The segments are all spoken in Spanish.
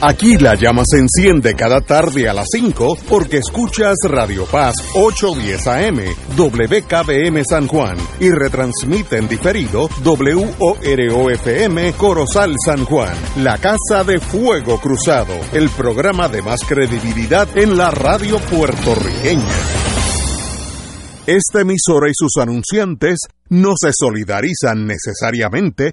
Aquí la llama se enciende cada tarde a las 5 porque escuchas Radio Paz 810 AM, WKBM San Juan y retransmite en diferido WOROFM Corozal San Juan, la Casa de Fuego Cruzado, el programa de más credibilidad en la radio puertorriqueña. Esta emisora y sus anunciantes no se solidarizan necesariamente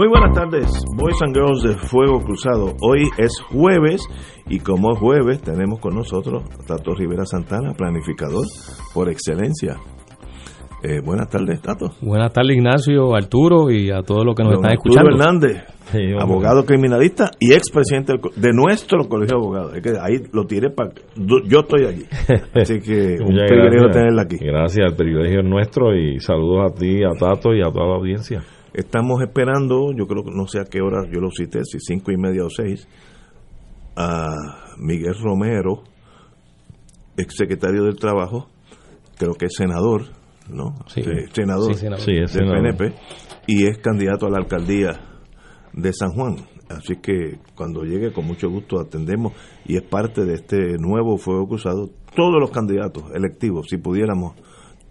Muy buenas tardes, Boys and Girls de Fuego Cruzado. Hoy es jueves y como es jueves tenemos con nosotros a Tato Rivera Santana, planificador por excelencia. Eh, buenas tardes, Tato. Buenas tardes, Ignacio, Arturo y a todos los que nos Don están Arturo escuchando. Hernández, Sí, hombre. abogado criminalista y expresidente de nuestro colegio de abogados. Es que ahí lo tiré para... Yo estoy allí. Así que un privilegio tenerla aquí. Gracias, el privilegio es nuestro y saludos a ti, a Tato y a toda la audiencia. Estamos esperando, yo creo que no sé a qué hora yo lo cité, si cinco y media o seis, a Miguel Romero, exsecretario del Trabajo, creo que es senador, ¿no? Sí. senador, Sí, senador. Sí, es del senador. PNP, y es candidato a la alcaldía de San Juan. Así que cuando llegue, con mucho gusto atendemos y es parte de este nuevo Fuego Cruzado. Todos los candidatos electivos, si pudiéramos,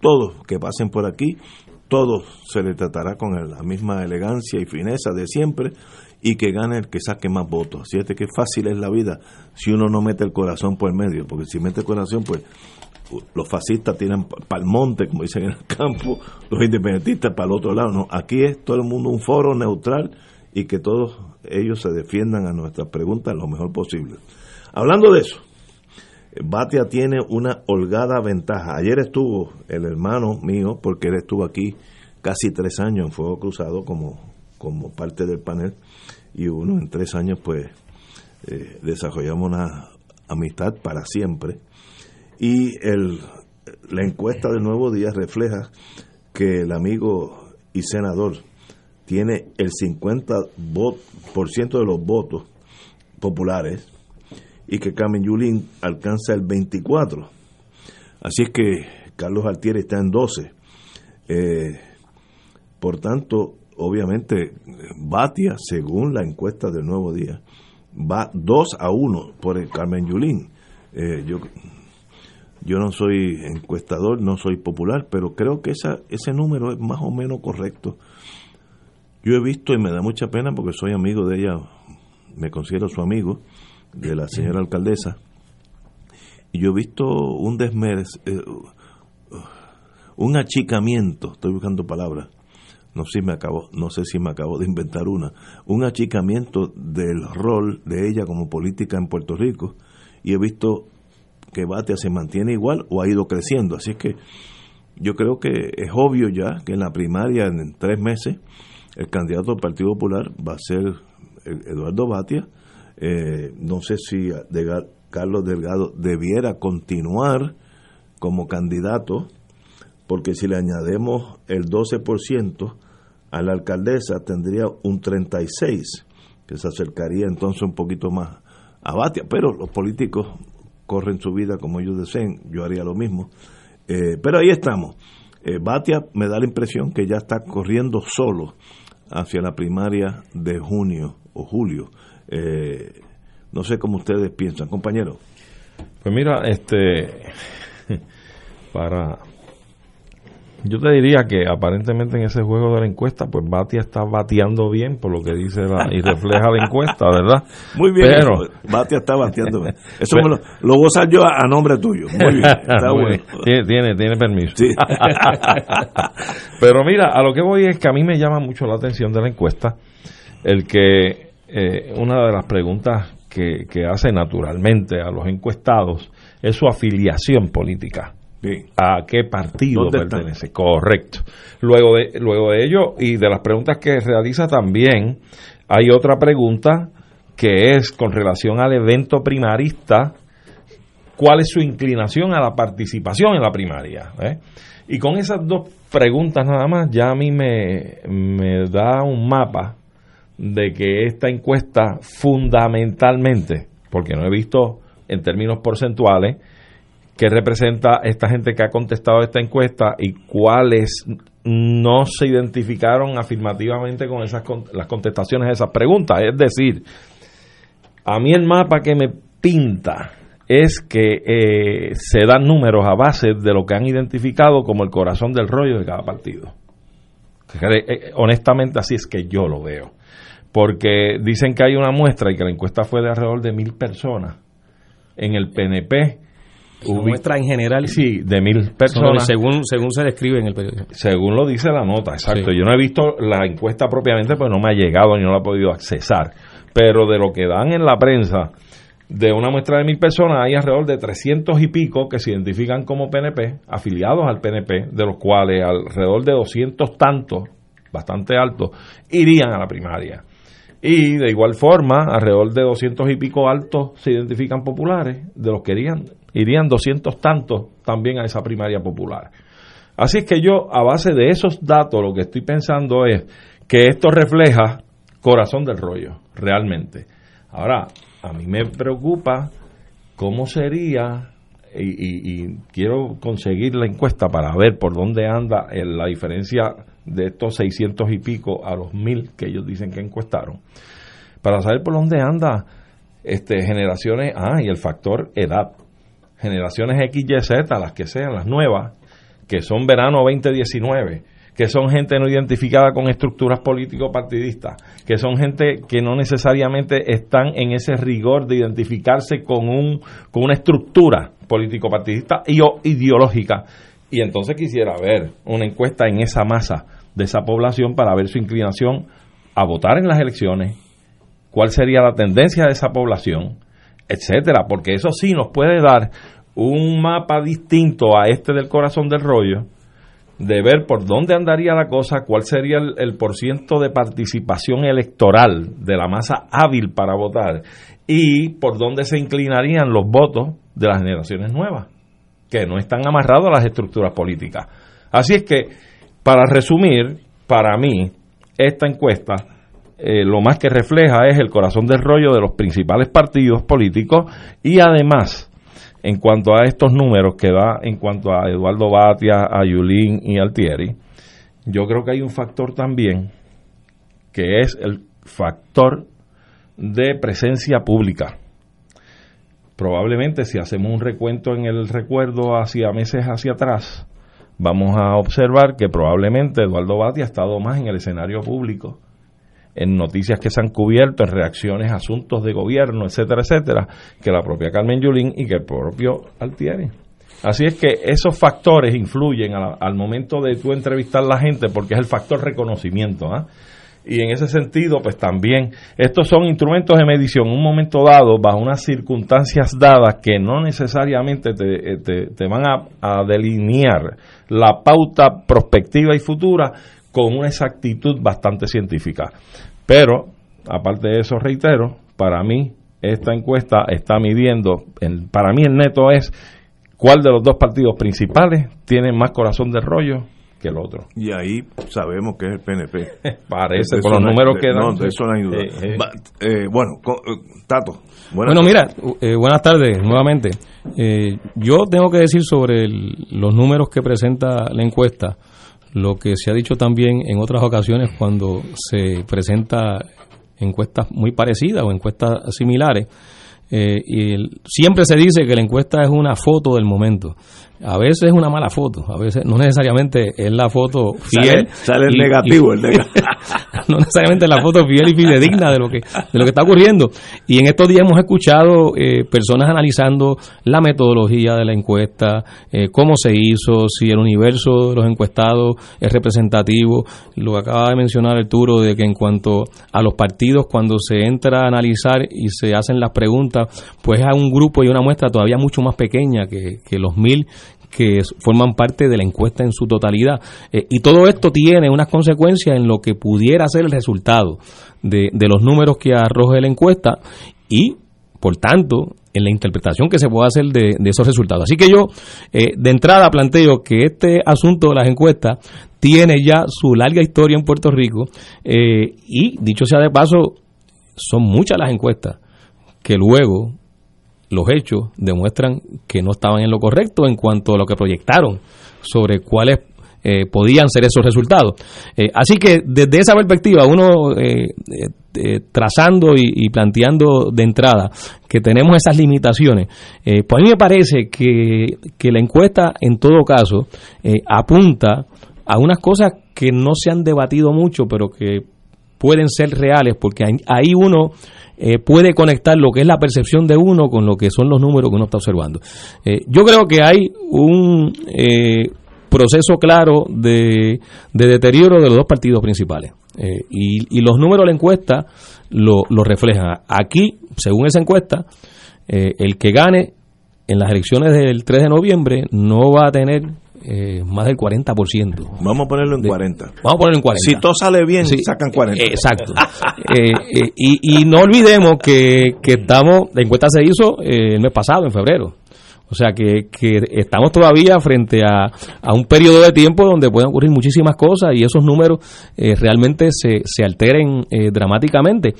todos que pasen por aquí, todos se les tratará con la misma elegancia y fineza de siempre y que gane el que saque más votos. Así es que fácil es la vida si uno no mete el corazón por el medio, porque si mete el corazón, pues los fascistas tiran para el monte, como dicen en el campo, los independentistas para el otro lado. No, aquí es todo el mundo un foro neutral y que todos ellos se defiendan a nuestras preguntas lo mejor posible. Hablando de eso, Batia tiene una holgada ventaja. Ayer estuvo el hermano mío, porque él estuvo aquí casi tres años en Fuego Cruzado como, como parte del panel, y uno en tres años pues eh, desarrollamos una amistad para siempre. Y el, la encuesta del Nuevo Día refleja que el amigo y senador tiene el 50% vo- por ciento de los votos populares y que Carmen Yulín alcanza el 24. Así es que Carlos Altieri está en 12. Eh, por tanto, obviamente, Batia, según la encuesta del Nuevo Día, va 2 a 1 por el Carmen Yulín. Eh, yo, yo no soy encuestador, no soy popular, pero creo que esa, ese número es más o menos correcto. Yo he visto y me da mucha pena porque soy amigo de ella, me considero su amigo, de la señora alcaldesa, y yo he visto un desmerez, eh, un achicamiento, estoy buscando palabras, no sé, si me acabo, no sé si me acabo de inventar una, un achicamiento del rol de ella como política en Puerto Rico, y he visto que Batia se mantiene igual o ha ido creciendo, así que yo creo que es obvio ya que en la primaria, en tres meses, el candidato del Partido Popular va a ser Eduardo Batia. Eh, no sé si Carlos Delgado debiera continuar como candidato, porque si le añadimos el 12% a la alcaldesa, tendría un 36%, que se acercaría entonces un poquito más a Batia. Pero los políticos corren su vida como ellos deseen, yo haría lo mismo. Eh, pero ahí estamos. Eh, Batia me da la impresión que ya está corriendo solo hacia la primaria de junio o julio. Eh, no sé cómo ustedes piensan, compañero. Pues mira, este, para, yo te diría que aparentemente en ese juego de la encuesta, pues Batia está bateando bien por lo que dice la, y refleja la encuesta, ¿verdad? Muy bien, Pero, Batia está bateándome. Eso me lo, lo voy a usar yo a, a nombre tuyo. Muy bien, está Muy bueno. bien. Tiene, tiene, tiene permiso. Sí. Pero mira, a lo que voy es que a mí me llama mucho la atención de la encuesta el que eh, una de las preguntas que, que hace naturalmente a los encuestados es su afiliación política. a qué partido pertenece. Correcto. Luego de, luego de ello y de las preguntas que realiza también, hay otra pregunta que es con relación al evento primarista, cuál es su inclinación a la participación en la primaria. ¿Eh? Y con esas dos preguntas nada más, ya a mí me, me da un mapa de que esta encuesta fundamentalmente, porque no he visto en términos porcentuales, qué representa esta gente que ha contestado esta encuesta y cuáles no se identificaron afirmativamente con esas las contestaciones a esas preguntas. Es decir, a mí el mapa que me pinta es que eh, se dan números a base de lo que han identificado como el corazón del rollo de cada partido. Eh, honestamente así es que yo lo veo. Porque dicen que hay una muestra y que la encuesta fue de alrededor de mil personas. En el PNP muestra en general. Sí, de mil personas. Según, según se describe en el periódico. Según lo dice la nota, exacto. Yo no he visto la encuesta propiamente, pues no me ha llegado ni no la he podido accesar. Pero de lo que dan en la prensa, de una muestra de mil personas, hay alrededor de 300 y pico que se identifican como PNP, afiliados al PNP, de los cuales alrededor de 200 tantos, bastante altos, irían a la primaria. Y de igual forma, alrededor de 200 y pico altos se identifican populares, de los que irían, irían 200 tantos también a esa primaria popular. Así es que yo, a base de esos datos, lo que estoy pensando es que esto refleja corazón del rollo, realmente. Ahora, a mí me preocupa cómo sería, y, y quiero conseguir la encuesta para ver por dónde anda la diferencia de estos 600 y pico a los mil que ellos dicen que encuestaron, para saber por dónde anda este, generaciones, ah, y el factor edad, generaciones X, Y, Z, las que sean, las nuevas, que son verano 2019, que son gente no identificada con estructuras político-partidistas, que son gente que no necesariamente están en ese rigor de identificarse con, un, con una estructura político-partidista y o ideológica, y entonces quisiera ver una encuesta en esa masa de esa población para ver su inclinación a votar en las elecciones, cuál sería la tendencia de esa población, etcétera, porque eso sí nos puede dar un mapa distinto a este del corazón del rollo, de ver por dónde andaría la cosa, cuál sería el, el por ciento de participación electoral de la masa hábil para votar y por dónde se inclinarían los votos de las generaciones nuevas que no están amarrados a las estructuras políticas. Así es que, para resumir, para mí, esta encuesta eh, lo más que refleja es el corazón del rollo de los principales partidos políticos y además, en cuanto a estos números que da en cuanto a Eduardo Batia, a Yulín y Altieri, yo creo que hay un factor también que es el factor de presencia pública probablemente si hacemos un recuento en el recuerdo hacia meses hacia atrás, vamos a observar que probablemente Eduardo Bati ha estado más en el escenario público, en noticias que se han cubierto, en reacciones a asuntos de gobierno, etcétera, etcétera, que la propia Carmen Yulín y que el propio Altieri. Así es que esos factores influyen al momento de tú entrevistar a la gente porque es el factor reconocimiento. ¿ah? Y en ese sentido, pues también estos son instrumentos de medición, un momento dado, bajo unas circunstancias dadas que no necesariamente te, te, van a, a, delinear la pauta prospectiva y futura con una exactitud bastante científica. Pero, aparte de eso, reitero, para mí esta encuesta está midiendo, para mí el neto es cuál de los dos partidos principales tiene más corazón de rollo que el otro. Y ahí sabemos que es el PNP. Parece, con los números que dan. No, eso no hay duda. Eh, eh. eh bueno, Tato. Bueno, mira, buenas tardes nuevamente. yo tengo que decir sobre los números que presenta la encuesta, lo que se ha dicho también en otras ocasiones cuando se presenta encuestas muy parecidas o encuestas similares. y siempre se dice que la encuesta es una foto del momento a veces es una mala foto, a veces no necesariamente es la foto fiel. Sale, el negativo, el no necesariamente es la foto fiel y fidedigna de lo que de lo que está ocurriendo. Y en estos días hemos escuchado eh, personas analizando la metodología de la encuesta, eh, cómo se hizo, si el universo de los encuestados es representativo. Lo que acaba de mencionar Arturo de que en cuanto a los partidos, cuando se entra a analizar y se hacen las preguntas, pues hay un grupo y una muestra todavía mucho más pequeña que, que los mil que forman parte de la encuesta en su totalidad. Eh, y todo esto tiene unas consecuencias en lo que pudiera ser el resultado de, de los números que arroje la encuesta y, por tanto, en la interpretación que se pueda hacer de, esos resultados. Así que yo, eh, de entrada, planteo que este asunto de las encuestas tiene ya su larga historia en Puerto Rico eh, y, dicho sea de paso, son muchas las encuestas que luego los hechos demuestran que no estaban en lo correcto en cuanto a lo que proyectaron sobre cuáles eh, podían ser esos resultados. Eh, así que desde esa perspectiva, uno eh, trazando y, planteando de entrada que tenemos esas limitaciones, pues a mí me parece que, que la encuesta en todo caso apunta a unas cosas que no se han debatido mucho, pero que pueden ser reales, porque ahí uno puede conectar lo que es la percepción de uno con lo que son los números que uno está observando. yo creo que hay un, proceso claro de, deterioro de los dos partidos principales. Eh, y, los números de la encuesta lo, reflejan. Aquí, según esa encuesta, eh, el que gane en las elecciones del 3 de noviembre no va a tener eh, más del 40%. Vamos a ponerlo en 40. Vamos a ponerlo en 40. Si todo sale bien, sacan 40. exacto. y, y, no olvidemos que, que estamos, la encuesta se hizo el mes pasado, en febrero. O sea que, estamos todavía frente a, un periodo de tiempo donde pueden ocurrir muchísimas cosas y esos números eh, realmente se, se alteren eh, dramáticamente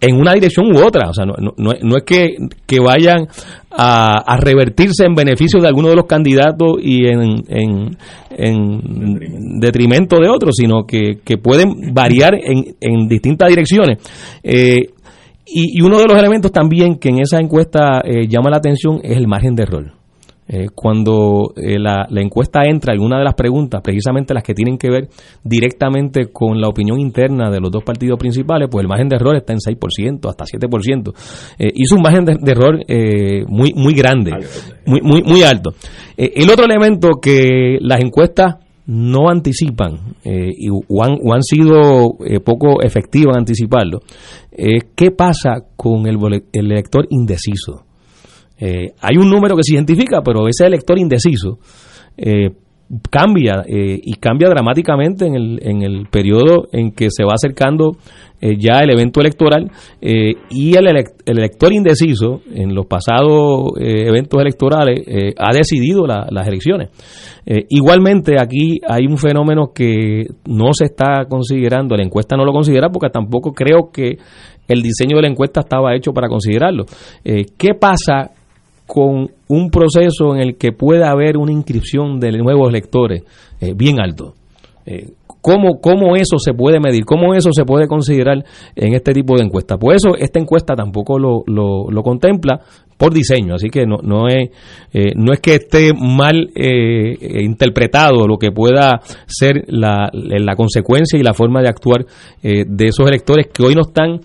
en una dirección u otra. O sea, no, no, es que, que vayan a, revertirse en beneficio de alguno de los candidatos y en, en, en detrimento de otros, sino que, que pueden variar en, en distintas direcciones. Eh, y, uno de los elementos también que en esa encuesta eh, llama la atención es el margen de error. Eh, cuando eh, la, encuesta entra, alguna de las preguntas, precisamente las que tienen que ver directamente con la opinión interna de los dos partidos principales, pues el margen de error está en 6%, hasta 7%. hizo un margen de, error muy, muy grande, muy, muy, muy alto. el otro elemento que las encuestas no anticipan y, o, han, o han sido poco efectivas en anticiparlo, eh, ¿qué pasa con el, elector indeciso? Eh, hay un número que se identifica, pero ese elector indeciso eh, cambia y cambia dramáticamente en el, en el periodo en que se va acercando ya el evento electoral y el, elector indeciso en los pasados eventos electorales ha decidido las elecciones. igualmente aquí hay un fenómeno que no se está considerando, la encuesta no lo considera porque tampoco creo que el diseño de la encuesta estaba hecho para considerarlo. Eh, ¿Qué pasa con un proceso en el que pueda haber una inscripción de nuevos electores eh, bien alto? Eh, ¿Cómo, ¿Cómo eso se puede medir? ¿Cómo eso se puede considerar en este tipo de encuesta? Pues eso, esta encuesta tampoco lo, lo, contempla por diseño, así que no, no, es, no es que esté mal interpretado lo que pueda ser la, la, consecuencia y la forma de actuar de esos electores que hoy no están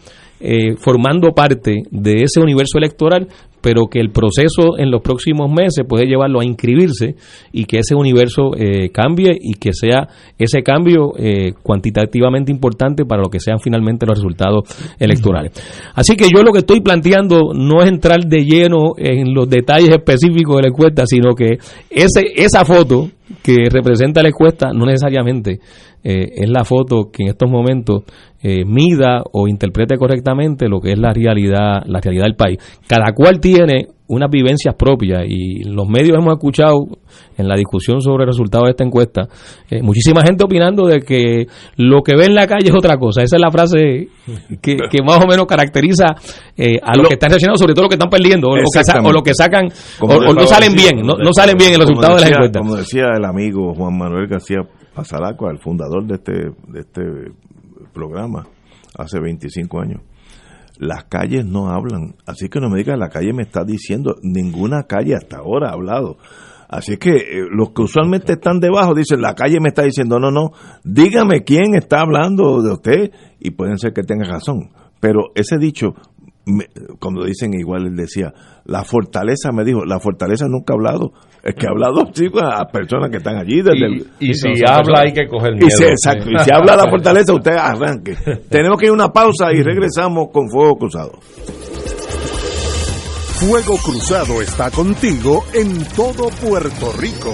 eh, formando parte de ese universo electoral, pero que el proceso en los próximos meses puede llevarlo a inscribirse y que ese universo eh, cambie y que sea ese cambio eh, cuantitativamente importante para lo que sean finalmente los resultados electorales. Así que yo lo que estoy planteando no es entrar de lleno en los detalles específicos de la encuesta, sino que ese, esa foto que representa la encuesta no necesariamente es la foto que en estos momentos eh, mida o interprete correctamente lo que es la realidad, la realidad del país. Cada cual tiene unas vivencias propias y los medios hemos escuchado en la discusión sobre el resultado de esta encuesta eh, muchísima gente opinando de que lo que ve en la calle es otra cosa. Esa es la frase que, más o menos caracteriza eh, a los que están reaccionando, sobre todo los que están perdiendo o, lo que, o lo que sacan o, no salen bien, no, no salen bien el resultado de la encuesta. Como decía el amigo Juan Manuel García Pasalaco, el fundador de este, de este programa hace 25 años. Las calles no hablan, así que no me diga la calle me está diciendo, ninguna calle hasta ahora ha hablado. Así que eh, los que usualmente están debajo dicen, la calle me está diciendo, no, no, dígame quién está hablando de usted y pueden ser que tenga razón. Pero ese dicho, cuando dicen igual, él decía, la fortaleza me dijo, la fortaleza nunca ha hablado, es que ha hablado sí, a personas que están allí. Desde y, si habla hay que coger miedo. Y si, exacto, y si habla la fortaleza, usted arranque. Tenemos que ir a una pausa y regresamos con Fuego Cruzado. Fuego Cruzado está contigo en todo Puerto Rico.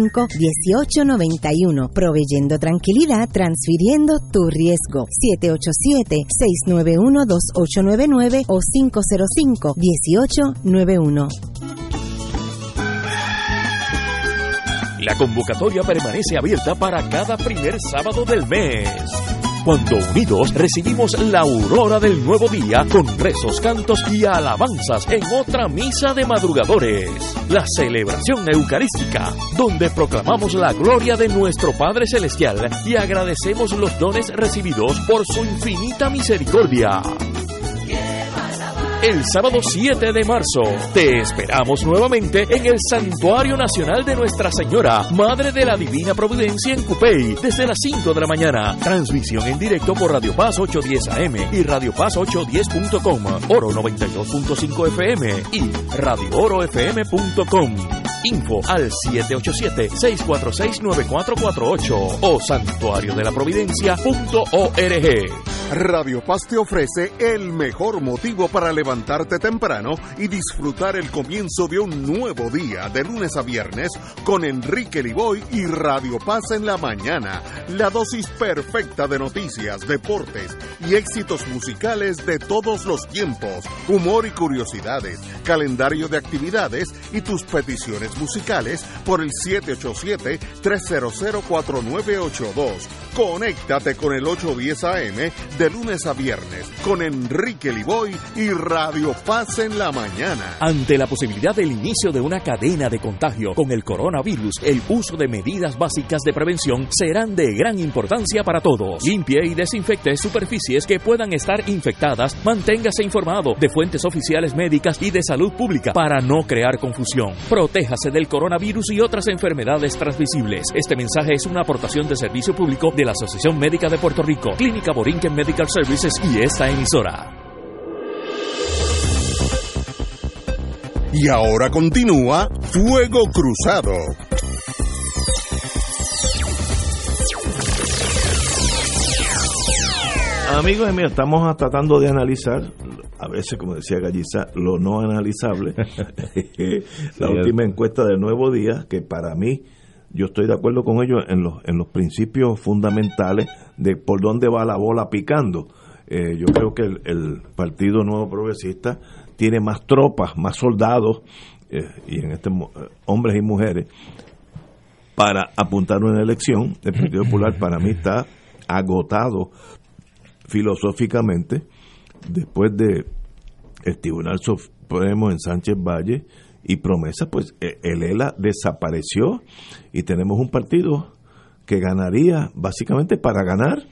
1891 proveyendo tranquilidad, transfiriendo tu riesgo. 787-691-2899 o 505-1891. La convocatoria permanece abierta para cada primer sábado del mes cuando unidos recibimos la aurora del nuevo día con rezos, cantos y alabanzas en otra misa de madrugadores, la celebración eucarística, donde proclamamos la gloria de nuestro Padre Celestial y agradecemos los dones recibidos por su infinita misericordia el sábado 7 de marzo. Te esperamos nuevamente en el Santuario Nacional de Nuestra Señora, Madre de la Divina Providencia en Cupey, desde las 5 de la mañana. Transmisión en directo por Radio Paz 810 AM y Radio Paz 810.com, Oro 92.5 FM y RadioOroFM.com. Info al 787-646-9448 o santuariodelaprovidencia.org. Radio Paz te ofrece el mejor motivo para levantarte temprano y disfrutar el comienzo de un nuevo día de lunes a viernes con Enrique Liboy y Radio Paz en la mañana. La dosis perfecta de noticias, deportes y éxitos musicales de todos los tiempos, humor y curiosidades, calendario de actividades y tus peticiones musicales por el 787-300-4982. Conéctate con el 810 AM de lunes a viernes con Enrique Liboy y Radio Paz en la mañana. Ante la posibilidad del inicio de una cadena de contagio con el coronavirus, el uso de medidas básicas de prevención serán de gran importancia para todos. Limpie y desinfecte superficies que puedan estar infectadas. Manténgase informado de fuentes oficiales médicas y de salud pública para no crear confusión. Del coronavirus y otras enfermedades transmisibles. Este mensaje es una aportación de servicio público de la Asociación Médica de Puerto Rico, Clínica Borinquen Medical Services y esta emisora. Y ahora continúa Fuego Cruzado. Amigos míos, estamos tratando de analizar, a veces, como decía Galliza, lo no analizable. la última encuesta del Nuevo Día, que para mí, yo estoy de acuerdo con ellos en los, en los principios fundamentales de por dónde va la bola picando. Eh, yo creo que el, Partido Nuevo Progresista tiene más tropas, más soldados, eh, y en este eh, hombres y mujeres, para apuntar una elección. El Partido Popular para mí está agotado filosóficamente después de el Tribunal Supremo en Sánchez Valle y promesa, pues el ELA desapareció y tenemos un partido que ganaría básicamente para ganar,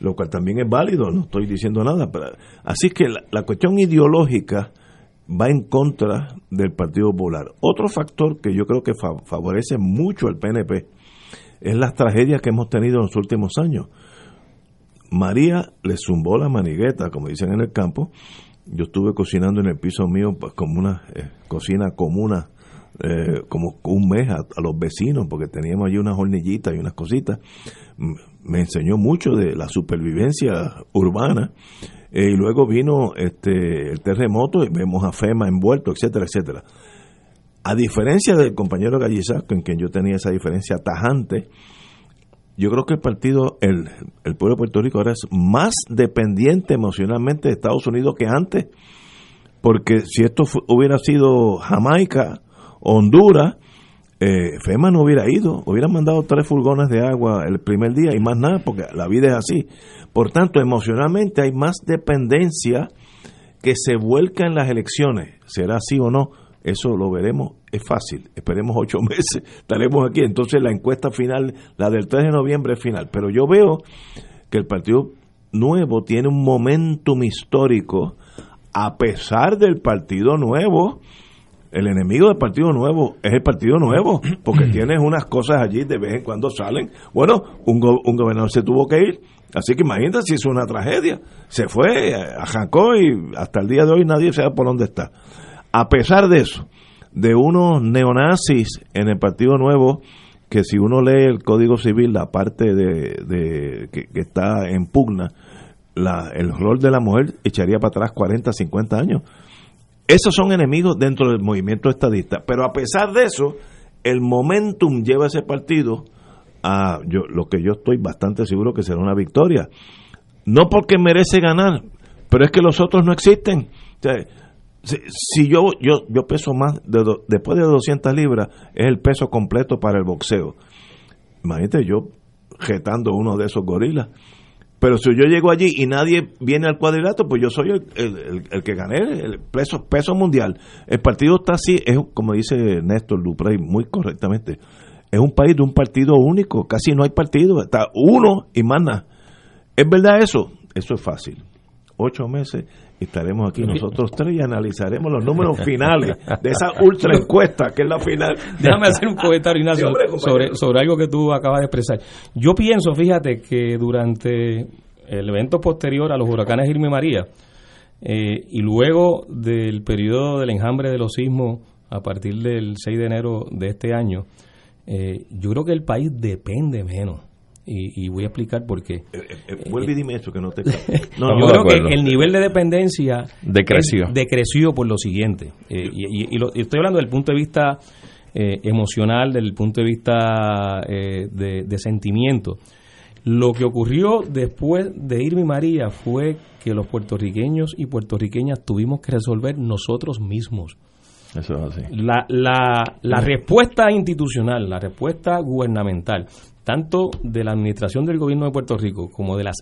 lo cual también es válido, no estoy diciendo nada. Pero, así que la, cuestión ideológica va en contra del Partido Popular. Otro factor que yo creo que favorece mucho al PNP es las tragedias que hemos tenido en los últimos años. María le zumbó la manigueta, como dicen en el campo. Yo estuve cocinando en el piso mío pues, como una eh, cocina comuna eh, como un mes a, los vecinos, porque teníamos allí unas hornillitas y unas cositas. Me enseñó mucho de la supervivencia urbana. Eh, y luego vino este el terremoto y vemos a FEMA envuelto, etcétera, etcétera. A diferencia del compañero Galliza, con quien yo tenía esa diferencia tajante, yo creo que el partido, el, el pueblo de Puerto Rico ahora es más dependiente emocionalmente de Estados Unidos que antes, porque si esto hubiera sido Jamaica, Honduras, eh, FEMA no hubiera ido, hubieran mandado tres furgones de agua el primer día y más nada, porque la vida es así. Por tanto, emocionalmente hay más dependencia que se vuelca en las elecciones. ¿Será así o no? Eso lo veremos, es fácil. Esperemos ocho meses, estaremos aquí. Entonces la encuesta final, la del 3 de noviembre es final. Pero yo veo que el Partido Nuevo tiene un momentum histórico a pesar del Partido Nuevo, el enemigo del Partido Nuevo es el Partido Nuevo, porque tienes unas cosas allí de vez en cuando salen. Bueno, un, un gobernador se tuvo que ir, así que imagínate si es una tragedia. Se fue, arrancó y hasta el día de hoy nadie sabe por dónde está. A pesar de eso, de unos neonazis en el Partido Nuevo, que si uno lee el Código Civil, la parte de, que, está en pugna, el rol de la mujer echaría para atrás 40, 50 años. Esos son enemigos dentro del movimiento estadista. Pero a pesar de eso, el momentum lleva a ese partido a lo que yo estoy bastante seguro que será una victoria. No porque merece ganar, pero es que los otros no existen. Si, yo, yo, yo peso más, de después de 200 libras, es el peso completo para el boxeo. Imagínate yo jetando uno de esos gorilas. Pero si yo llego allí y nadie viene al cuadrilátero, pues yo soy el, el, que gané el peso, peso mundial. El partido está así, es como dice Néstor Duprey muy correctamente, es un país de un partido único, casi no hay partido, está uno y más nada. ¿Es verdad eso? Eso es fácil. Ocho meses estaremos aquí nosotros tres y analizaremos los números finales de esa ultra encuesta que es la final. Déjame hacer un comentario, Ignacio, sobre, sobre algo que tú acabas de expresar. Yo pienso, fíjate, que durante el evento posterior a los huracanes Irma y María, eh, y luego del periodo del enjambre de los sismos a partir del 6 de enero de este año, eh, yo creo que el país depende menos y, voy a explicar por qué. Eh, eh, vuelve y dime eso que no te... No, yo creo que el nivel de dependencia decreció, decreció por lo siguiente. y, y, estoy hablando del punto de vista emocional, del punto de vista de, de, sentimiento. Lo que ocurrió después de Irma y María fue que los puertorriqueños y puertorriqueñas tuvimos que resolver nosotros mismos eso es así. La, la, la respuesta institucional, la respuesta gubernamental, tanto de la administración del gobierno de Puerto Rico como de las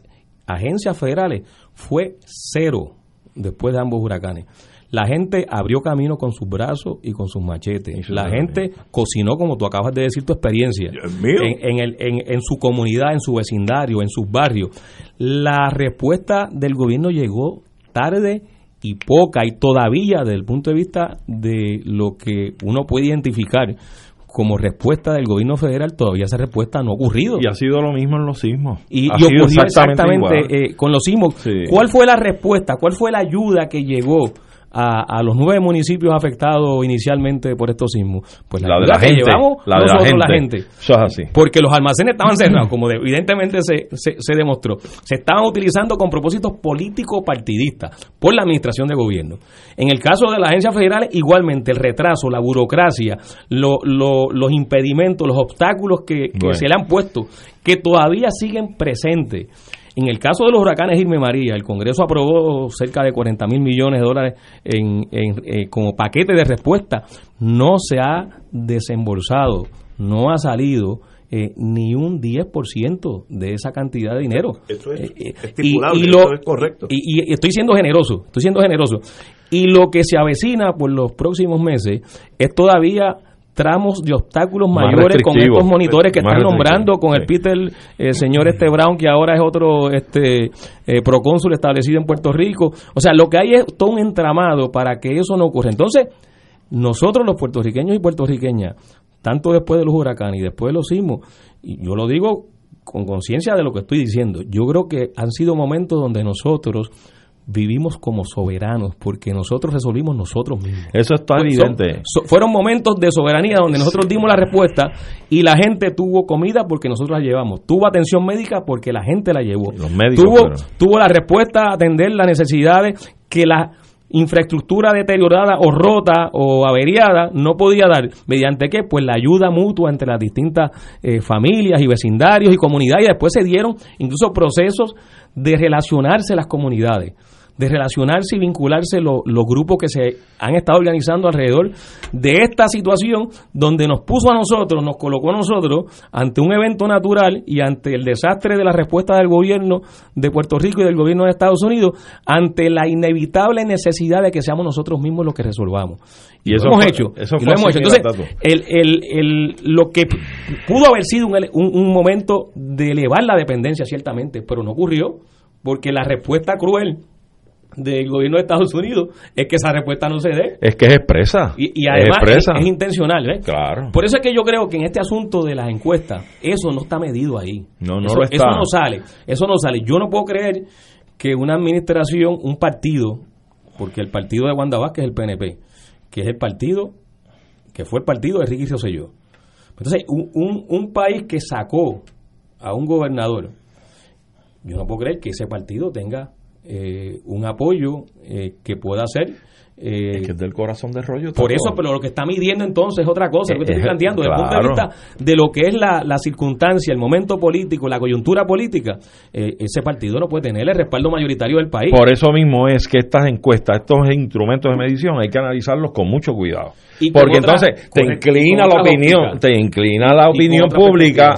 agencias federales, fue cero después de ambos huracanes. La gente abrió camino con sus brazos y con sus machetes. La gente cocinó, como tú acabas de decir, tu experiencia, en, en, el, en, en, su comunidad, en su vecindario, en sus barrios. La respuesta del gobierno llegó tarde y poca y todavía desde el punto de vista de lo que uno puede identificar como respuesta del gobierno federal, todavía esa respuesta no ha ocurrido. Y ha sido lo mismo en los sismos. Y, ocurrió exactamente, eh, con los sismos. ¿Cuál fue la respuesta? ¿Cuál fue la ayuda que llegó a, los nueve municipios afectados inicialmente por estos sismos? Pues la, de la gente, llevamos la de nosotros la gente. Eso es así. Porque los almacenes estaban cerrados, como evidentemente se, se, demostró. Se estaban utilizando con propósitos políticos partidistas por la administración de gobierno. En el caso de las agencias federales, igualmente el retraso, la burocracia, los impedimentos, los obstáculos que, se le han puesto, que todavía siguen presentes en el caso de los huracanes Irma María, el Congreso aprobó cerca de 40 mil millones de dólares en, eh, como paquete de respuesta. No se ha desembolsado, no ha salido eh, ni un 10% de esa cantidad de dinero. Eso es eh, estipulable, y, lo, es correcto. Y, estoy siendo generoso, estoy siendo generoso. Y lo que se avecina por los próximos meses es todavía tramos de obstáculos mayores con estos monitores que están nombrando con el Peter el señor este Brown que ahora es otro este eh, procónsul establecido en Puerto Rico. O sea lo que hay es todo un entramado para que eso no ocurra. Entonces nosotros los puertorriqueños y puertorriqueñas tanto después de los huracanes y después de los sismos y yo lo digo con conciencia de lo que estoy diciendo yo creo que han sido momentos donde nosotros vivimos como soberanos porque nosotros resolvimos nosotros mismos. Eso está evidente. fueron momentos de soberanía donde nosotros dimos la respuesta y la gente tuvo comida porque nosotros la llevamos. Tuvo atención médica porque la gente la llevó. Los médicos, tuvo, tuvo la respuesta a atender las necesidades que la infraestructura deteriorada o rota o averiada no podía dar. ¿Mediante qué? Pues la ayuda mutua entre las distintas eh, familias y vecindarios y comunidades. Y después se dieron incluso procesos de relacionarse las comunidades de relacionarse y vincularse los grupos que se han estado organizando alrededor de esta situación donde nos puso a nosotros, nos colocó a nosotros ante un evento natural y ante el desastre de la respuesta del gobierno de Puerto Rico y del gobierno de Estados Unidos, ante la inevitable necesidad de que seamos nosotros mismos los que resolvamos. Y, eso lo hemos hecho. Eso lo hemos hecho. Entonces, el, el, el, lo que pudo haber sido un, un, un momento de elevar la dependencia, ciertamente, pero no ocurrió porque la respuesta cruel del gobierno de Estados Unidos es que esa respuesta no se dé. Es que es expresa. Y, y además es, es, expresa. es intencional. ¿ves? Claro. Por eso es que yo creo que en este asunto de las encuestas, eso no está medido ahí. No, no eso, lo está. eso no sale. Eso no sale. Yo no puedo creer que una administración, un partido, porque el partido de Wanda Vázquez es el PNP, que es el partido, que fue el partido de Ricky Rosselló. Entonces, un, un, un país que sacó a un gobernador, yo no puedo creer que ese partido tenga eh, un apoyo eh, que pueda ser eh, que es del corazón de rollo. por todo. eso, pero lo que está midiendo entonces es otra cosa, lo que Eh, estoy eh, planteando, desde el punto de vista de lo que es la, la circunstancia, el momento político, la coyuntura política, eh, ese partido no puede tener el respaldo mayoritario del país. Por eso mismo es que estas encuestas, estos instrumentos de medición, hay que analizarlos con mucho cuidado. Y Porque otra- entonces te inclina la opinión, óptica. te inclina la opinión pública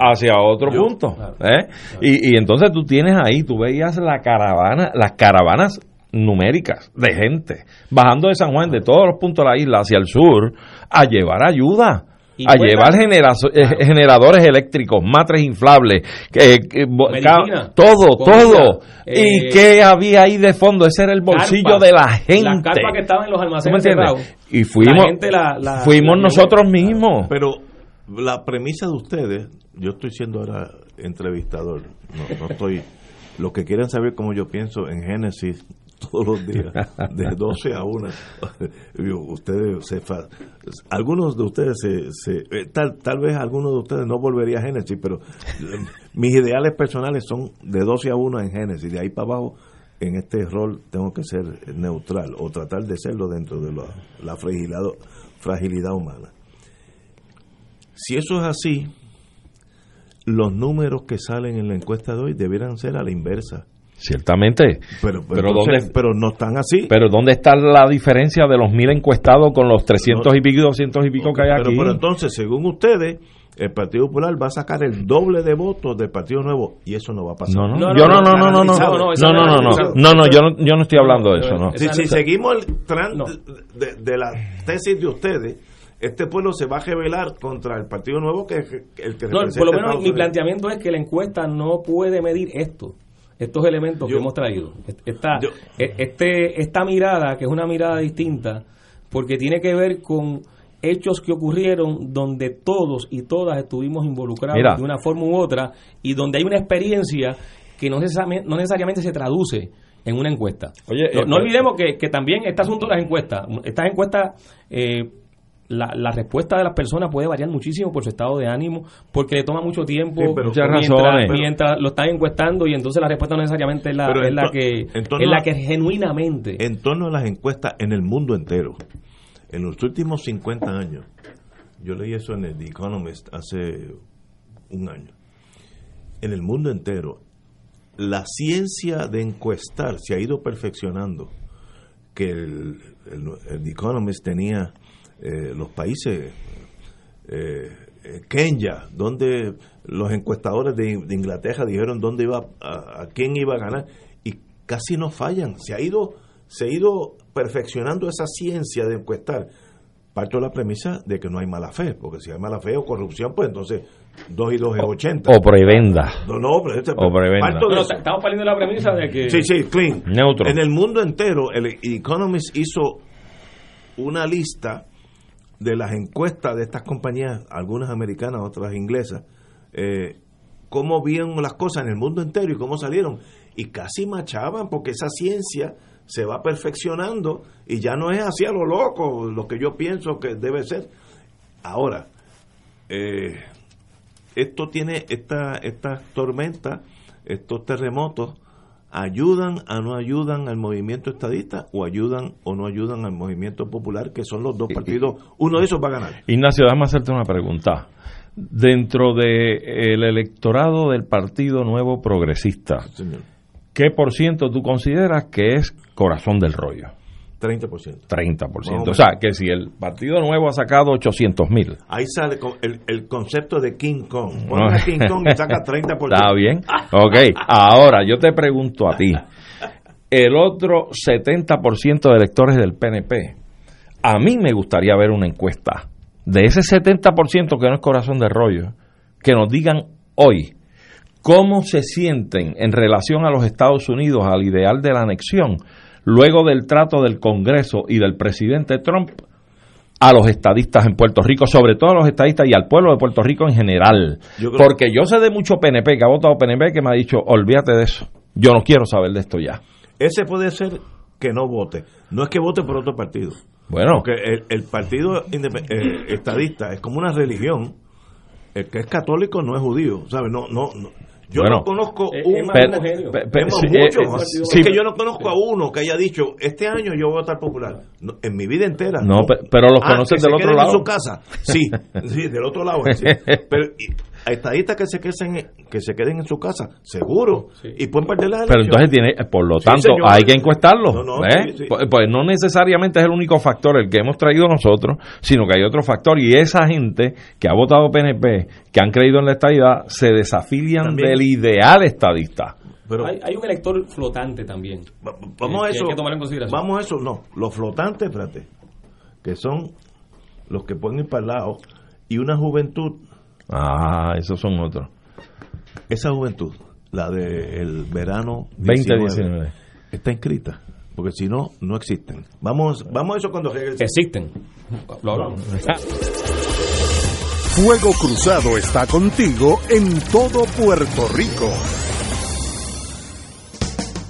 hacia otro Yo- punto. claro. ¿eh? Y, y entonces tú tienes ahí, tú veías la caravana, las caravanas numéricas de gente bajando de San Juan, de todos los puntos de la isla hacia el sur, a llevar ayuda. Y a llevar eh, generadores eléctricos, matres inflables, Medicina, ca- todo, comida, todo. eh, ¿Y qué había ahí de fondo? Ese era el bolsillo de la gente. Las carpas que estaban en los ¿Tú me almacenes. Y fuimos, La gente la- la- fuimos la nosotros llevó. mismos. Pero la premisa de ustedes, yo estoy siendo ahora entrevistador, no, no estoy... Los que quieran saber cómo yo pienso en Génesis todos los días, de 12 a 1, digo, ustedes se algunos de ustedes se, se- eh, tal, tal vez algunos de ustedes no volvería a Génesis, pero mis ideales personales son de 12 a 1 en Génesis, de ahí para abajo en este rol tengo que ser neutral o tratar de serlo dentro de la, la fragilidad, fragilidad humana. Si eso es así, los números que salen en la encuesta de hoy debieran ser a la inversa. Ciertamente. Pero, Pero entonces- ¿dónde- pero no están así. Pero ¿dónde está la diferencia de los mil encuestados con los 300 y pico y 200 y pico que hay pero, aquí? pero entonces, según ustedes, el Partido Popular va a sacar el doble de votos del Partido Nuevo y eso no va a pasar. no, no, No, no, yo no, no, no, no, no, no, no, no, no, no, yo no, yo no estoy hablando de eso, no. Si, seguimos el tran No. de, de la tesis de ustedes, este pueblo se va a rebelar contra el Partido Nuevo que es el que No, por lo menos mi planteamiento es que la encuesta no puede medir esto, estos elementos Yo- que hemos traído. Esta, Yo- e- este, esta mirada, que es una mirada distinta, porque tiene que ver con hechos que ocurrieron donde todos y todas estuvimos involucrados Mira. de una forma u otra y donde hay una experiencia que no necesariamente, no necesariamente se traduce en una encuesta. Oye, no, eh, no olvidemos que, que también este asunto de las encuestas, estas encuestas, eh, la, la respuesta de las personas puede variar muchísimo por su estado de ánimo, porque le toma mucho tiempo Sí, pero- mientras, razones. mientras lo están encuestando y entonces la respuesta no necesariamente es la, es en la que es la a- que genuinamente en torno a las encuestas en el mundo entero. En los últimos 50 años, yo leí eso en el The Economist hace un año. En el mundo entero, la ciencia de encuestar se ha ido perfeccionando. Que el, el- el The Economist tenía eh, los países, eh, eh, Kenya, donde los encuestadores de, de Inglaterra dijeron dónde iba a, a quién iba a ganar y casi no fallan. Se ha ido se ha ido perfeccionando esa ciencia de encuestar. Parto de la premisa de que no hay mala fe, porque si hay mala fe o corrupción, pues entonces 2 y 2 es 80. O prebenda. no, no, pero este- o estamos partiendo de la premisa de que Sí, sí, clean. Neutro. En el mundo entero, el Economist hizo una lista de las encuestas de estas compañías, algunas americanas, otras inglesas, eh, cómo vieron las cosas en el mundo entero y cómo salieron. Y casi machaban, porque esa ciencia se va perfeccionando y ya no es así a lo loco, lo que yo pienso que debe ser. Ahora, eh, esto tiene esta esta tormenta, estos terremotos ayudan a no ayudan al movimiento estadista o ayudan o no ayudan al movimiento popular que son los dos partidos, uno de esos va a ganar. Ignacio, déjame hacerte una pregunta. Dentro del electorado del Partido Nuevo Progresista. ¿qué por ciento tú consideras que es corazón del rollo? 30%. 30%. O sea, que si el Partido Nuevo ha sacado 800 mil. Ahí sale el, el concepto de King Kong. Pon a King Kong y saca 30%. Está bien. Ok. Ahora, yo te pregunto a ti. El otro 70% de electores del PNP, a mí me gustaría ver una encuesta de ese 70% que no es corazón de rollo, que nos digan hoy cómo se sienten en relación a los Estados Unidos, al ideal de la anexión, luego del trato del Congreso y del presidente Trump a los estadistas en Puerto Rico, sobre todo a los estadistas y al pueblo de Puerto Rico en general. Porque yo sé de mucho PNP que ha votado PNP que me ha dicho, olvídate de eso, yo no quiero saber de esto ya. Ese puede ser que no vote. No es que vote por otro partido. Bueno. Porque el, partido eh, estadista es como una religión. El que es católico no es judío, ¿sabes? No, no, Yo no conozco un. que yo no conozco a uno que haya dicho este año yo voy a estar popular. en mi vida entera. No, pero los ah, conoces del otro lado. En su casa. Sí, sí, del otro lado. Pero estadistas que se queden que se queden en su casa seguro y pueden perder la pero entonces tiene por lo tanto hay que encuestarlo ¿eh? pues, pues, no necesariamente es el único factor el que hemos traído nosotros sino que hay otro factor y esa gente que ha votado PNP que han creído en la estadidad se desafilian del ideal estadista. Pero hay, un elector flotante también. Vamos a eso vamos a eso no los flotantes espérate que son los que pueden ir para el lado y una juventud Ah, esos son otros. Esa juventud, la del verano 2019, está inscrita. Porque si no, no existen. Vamos, vamos a eso cuando Existen. Fuego Cruzado está contigo en todo Puerto Rico.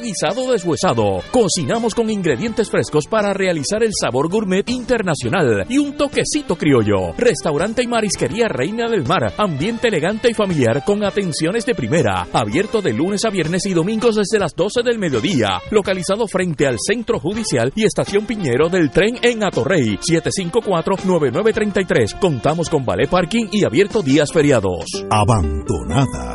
guisado deshuesado. Cocinamos con ingredientes frescos para realizar el sabor gourmet internacional y un toquecito criollo. Restaurante y marisquería Reina del Mar. Ambiente elegante y familiar con atenciones de primera. Abierto de lunes a viernes y domingos desde las 12 del mediodía. Localizado frente al Centro Judicial y Estación Piñero del tren en Atorrey. 754-9933. Contamos con ballet parking y abierto días feriados. Abandonada,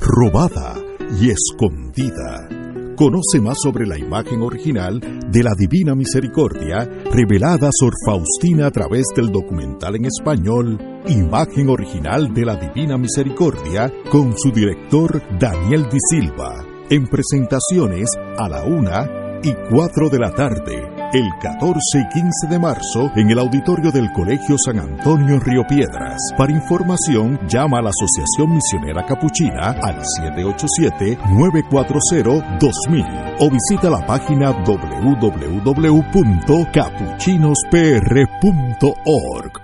robada y escondida Conoce más sobre la imagen original de la Divina Misericordia revelada por Faustina a través del documental en español Imagen original de la Divina Misericordia con su director Daniel Di Silva. En presentaciones a la una y cuatro de la tarde el 14 y 15 de marzo en el auditorio del Colegio San Antonio Río Piedras. Para información, llama a la Asociación Misionera Capuchina al 787-940-2000 o visita la página www.capuchinospr.org.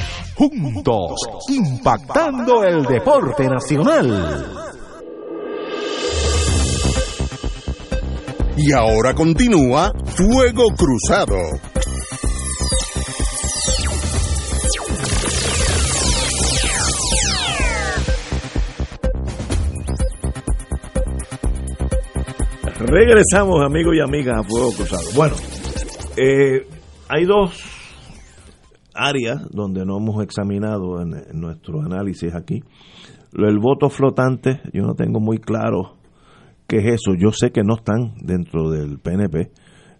juntos, impactando el deporte nacional. Y ahora continúa Fuego Cruzado. Regresamos, amigos y amigas, a Fuego Cruzado. Bueno, eh, hay dos áreas donde no hemos examinado en, nuestro análisis aquí. El voto flotante, yo no tengo muy claro qué es eso. Yo sé que no están dentro del PNP.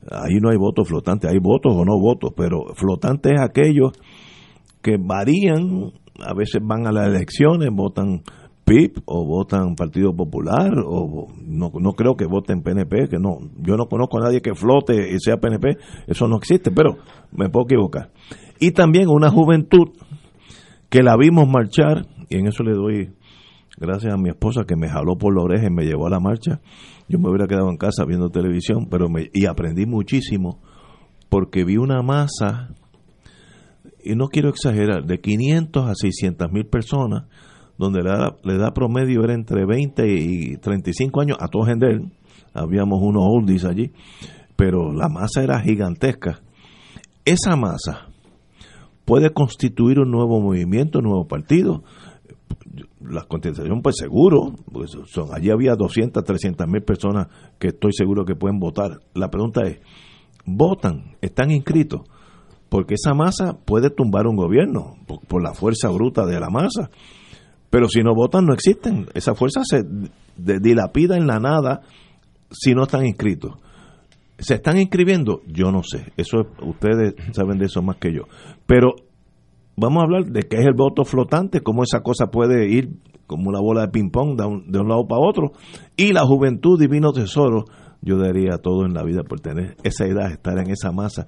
Ahí no hay voto flotante, hay votos o no votos, pero flotante es aquellos que varían, a veces van a las elecciones, votan PIB o votan Partido Popular o no, no creo que voten PNP, que no, yo no conozco a nadie que flote y sea PNP, eso no existe, pero me puedo equivocar. Y también una juventud que la vimos marchar, y en eso le doy gracias a mi esposa que me jaló por la oreja y me llevó a la marcha. Yo me hubiera quedado en casa viendo televisión, pero me, y aprendí muchísimo porque vi una masa, y no quiero exagerar, de 500 a 600 mil personas, donde la, edad promedio era entre 20 y 35 años, a todos en él, habíamos unos oldies allí, pero la masa era gigantesca. Esa masa puede constituir un nuevo movimiento, un nuevo partido. La constitución, pues seguro, pues son, allí había 200, 300 mil personas que estoy seguro que pueden votar. La pregunta es, ¿votan? ¿Están inscritos? Porque esa masa puede tumbar un gobierno por, la fuerza bruta de la masa. Pero si no votan, no existen. Esa fuerza se dilapida en la nada si no están inscritos. ¿Se están inscribiendo? Yo no sé. Eso ustedes saben de eso más que yo. Pero vamos a hablar de qué es el voto flotante, cómo esa cosa puede ir como una bola de ping-pong de un, de un lado para otro. Y la juventud divino tesoro, yo daría todo en la vida por tener esa edad, estar en esa masa,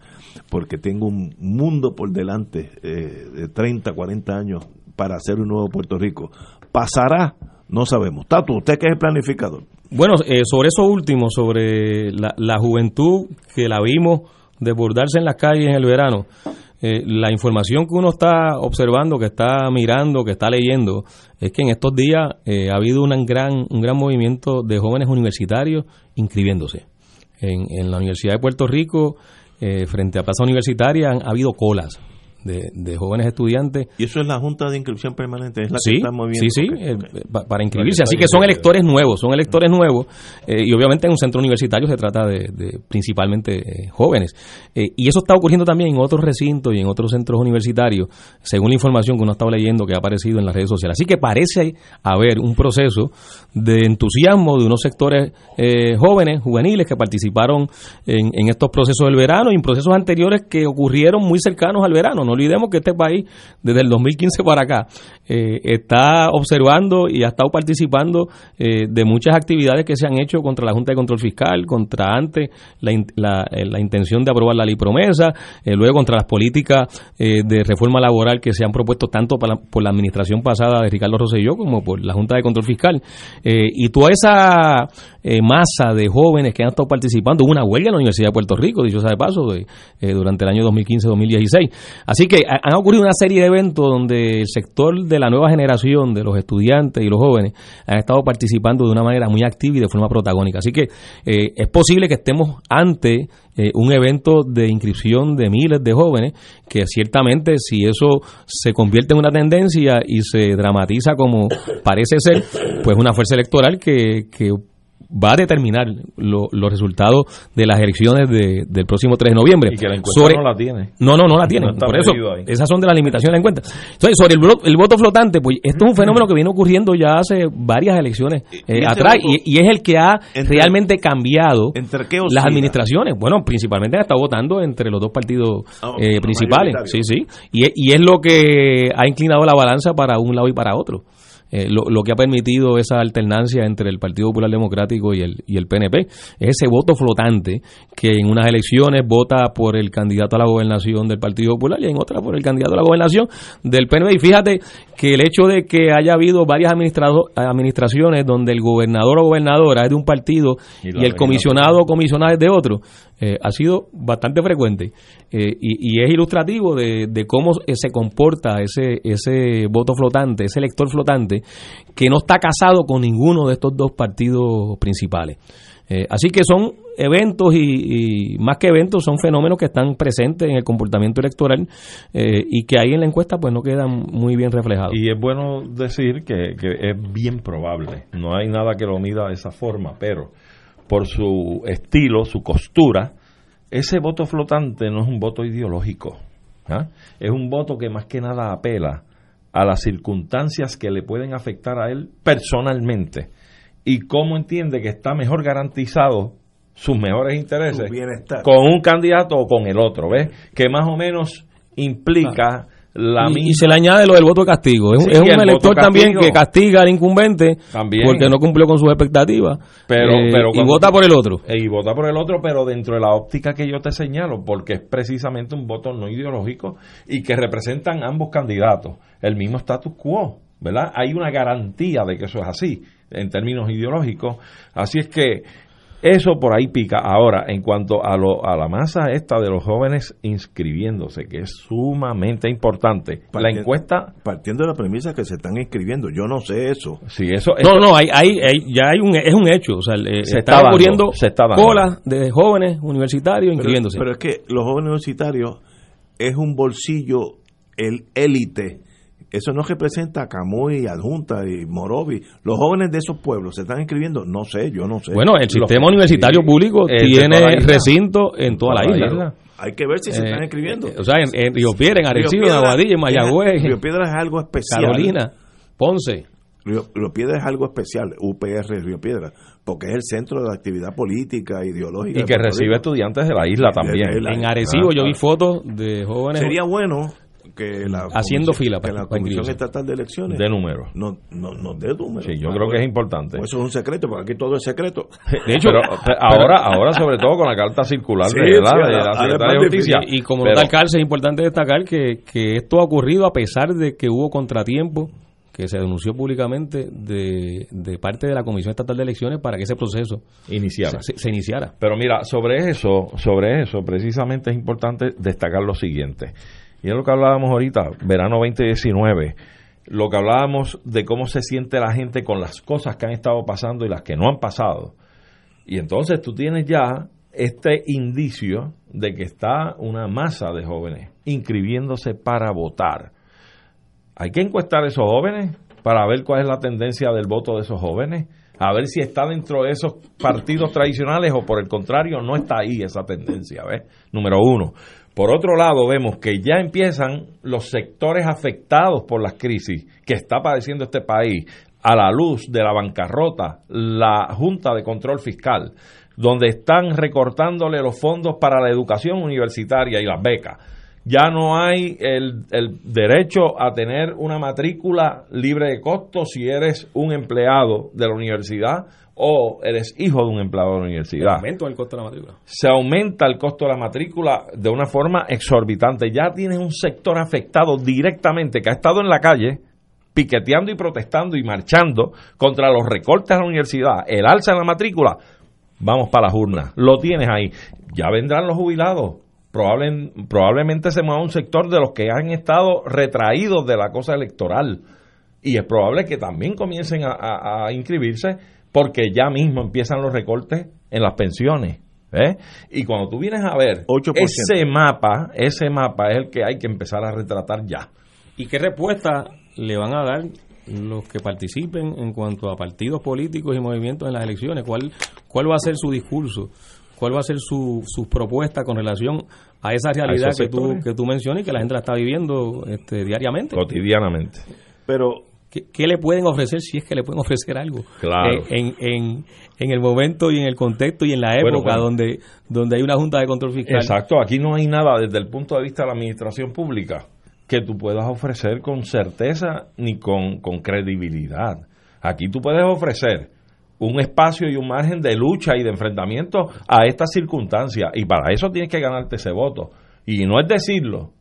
porque tengo un mundo por delante eh, de 30, 40 años para hacer un nuevo Puerto Rico. ¿Pasará? No sabemos. Tato, ¿usted qué es el planificador? Bueno, eh, sobre eso último, sobre la, la juventud que la vimos desbordarse en las calles en el verano, eh, la información que uno está observando, que está mirando, que está leyendo, es que en estos días eh, ha habido un gran, un gran movimiento de jóvenes universitarios inscribiéndose. En, en la Universidad de Puerto Rico, eh, frente a Plaza Universitaria, han ha habido colas de, jóvenes estudiantes. ¿Y eso es la Junta de Inscripción Permanente? ¿Es la sí, que está moviendo? Sí, sí, eh, para inscribirse. Así que son electores nuevos, son electores nuevos. Eh, y obviamente en un centro universitario se trata de, principalmente eh, jóvenes. y eso está ocurriendo también en otros recintos y en otros centros universitarios, según la información que uno ha estado leyendo que ha aparecido en las redes sociales. Así que parece haber un proceso de entusiasmo de unos sectores jóvenes, juveniles, que participaron en, en estos procesos del verano y en procesos anteriores que ocurrieron muy cercanos al verano. No olvidemos que este país, desde el 2015 para acá, eh, está observando y ha estado participando eh, de muchas actividades que se han hecho contra la Junta de Control Fiscal, contra antes la, eh, la intención de aprobar la ley promesa, luego contra las políticas de reforma laboral que se han propuesto tanto por la administración pasada de Ricardo Rosselló como por la Junta de Control Fiscal. y toda esa masa de jóvenes que han estado participando, hubo una huelga en la Universidad de Puerto Rico, dicho sea de paso, durante el año 2015-2016. Así que han ocurrido una serie de eventos donde el sector de la nueva generación, de los estudiantes y los jóvenes, han estado participando de una manera muy activa y de forma protagónica. Así que eh, es posible que estemos ante eh, un evento de inscripción de miles de jóvenes, que ciertamente si eso se convierte en una tendencia y se dramatiza como parece ser, pues una fuerza electoral que, que va a determinar los resultados de las elecciones de, del próximo 3 de noviembre. Y que la encuesta no la tiene. No, no, no la tiene. Por eso, esas son de las limitaciones de la encuesta. Entonces, sobre el, voto flotante, pues esto es un fenómeno que viene ocurriendo ya hace varias elecciones eh, atrás y, es el que ha realmente cambiado las administraciones. Bueno, principalmente ha estado votando entre los dos partidos ah, eh, principales. Sí, sí. Y, y es lo que ha inclinado la balanza para un lado y para otro. Eh, lo, lo, que ha permitido esa alternancia entre el Partido Popular Democrático y el, y el PNP. Es ese voto flotante que en unas elecciones vota por el candidato a la gobernación del Partido Popular y en otras por el candidato a la gobernación del PNP. Y fíjate que el hecho de que haya habido varias administraciones donde el gobernador o gobernadora es de un partido y, el comisionado o comisionada es de otro, eh, ha sido bastante frecuente eh, y, es ilustrativo de, cómo eh, se comporta ese, ese voto flotante, ese elector flotante, que no está casado con ninguno de estos dos partidos principales. así que son eventos y, más que eventos son fenómenos que están presentes en el comportamiento electoral y que ahí en la encuesta pues no quedan muy bien reflejados. Y es bueno decir que, que es bien probable, no hay nada que lo mida de esa forma, pero por su estilo, su costura, ese voto flotante no es un voto ideológico. ¿ah? Es un voto que más que nada apela a las circunstancias que le pueden afectar a él personalmente y cómo entiende que está mejor garantizado sus mejores intereses con un candidato o con el otro, ¿ves? Que más o menos implica la y, misma y se le añade lo del voto de castigo. Es, un- Sí, es un el voto elector también que castiga al incumbente También. porque no cumplió con sus expectativas Pero- eh, pero y vota por el otro. Eh, y vota por el otro, pero dentro de la óptica que yo te señalo, porque es precisamente un voto no ideológico y que representan ambos candidatos el mismo status quo, ¿verdad? Hay una garantía de que eso es así en términos ideológicos, así es que eso por ahí pica. Ahora, en cuanto a, lo, a la masa esta de los jóvenes inscribiéndose, que es sumamente importante, la encuesta, Partiendo de la premisa que se están inscribiendo, yo no sé eso. si eso, No, no, hay, hay, hay- ya hay un, es un hecho. O sea, Se están está dando, ocurriendo se está dando. colas de jóvenes universitarios Pero, inscribiéndose. pero es que los jóvenes universitarios es un bolsillo, el élite. Eso no representa a Camuy, Adjunta y Morovi. Los jóvenes de esos pueblos se están inscribiendo, no sé, yo no sé. bueno, el Los- sistema universitario sí, público tiene recinto en toda la isla. Hay que ver si se Eh, están inscribiendo. eh, o sea, en, en Río Piedra, en Arecibo, en Aguadilla, en Mayagüez, Río Piedra es algo especial. Carolina, Ponce. Río, Río Piedra es algo especial, UPR Río Piedra, porque es el centro de la actividad política, ideológica. y que recibe estudiantes de la isla también. En Arecibo Ah, yo vi fotos de jóvenes Sería bueno que la Haciendo comisión- fila que para- la para Comisión inscribirse. Estatal de Elecciones de números. no, no, no dé números. Sí, yo creo que es importante. pues eso es un secreto, porque aquí todo es secreto. De hecho, pero, pero ahora, ahora sobre todo con la carta circular Sí, de, ahora- de la Secretaría de Justicia. Y como Pero- nota alcalde es importante destacar que, que esto ha ocurrido a pesar de que hubo contratiempo que se denunció públicamente de, de parte de la Comisión Estatal de Elecciones para que ese proceso iniciara. se, se iniciara. Pero mira, sobre eso, sobre eso, precisamente es importante destacar lo siguiente. Y es lo que hablábamos ahorita, verano 2019, lo que hablábamos de cómo se siente la gente con las cosas que han estado pasando y las que no han pasado. Y entonces tú tienes ya este indicio de que está una masa de jóvenes inscribiéndose para votar. Hay que encuestar a esos jóvenes para ver cuál es la tendencia del voto de esos jóvenes, a ver si está dentro de esos partidos tradicionales o por el contrario no está ahí esa tendencia, ¿ves? Número uno. Por otro lado, vemos que ya empiezan los sectores afectados por las crisis que está padeciendo este país a la luz de la bancarrota, la Junta de Control Fiscal, donde están recortándole los fondos para la educación universitaria y las becas. Ya no hay el, el derecho a tener una matrícula libre de costo si eres un empleado de la universidad o eres hijo de un empleado de la universidad. Aumento del costo de la matrícula. Se aumenta el costo de la matrícula de una forma exorbitante. Ya tienes un sector afectado directamente que ha estado en la calle piqueteando y protestando y marchando contra los recortes a la universidad, el alza en la matrícula. Vamos para las urnas. Lo tienes ahí. Ya vendrán los jubilados Probable, probablemente se mueva un sector de los que han estado retraídos de la cosa electoral. Y es probable que también comiencen a, a- a inscribirse porque ya mismo empiezan los recortes en las pensiones. ¿eh? Y cuando tú vienes a ver 8%. ese mapa, ese mapa es el que hay que empezar a retratar ya. ¿Y qué respuesta le van a dar los que participen en cuanto a partidos políticos y movimientos en las elecciones? ¿Cuál, cuál va a ser su discurso? ¿Cuál va a ser su, su propuesta con relación a esa realidad que tú, que tú mencionas y que la gente la está viviendo este, diariamente? Cotidianamente. Pero ¿Qué, qué le pueden ofrecer si es que le pueden ofrecer algo? Claro. Eh, en, en, en el momento y en el contexto y en la época Bueno, bueno. Donde, donde hay una Junta de Control Fiscal. Exacto, aquí no hay nada desde el punto de vista de la administración pública que tú puedas ofrecer con certeza ni con, con credibilidad. Aquí tú puedes ofrecer un espacio y un margen de lucha y de enfrentamiento a estas circunstancias y para eso tienes que ganarte ese voto. Y no es decirlo,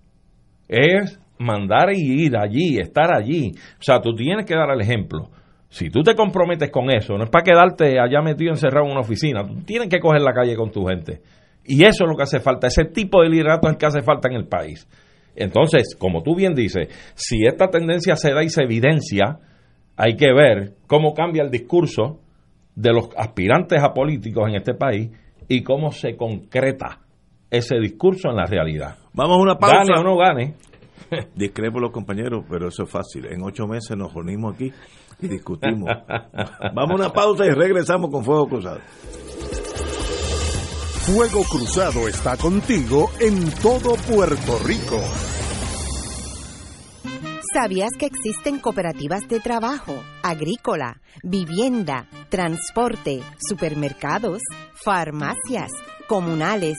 es mandar y ir allí, estar allí. O sea, tú tienes que dar el ejemplo. Si tú te comprometes con eso, no es para quedarte allá metido encerrado en una oficina, tú tienes que coger la calle con tu gente. Y eso es lo que hace falta, ese tipo de liderato es el que hace falta en el país. Entonces, como tú bien dices, si esta tendencia se da y se evidencia, hay que ver cómo cambia el discurso de los aspirantes a políticos en este país y cómo se concreta ese discurso en la realidad. vamos a una pausa. Gane o no gane, Discrepo los compañeros, pero eso es fácil. En ocho meses nos reunimos aquí y discutimos. Vamos a una pausa y regresamos con Fuego Cruzado. Fuego Cruzado está contigo en todo Puerto Rico. ¿Sabías que existen cooperativas de trabajo, agrícola, vivienda, transporte, supermercados, farmacias, comunales,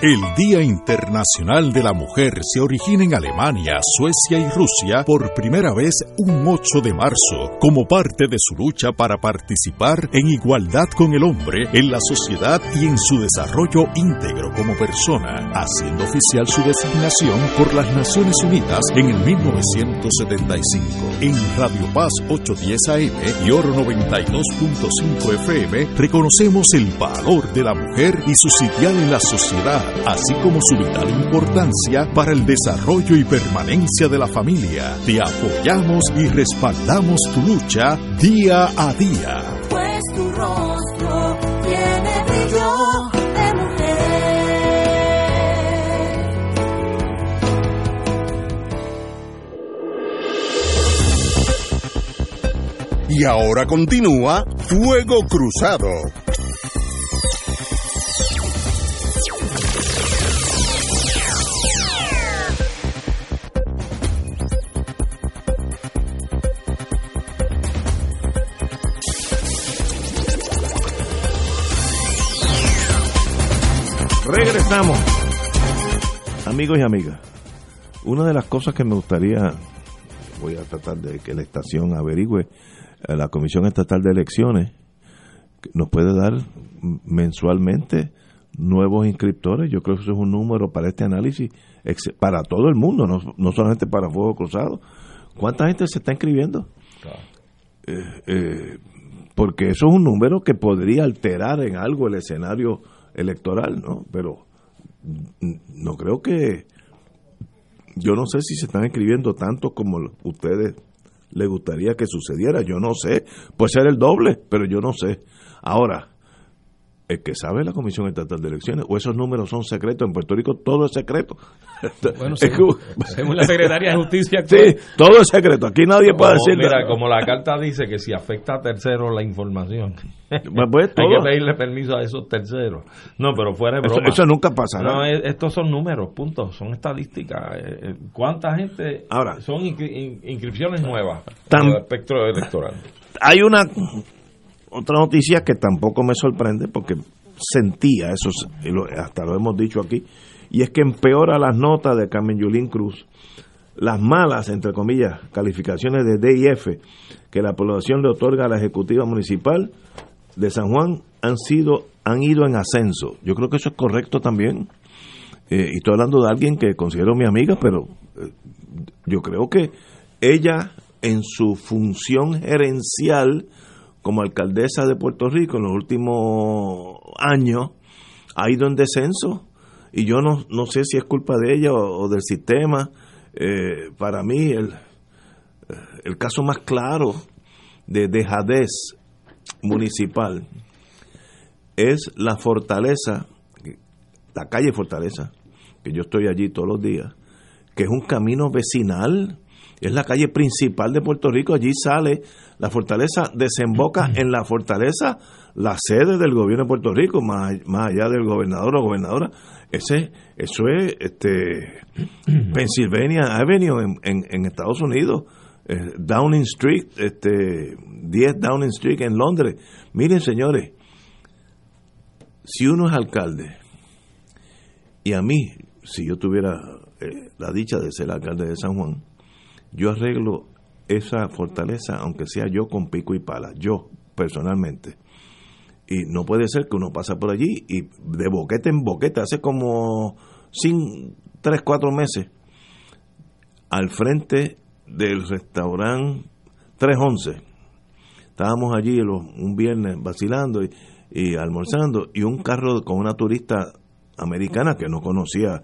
El Día Internacional de la Mujer se origina en Alemania, Suecia y Rusia por primera vez un 8 de marzo, como parte de su lucha para participar en igualdad con el hombre en la sociedad y en su desarrollo íntegro como persona, haciendo oficial su designación por las Naciones Unidas en el 1975. En Radio Paz 810 AM y Oro 92.5 FM reconocemos el valor de la mujer y su sitial en la sociedad así como su vital importancia para el desarrollo y permanencia de la familia. Te apoyamos y respaldamos tu lucha día a día. Pues tu rostro tiene brillo de mujer. Y ahora continúa Fuego Cruzado. Regresamos. Amigos y amigas, una de las cosas que me gustaría, voy a tratar de que la estación averigüe, eh, la Comisión Estatal de Elecciones nos puede dar mensualmente nuevos inscriptores. Yo creo que eso es un número para este análisis, para todo el mundo, no, no solamente para Fuego Cruzado. ¿Cuánta gente se está inscribiendo? Eh, eh, porque eso es un número que podría alterar en algo el escenario electoral, ¿no? Pero no creo que yo no sé si se están escribiendo tanto como ustedes les gustaría que sucediera, yo no sé, puede ser el doble, pero yo no sé. Ahora, el que sabe la Comisión Estatal de Elecciones, o esos números son secretos, en Puerto Rico todo es secreto. Bueno, Es según, que- según la Secretaría de Justicia Sí, actual, todo es secreto, aquí nadie puede decir mira, nada. como la carta dice que si afecta a terceros la información, pues, hay que pedirle permiso a esos terceros. No, pero fuera de broma. eso nunca pasará. No, es- estos son números, puntos, son estadísticas. Eh, eh, ¿Cuánta gente Ahora. son inscri- in- inscripciones nuevas en el espectro electoral? hay una otra noticia que tampoco me sorprende porque sentía eso hasta lo hemos dicho aquí y es que empeora las notas de Carmen Yulín Cruz las malas entre comillas calificaciones de D y F que la población le otorga a la ejecutiva municipal de San Juan han sido han ido en ascenso. Yo creo que eso es correcto también. Eh, y estoy hablando de alguien que considero mi amiga pero eh, yo creo que ella en su función gerencial como alcaldesa de Puerto Rico en los últimos años ha ido en descenso y yo no, no sé si es culpa de ella o, del sistema. Eh, para mí el, el caso más claro de dejadez municipal es la fortaleza, la calle Fortaleza, que yo estoy allí todos los días, que es un camino vecinal Es la calle principal de Puerto Rico. Allí sale la fortaleza, desemboca en la fortaleza la sede del gobierno de Puerto Rico, más, más allá del gobernador o gobernadora. Ese, eso es este, Pennsylvania Avenue en, en, en Estados Unidos. eh, Downing Street, este, 10 Downing Street en Londres. Miren, señores, si uno es alcalde, y a mí, si yo tuviera eh, la dicha de ser alcalde de San Juan, yo arreglo esa fortaleza, aunque sea yo con pico y pala, yo personalmente. Y no puede ser que uno pasa por allí y de boquete en boquete, hace como sin tres, cuatro meses, al frente del restaurante 311. Estábamos allí un viernes vacilando y almorzando y un carro con una turista americana que no conocía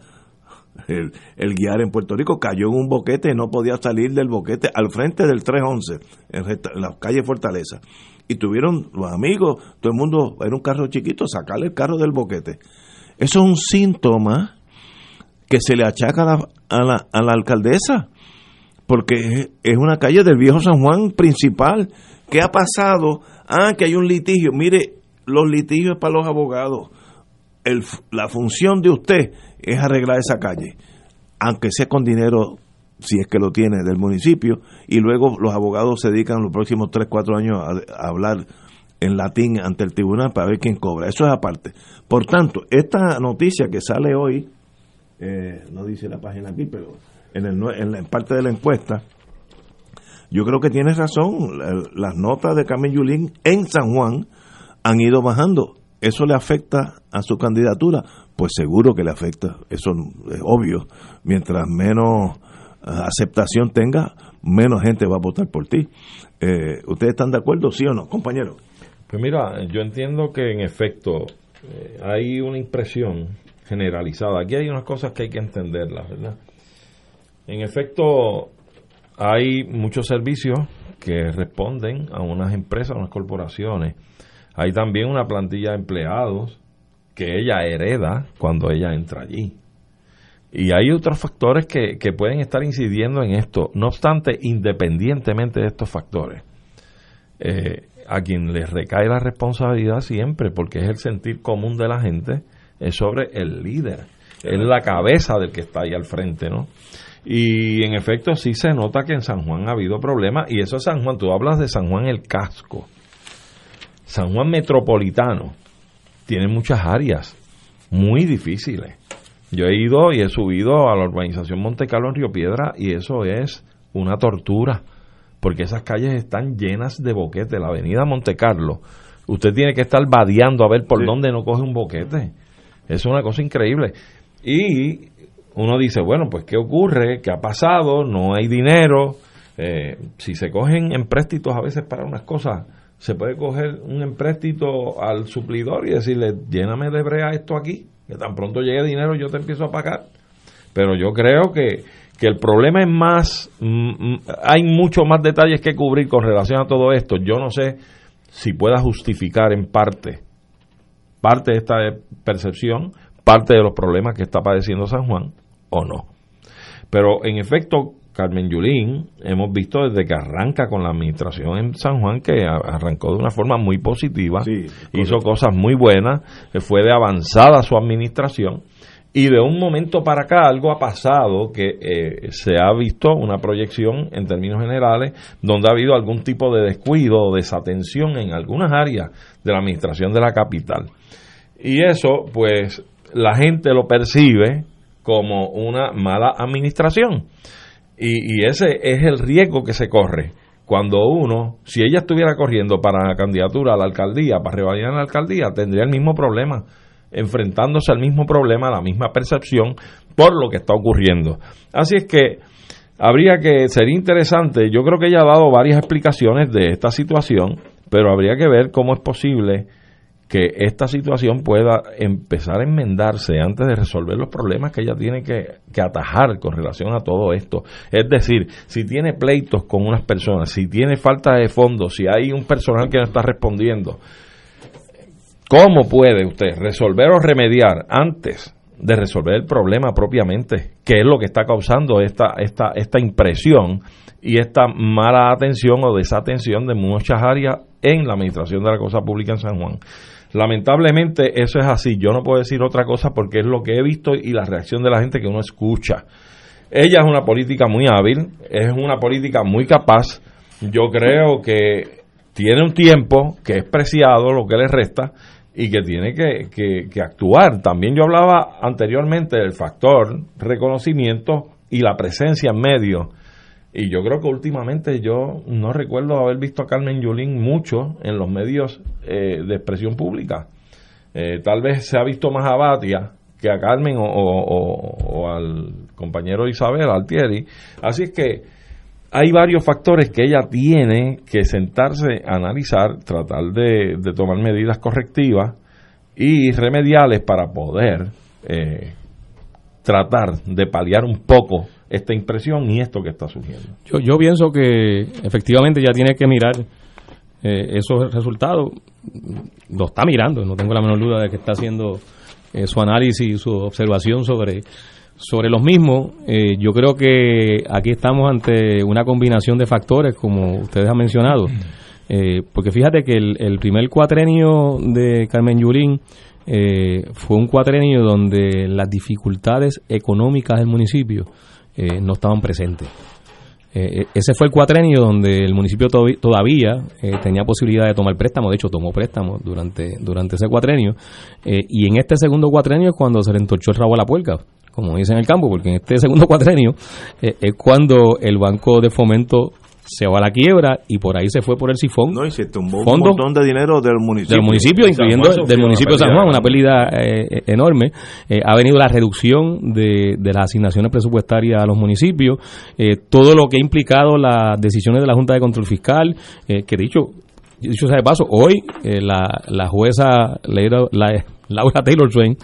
el, guiar en Puerto Rico cayó en un boquete y no podía salir del boquete al frente del 311 en, la calle Fortaleza y tuvieron los amigos todo el mundo era un carro chiquito sacarle el carro del boquete eso es un síntoma que se le achaca a la, a la, a la alcaldesa porque es- es una calle del viejo San Juan principal. ¿Qué ha pasado? Ah, que hay un litigio. Mire, los litigios para los abogados. El la función de usted es arreglar esa calle, aunque sea con dinero, si es que lo tiene, del municipio, y luego los abogados se dedican los próximos 3, 4 años a, hablar en latín ante el tribunal para ver quién cobra. Eso es aparte. Por tanto, esta noticia que sale hoy, eh, no dice la página aquí, pero en, el, en, la, parte de la encuesta, yo creo que tienes razón. la- Las notas de Carmen Yulín en San Juan han ido bajando. ¿Eso le afecta a su candidatura? Pues seguro que le afecta. Eso es obvio. Mientras menos ah, aceptación tenga, menos gente va a votar por ti. Eh, ¿Ustedes están de acuerdo, sí o no, compañero? Pues mira, yo entiendo que en efecto eh, hay una impresión generalizada. Aquí hay unas cosas que hay que entenderlas, ¿verdad? En efecto, hay muchos servicios que responden a unas empresas, a unas corporaciones. Hay también una plantilla de empleados que ella hereda cuando ella entra allí. Y hay otros factores que, que pueden estar incidiendo en esto. No obstante, independientemente de estos factores, eh, a quien les recae la responsabilidad siempre, porque es el sentir común de la gente, es sobre el líder, es la cabeza del que está ahí al frente, ¿no? Y en efecto sí se nota que en San Juan ha habido problemas, y eso es San Juan, tú hablas de San Juan el casco. San Juan metropolitano tiene muchas áreas muy difíciles. Yo he ido y he subido a la urbanización Monte Carlo en Río Piedra y eso es una tortura, porque esas calles están llenas de boquetes. La avenida Monte Carlo, usted tiene que estar vadeando a ver por Sí. dónde no coge un boquete. Es una cosa increíble. Y uno dice, bueno, pues ¿qué ocurre? ¿Qué ha pasado? No hay dinero. Eh, si se cogen empréstitos a veces para unas cosas, se puede coger un empréstito al suplidor y decirle, lléname de brea esto aquí, que tan pronto llegue dinero yo te empiezo a pagar. Pero yo creo que, que el problema es más, mm, mm, hay mucho más detalles que cubrir con relación a todo esto. Yo no sé si pueda justificar en parte, parte de esta percepción, parte de los problemas que está padeciendo San Juan o no. Pero en efecto, Carmen Yulín, hemos visto desde que arranca con la administración en San Juan que arrancó de una forma muy positiva, Sí, hizo cosas muy buenas, eh, fue de avanzada su administración y de un momento para acá algo ha pasado que eh, se ha visto una proyección en términos generales donde ha habido algún tipo de descuido o desatención en algunas áreas de la administración de la capital. Y eso, pues, la gente lo percibe como una mala administración. Y, y ese es el riesgo que se corre. Cuando uno, si ella estuviera corriendo para la candidatura a la alcaldía, para revalidar la alcaldía, tendría el mismo problema, enfrentándose al mismo problema, a la misma percepción por lo que está ocurriendo. Así es que habría que, sería interesante, yo creo que ella ha dado varias explicaciones de esta situación, pero habría que ver cómo es posible que esta situación pueda empezar a enmendarse antes de resolver los problemas que ella tiene que, atajar con relación a todo esto. Es decir, si tiene pleitos con unas personas, si tiene falta de fondos, si hay un personal que no está respondiendo, ¿cómo puede usted resolver o remediar antes de resolver el problema propiamente, que es lo que está causando esta, esta, esta impresión y esta mala atención o desatención de muchas áreas en la administración de la cosa pública en San Juan. Lamentablemente eso es así, yo no puedo decir otra cosa porque es lo que he visto y la reacción de la gente que uno escucha. Ella es una política muy hábil, es una política muy capaz, yo creo que tiene un tiempo que es preciado lo que le resta y que tiene que, que, que actuar. También yo hablaba anteriormente del factor reconocimiento y la presencia en medio. Y yo creo que últimamente yo no recuerdo haber visto a Carmen Yulín mucho en los medios eh, de expresión pública. Eh, tal vez se ha visto más a Batia que a Carmen o, al compañero Isabel Altieri. Así es que hay varios factores que ella tiene que sentarse a analizar, tratar de, de tomar medidas correctivas y remediales para poder eh, tratar de paliar un poco esta impresión y esto que está surgiendo. Yo, pienso que efectivamente ya tiene que mirar eh, esos resultados. Lo está mirando, no tengo la menor duda de que está haciendo eh, su análisis y su observación sobre, sobre los mismos. Eh, yo creo que aquí estamos ante una combinación de factores, como ustedes han mencionado. Eh, porque fíjate que el, el primer cuatrenio de Carmen Yulín eh, fue un cuatrenio donde las dificultades económicas del municipio eh, no estaban presentes. Eh, ese fue el cuatrenio donde el municipio todavía eh, tenía posibilidad de tomar préstamo, de hecho tomó préstamo durante, durante ese cuatrenio, eh, y en este segundo cuatrenio es cuando se le entorchó el rabo a la puerca, como dicen en el campo, porque en este segundo cuatrenio eh, es cuando el Banco de Fomento se va a la quiebra y por ahí se fue por el sifón No, y se tumbó un Fondo montón de dinero del municipio. del municipio, incluyendo Juan del municipio de San Juan, una pérdida. pérdida eh, enorme. Eh, ha venido la reducción de, de las asignaciones presupuestarias a los municipios, eh, todo lo que ha implicado las decisiones de la Junta de Control Fiscal, eh, que dicho, dicho sea de paso, hoy eh, la, la jueza Leira- la- Laura Taylor Swain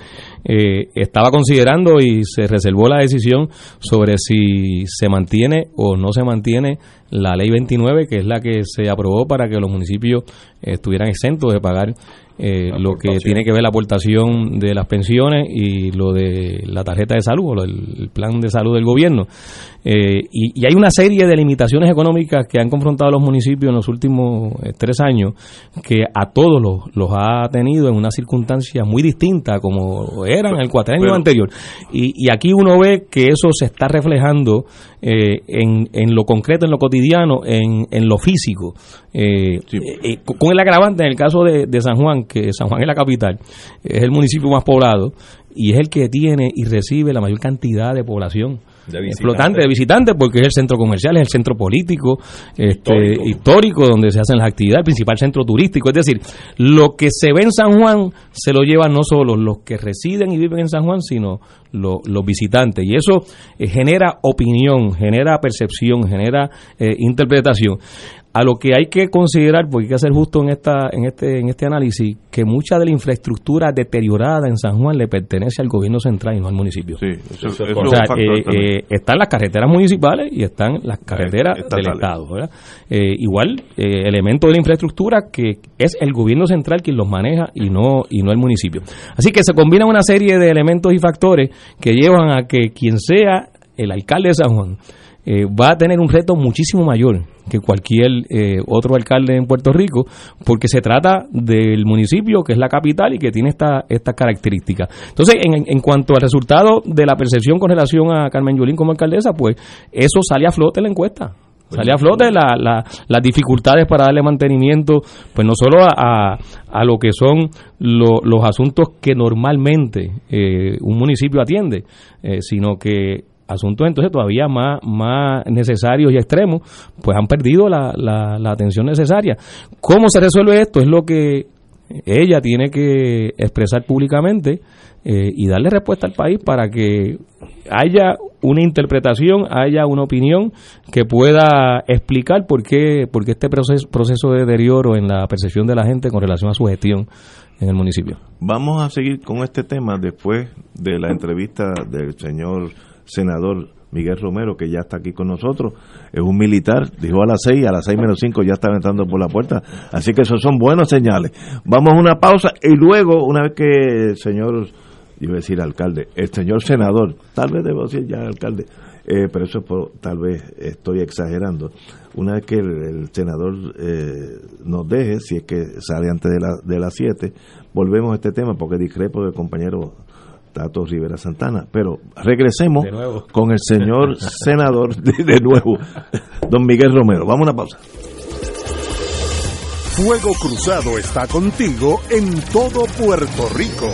eh, estaba considerando y se reservó la decisión sobre si se mantiene o no se mantiene la ley 29, que es la que se aprobó para que los municipios estuvieran exentos de pagar eh, lo que tiene que ver la aportación de las pensiones y lo de la tarjeta de salud o lo del el plan de salud del gobierno. Eh, y, y hay una serie de limitaciones económicas que han confrontado a los municipios en los últimos eh, tres años que a todos los, los ha tenido en una circunstancia muy distinta como eran en el cuatrenio Pero- anterior. Y, y aquí uno ve que eso se está reflejando eh, en, en lo concreto, en lo cotidiano, en, en lo físico. Eh, con el agravante en el caso de, de San Juan, que San Juan es la capital, es el municipio más poblado y es el que tiene y recibe la mayor cantidad de población De flotante de visitantes porque es el centro comercial, es el centro político, este, Histórico. histórico. donde se hacen las actividades, el principal centro turístico. Es decir, lo que se ve en San Juan se lo llevan no solo los que residen y viven en San Juan, sino lo- los visitantes. Y eso eh, genera opinión, genera percepción, genera eh, interpretación. A lo que hay que considerar, porque hay que ser justo en esta, en este, en este análisis, que mucha de la infraestructura deteriorada en San Juan le pertenece al gobierno central y no al municipio. Sí, eso, Eso es eso O es sea, un factor eh, eh, están las carreteras municipales y están las carreteras del. Estado. ¿verdad? Eh, igual, eh, elemento de la infraestructura que es el gobierno central quien los maneja y no, y no el municipio. Así que se combinan una serie de elementos y factores que llevan a que quien sea el alcalde de San Juan eh, va a tener un reto muchísimo mayor que cualquier eh, otro alcalde en Puerto Rico, porque se trata del municipio que es la capital y que tiene esta- estas características. Entonces, en, en cuanto al resultado de la percepción con relación a Carmen Yulín como alcaldesa, pues eso sale a flote en la encuesta. Sale a flote la- la- las dificultades para darle mantenimiento, pues no solo a, a- a lo que son lo- los asuntos que normalmente eh, un municipio atiende, eh, sino que asuntos entonces todavía más, más necesarios y extremos, pues han perdido la, la, la atención necesaria. ¿Cómo se resuelve esto? Es lo que ella tiene que expresar públicamente eh, y darle respuesta al país para que haya una interpretación, haya una opinión que pueda explicar por qué, por qué este proceso, proceso de deterioro en la percepción de la gente con relación a su gestión en el municipio. Vamos a seguir con este tema después de la entrevista del señor senador Miguel Romero, que ya está aquí con nosotros. Es un militar, dijo a las seis, a las seis menos cinco ya estaba entrando por la puerta. Así que esos son buenos señales. Vamos a una pausa y luego, una vez que el señor yo iba a decir alcalde, el señor senador, tal vez debo decir ya alcalde, eh, pero eso por- tal vez estoy exagerando. Una vez que el, el senador eh, nos deje, si es que sale antes de, la, de las 7, volvemos a este tema porque discrepo del compañero Tato Rivera Santana. Pero regresemos con el señor senador de, de nuevo, don Miguel Romero. Vamos a una pausa. Fuego Cruzado está contigo en todo Puerto Rico.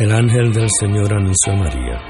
El ángel del Señor anunció a María.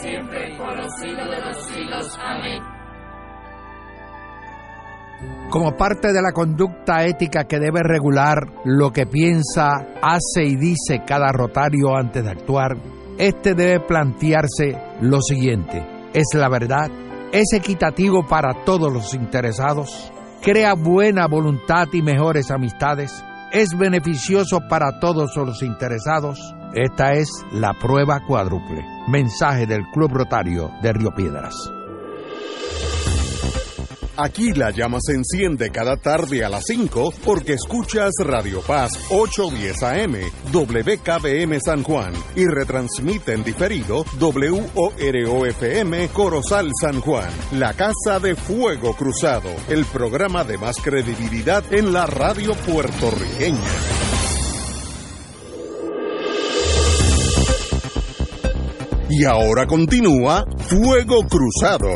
siempre, por los siglos de los siglos. Amén. como parte de la conducta ética que debe regular lo que piensa, hace y dice cada rotario antes de actuar, este debe plantearse lo siguiente, ¿es la verdad? ¿Es equitativo para todos los interesados? ¿Crea buena voluntad y mejores amistades? ¿Es beneficioso para todos los interesados? Esta es la prueba cuádruple. Mensaje del Club Rotario de Río Piedras. Aquí la llama se enciende cada tarde a las 5 porque escuchas Radio Paz 810 AM, WKBM San Juan y retransmite en diferido WOROFM Corozal San Juan, la Casa de Fuego Cruzado, el programa de más credibilidad en la radio puertorriqueña. Y ahora continúa Fuego Cruzado.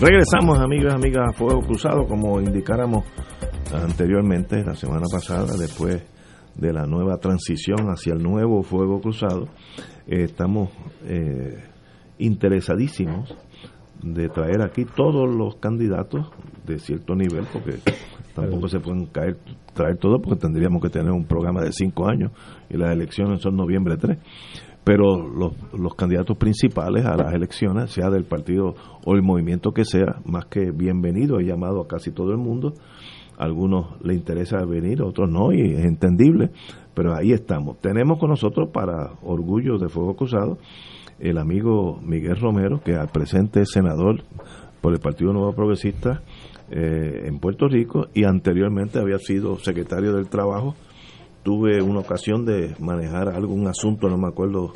Regresamos, amigas, amigas, a Fuego Cruzado, como indicáramos anteriormente, la semana pasada, después de la nueva transición hacia el nuevo Fuego Cruzado, eh, estamos eh, interesadísimos de traer aquí todos los candidatos de cierto nivel, porque tampoco se pueden caer, traer todos, porque tendríamos que tener un programa de cinco años y las elecciones son noviembre 3 pero los, los candidatos principales a las elecciones, sea del partido o el movimiento que sea, más que bienvenido, he llamado a casi todo el mundo, a algunos le interesa venir, a otros no, y es entendible, pero ahí estamos. Tenemos con nosotros, para orgullo de Fuego Cruzado, el amigo Miguel Romero, que al presente es senador por el Partido Nuevo Progresista eh, en Puerto Rico y anteriormente había sido secretario del Trabajo tuve una ocasión de manejar algún asunto, no me acuerdo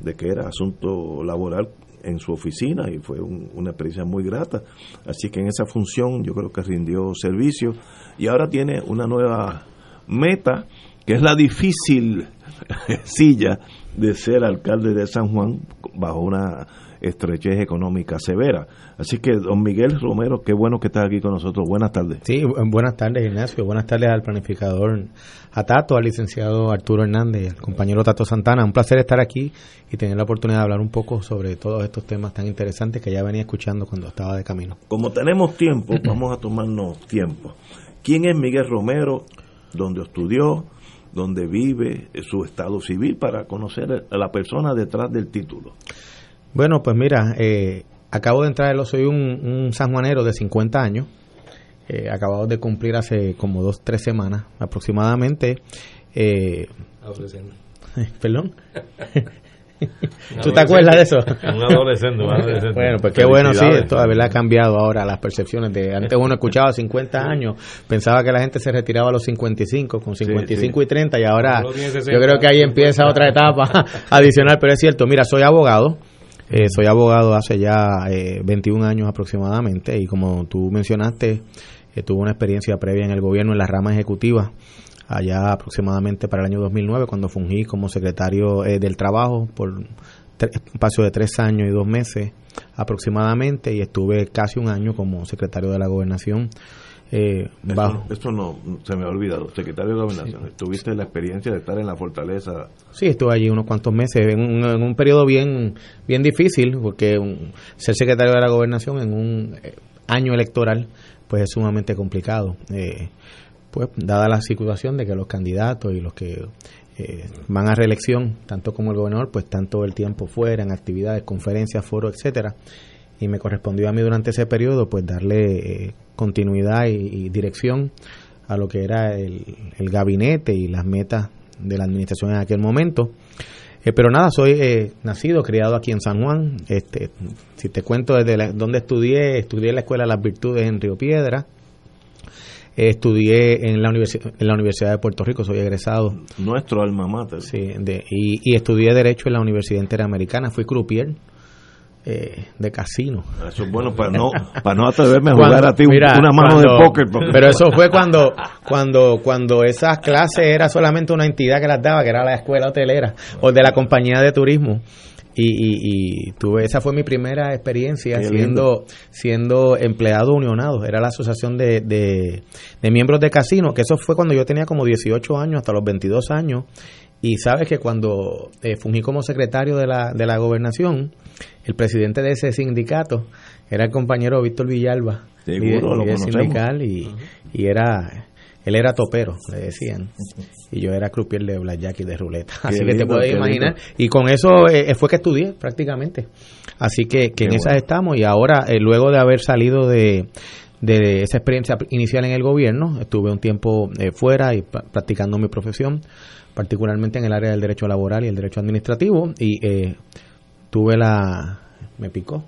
de qué era, asunto laboral en su oficina y fue un- una experiencia muy grata. Así que en esa función yo creo que rindió servicio y ahora tiene una nueva meta que es la difícil silla de ser alcalde de San Juan bajo una estrechez económica severa. Así que, don Miguel Romero, qué bueno que estás aquí con nosotros. Buenas tardes. Sí, bu- buenas tardes Ignacio, buenas tardes al planificador, a Tato, al licenciado Arturo Hernández, al compañero Tato Santana. Un placer estar aquí y tener la oportunidad de hablar un poco sobre todos estos temas tan interesantes que ya venía escuchando cuando estaba de camino. Como tenemos tiempo, vamos a tomarnos tiempo. ¿Quién es Miguel Romero donde estudió, donde vive, su estado civil, para conocer a la persona detrás del título. Bueno, pues mira, eh, acabo de entrar, soy un, un sanjuanero de 50 años, eh, acabado de cumplir hace como dos, tres semanas aproximadamente. Eh, Perdón. ¿Tú te acuerdas de eso? Un adolescente, un adolescente. Bueno, pues qué bueno, sí, Felicidades. esto de verdad ha cambiado ahora las percepciones de antes uno escuchaba 50 años, pensaba que la gente se retiraba a los 55, con 55 y 30 y ahora yo 60. creo que ahí empieza otra etapa adicional, pero es cierto, mira, soy abogado, eh, soy abogado hace ya eh, 21 años aproximadamente y como tú mencionaste, eh, tuve una experiencia previa en el gobierno en la rama ejecutiva allá aproximadamente para el año 2009 cuando fungí como secretario eh, del trabajo por tre- espacio de tres años y dos meses aproximadamente y estuve casi un año como secretario de la gobernación eh, bajo eso no se me ha olvidado. Secretario de Gobernación, tuviste la experiencia de estar en la fortaleza. Sí, estuve allí unos cuantos meses, en un, en un periodo bien, bien difícil, porque un- ser secretario de la gobernación en un eh, año electoral, pues es sumamente complicado. Eh, pues dada la situación de que los candidatos y los que eh, van a reelección, tanto como el gobernador, pues están todo el tiempo fuera, en actividades, conferencias, foros, etcétera. Y me correspondió a mí durante ese periodo, pues darle eh, continuidad y, y dirección a lo que era el, el gabinete y las metas de la administración en aquel momento. Eh, pero nada, soy eh, nacido, criado aquí en San Juan. Este, si te cuento desde la- donde estudié, estudié en la Escuela de las Virtudes en Río Piedra. Eh, estudié en la, en la Universidad de Puerto Rico, soy egresado. Nuestro alma mater. Sí, de- y, y estudié Derecho en la Universidad Interamericana. Fui croupier eh, de casino. Eso es bueno para no, para no atreverme a jugar a ti mira, una mano cuando- de póker. porque- Pero eso fue cuando, cuando, cuando esas clases era solamente una entidad que las daba, que era la escuela hotelera o de la compañía de turismo. Y, y, y tuve, esa fue mi primera experiencia siendo, siendo empleado unionado. Era la asociación de, de, de miembros de casino, que eso fue cuando yo tenía como 18 años, hasta los 22 años. Y sabes que cuando eh, fungí como secretario de la, de la gobernación, el presidente de ese sindicato era el compañero Víctor Villalba, Seguro, líder, lo líder sindical, y, y era, él era topero, le decían, y yo era croupier de blackjack y de ruleta. Así que te puedes imaginar. lindo. Y con eso eh, fue que estudié prácticamente. Así que, que en esas estamos y ahora, eh, luego de haber salido de, de esa experiencia inicial en el gobierno, estuve un tiempo eh, fuera y practicando mi profesión, particularmente en el área del derecho laboral y el derecho administrativo, y eh, tuve la... me picó,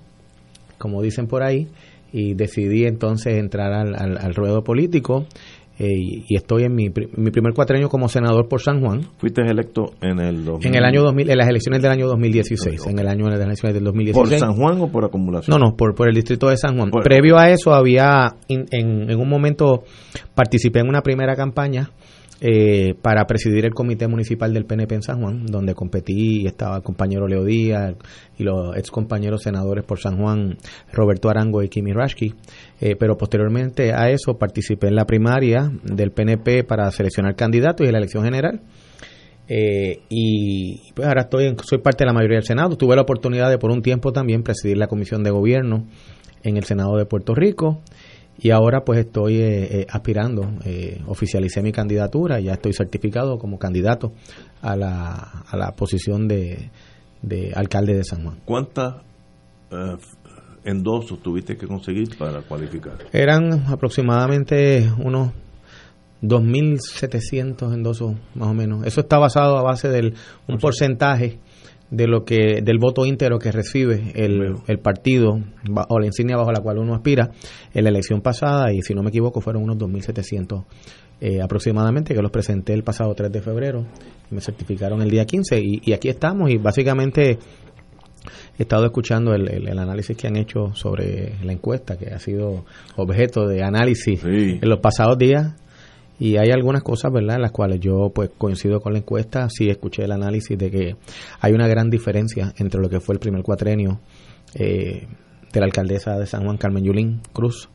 como dicen por ahí, y decidí entonces entrar al, al- al ruedo político eh, y, estoy en mi, pri- mi primer cuatrenio como senador por San Juan. Fuiste electo en el 2000. En el año 2000, en las elecciones del año 2016, en el año de las elecciones del 2016. ¿Por San Juan o por acumulación? No, no, por, por el distrito de San Juan. Por- Previo a eso había, in- en, en un momento participé en una primera campaña eh, para presidir el comité municipal del PNP en San Juan, donde competí y estaba el compañero Leo Díaz y los ex compañeros senadores por San Juan, Roberto Arango y Kimi Rashki. Eh, pero posteriormente a eso participé en la primaria del PNP para seleccionar candidatos y en la elección general. Eh, y pues ahora estoy en- soy parte de la mayoría del Senado. Tuve la oportunidad de por un tiempo también presidir la Comisión de Gobierno en el Senado de Puerto Rico. Y ahora pues estoy eh, eh, aspirando, eh, oficialicé mi candidatura ya estoy certificado como candidato a la, a la posición de, de alcalde de San Juan. ¿Cuántas eh, endosos tuviste que conseguir para cualificar? Eran aproximadamente unos 2.700 endosos más o menos. Eso está basado a base del un porcentaje de lo que del voto íntegro que recibe el, el partido o la insignia bajo la cual uno aspira en la elección pasada y si no me equivoco fueron unos 2.700 eh, aproximadamente que los presenté el pasado 3 de febrero me certificaron el día 15 y, y aquí estamos y básicamente he estado escuchando el, el- el análisis que han hecho sobre la encuesta que ha sido objeto de análisis en los pasados días y hay algunas cosas, ¿verdad?, en las cuales yo pues coincido con la encuesta, sí escuché el análisis de que hay una gran diferencia entre lo que fue el primer cuatrenio eh, de la alcaldesa de San Juan, Carmen Yulín Cruz,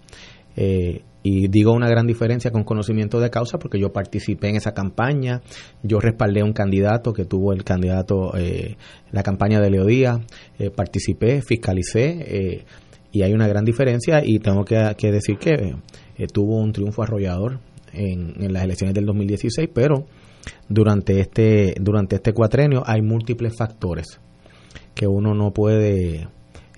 eh, y digo una gran diferencia con conocimiento de causa porque yo participé en esa campaña, yo respaldé a un candidato que tuvo el candidato eh, la campaña de Leo Díaz, eh, participé, fiscalicé, eh, y hay una gran diferencia y tengo que, decir que tuvo un triunfo arrollador en, en las elecciones del 2016, pero durante este, durante este cuatrenio hay múltiples factores que uno no puede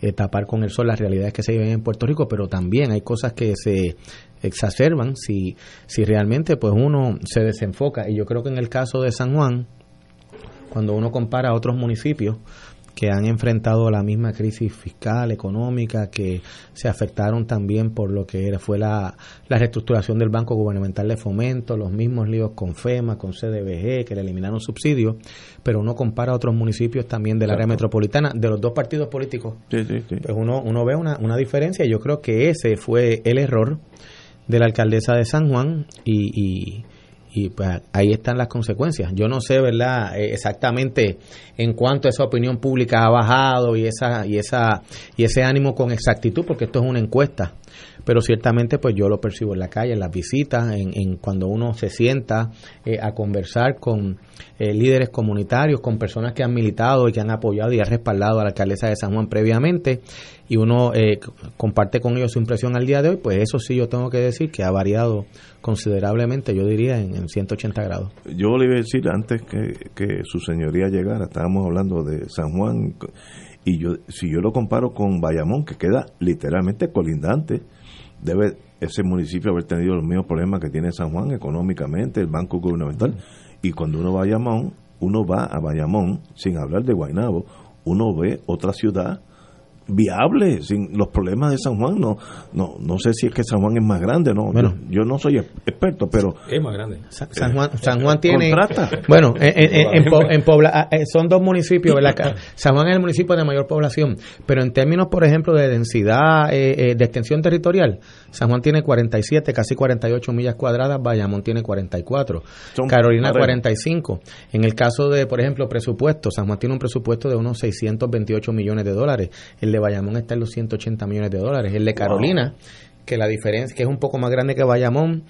eh, tapar con el sol las realidades que se viven en Puerto Rico, pero también hay cosas que se exacerban si, si realmente pues uno se desenfoca. Y yo creo que en el caso de San Juan, cuando uno compara a otros municipios, que han enfrentado la misma crisis fiscal, económica, que se afectaron también por lo que era, fue la, la reestructuración del Banco Gubernamental de Fomento, los mismos líos con FEMA, con CDBG, que le eliminaron subsidios, pero uno compara a otros municipios también del área metropolitana, de los dos partidos políticos, Sí, sí, sí. pues uno, uno ve una, una diferencia y yo creo que ese fue el error de la alcaldesa de San Juan y, y, y, pues ahí están las consecuencias. Yo no sé, ¿verdad? Eh, exactamente en cuanto esa opinión pública ha bajado y esa y esa y ese ánimo con exactitud, porque esto es una encuesta. Pero ciertamente, pues yo lo percibo en la calle, en las visitas, en, en cuando uno se sienta eh, a conversar con eh, líderes comunitarios, con personas que han militado y que han apoyado y han respaldado a la alcaldesa de San Juan previamente, y uno eh, comparte con ellos su impresión al día de hoy, pues eso sí yo tengo que decir que ha variado considerablemente, yo diría en, en 180 grados. Yo le iba a decir antes que, que su señoría llegara, estábamos hablando de San Juan, y yo si yo lo comparo con Bayamón, que queda literalmente colindante, debe ese municipio haber tenido los mismos problemas que tiene San Juan económicamente, el banco gubernamental. Y cuando uno va a Bayamón, uno va a Bayamón, sin hablar de Guaynabo, uno ve otra ciudad viable sin los problemas de San Juan no no no sé si es que San Juan es más grande no Bueno. yo, yo no soy experto pero Es más grande. Sa- San Juan, San Juan tiene. Contrasta. Bueno, en, en- en en Pobla- ah, eh, son dos municipios, ¿verdad? San Juan es el municipio de mayor población, pero en términos, por ejemplo, de densidad, eh, eh, de extensión territorial, San Juan tiene 47, casi 48 millas cuadradas, Bayamón tiene 44, Son Carolina parejos. 45. En el caso de, por ejemplo, presupuesto, San Juan tiene un presupuesto de unos 628 millones de dólares, el de Bayamón está en los 180 millones de dólares, el de Carolina, que la diferencia, que es un poco más grande que Bayamón,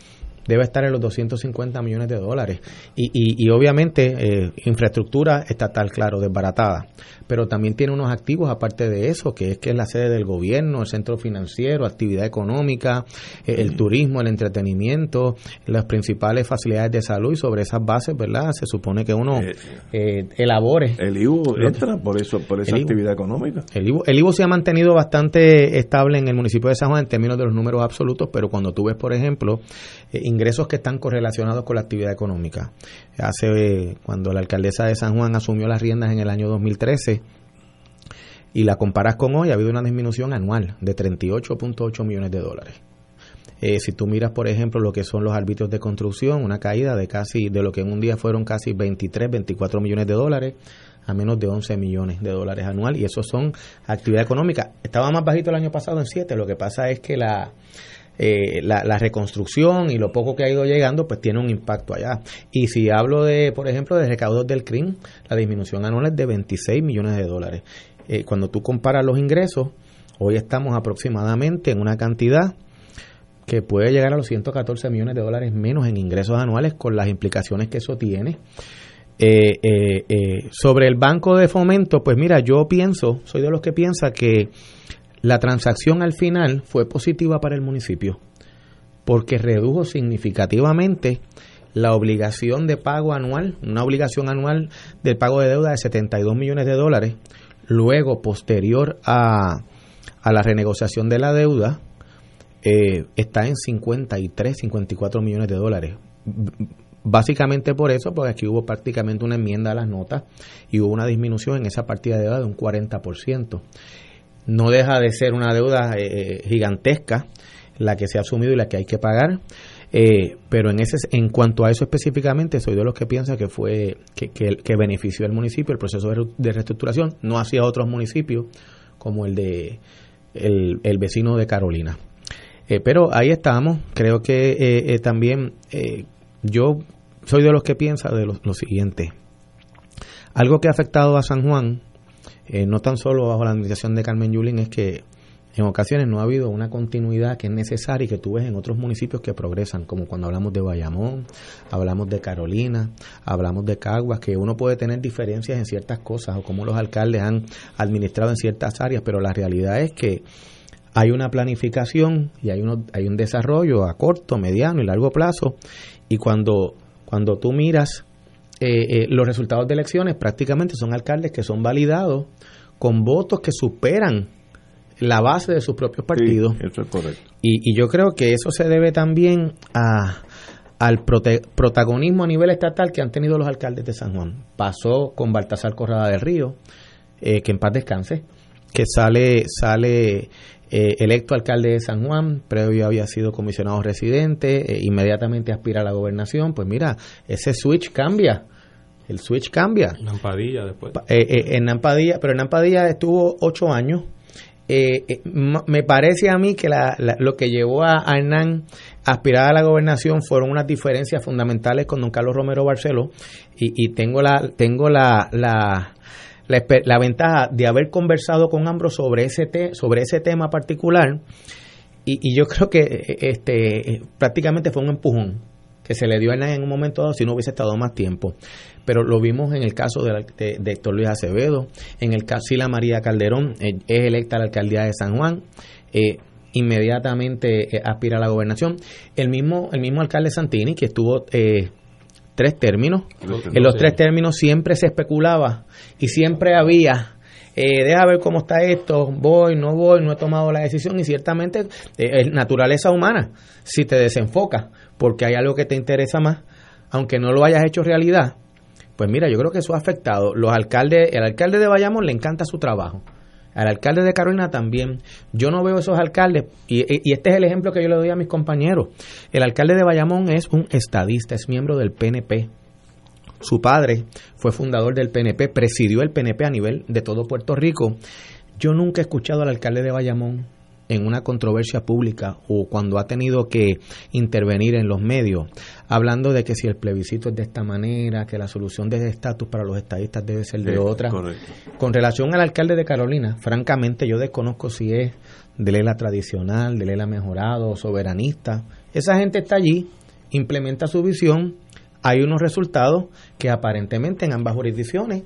debe estar en los 250 millones de dólares. Y, y, y obviamente, eh, infraestructura estatal, claro, desbaratada. Pero también tiene unos activos aparte de eso, que es que es la sede del gobierno, el centro financiero, actividad económica, eh, el turismo, el entretenimiento, las principales facilidades de salud y sobre esas bases, ¿verdad? Se supone que uno eh, elabore. el IVU entra por eso por esa IVU. actividad económica El IVU, el IVU se ha mantenido bastante estable en el municipio de San Juan en términos de los números absolutos, pero cuando tú ves, por ejemplo, eh, ingresos que están correlacionados con la actividad económica. Hace, cuando la alcaldesa de San Juan asumió las riendas en el año 2013 y la comparas con hoy, ha habido una disminución anual de 38.8 millones de dólares. Eh, si tú miras, por ejemplo, lo que son los arbitrios de construcción, una caída de casi, de lo que en un día fueron casi 23, 24 millones de dólares, a menos de 11 millones de dólares anual, y eso son actividad económica. Estaba más bajito el año pasado en 7, lo que pasa es que la, eh, la, reconstrucción y lo poco que ha ido llegando, pues tiene un impacto allá. Y si hablo de, por ejemplo, de recaudos del CRIM, la disminución anual es de 26 millones de dólares. Eh, cuando tú comparas los ingresos, hoy estamos aproximadamente en una cantidad que puede llegar a los 114 millones de dólares menos en ingresos anuales con las implicaciones que eso tiene. Eh, eh, eh, sobre el banco de fomento, pues mira, yo pienso, soy de los que piensa que la transacción al final fue positiva para el municipio porque redujo significativamente la obligación de pago anual, una obligación anual del pago de deuda de 72 millones de dólares, luego posterior a, a la renegociación de la deuda, eh, está en 53, 54 millones de dólares. Básicamente por eso, porque aquí hubo prácticamente una enmienda a las notas y hubo una disminución en esa partida de deuda de un 40%. No deja de ser una deuda eh, gigantesca la que se ha asumido y la que hay que pagar. Eh, pero en ese en cuanto a eso específicamente soy de los que piensa que fue que, que, que benefició al municipio el proceso de, re- de reestructuración no hacia otros municipios como el de el, el vecino de Carolina. Eh, pero ahí estamos. Creo que eh, eh, también eh, yo soy de los que piensa de lo siguiente. Algo que ha afectado a San Juan eh, no tan solo bajo la administración de Carmen Yulín es que en ocasiones no ha habido una continuidad que es necesaria y que tú ves en otros municipios que progresan, como cuando hablamos de Bayamón, hablamos de Carolina, hablamos de Caguas, que uno puede tener diferencias en ciertas cosas o cómo los alcaldes han administrado en ciertas áreas, pero la realidad es que hay una planificación y hay, uno, hay un desarrollo a corto, mediano y largo plazo. Y cuando, cuando tú miras eh, eh, los resultados de elecciones, prácticamente son alcaldes que son validados con votos que superan la base de sus propios partidos. eso es correcto. Y, y yo creo que eso se debe también a, al prote- protagonismo a nivel estatal que han tenido los alcaldes de San Juan. Pasó con Baltasar Corrada del Río, eh, que en paz descanse, que sale, sale eh, electo alcalde de San Juan, previo había sido comisionado residente, eh, inmediatamente aspira a la gobernación, pues mira, ese switch cambia, el switch cambia. Lampadilla después. Pa- eh, eh, Hernán Padilla, pero Hernán Padilla estuvo ocho años. Me parece a mí que la- la- lo que llevó a, a Hernán a aspirar a la gobernación fueron unas diferencias fundamentales con don Carlos Romero Barceló y, y tengo la tengo la, la, la, ventaja de haber conversado con ambos sobre ese te- sobre ese tema particular y, y yo creo que eh, este eh, prácticamente fue un empujón que se le dio a en un momento dado si no hubiese estado más tiempo. Pero lo vimos en el caso de, Héctor Luis Acevedo, en el caso Sila María Calderón, eh, es electa a la alcaldía de San Juan, eh, inmediatamente aspira a la gobernación. El mismo, el mismo alcalde Santini, que estuvo eh, tres términos, en los tres términos siempre se especulaba y siempre había eh, deja ver cómo está esto, voy, no voy, no he tomado la decisión y ciertamente eh, es naturaleza humana si te desenfocas porque hay algo que te interesa más, aunque no lo hayas hecho realidad, pues mira, yo creo que eso ha afectado. Los alcaldes, el alcalde de Bayamón le encanta su trabajo. Al alcalde de Carolina también. Yo no veo esos alcaldes, y, este es el ejemplo que yo le doy a mis compañeros. El alcalde de Bayamón es un estadista, es miembro del PNP. Su padre fue fundador del PNP, presidió el PNP a nivel de todo Puerto Rico. Yo nunca he escuchado al alcalde de Bayamón en una controversia pública o cuando ha tenido que intervenir en los medios, hablando de que si el plebiscito es de esta manera, que la solución de estatus para los estadistas debe ser de Sí, otra. correcto. Con relación al alcalde de Carolina, francamente yo desconozco si es de Lela tradicional, de Lela mejorado, soberanista. Esa gente está allí, implementa su visión, hay unos resultados que aparentemente en ambas jurisdicciones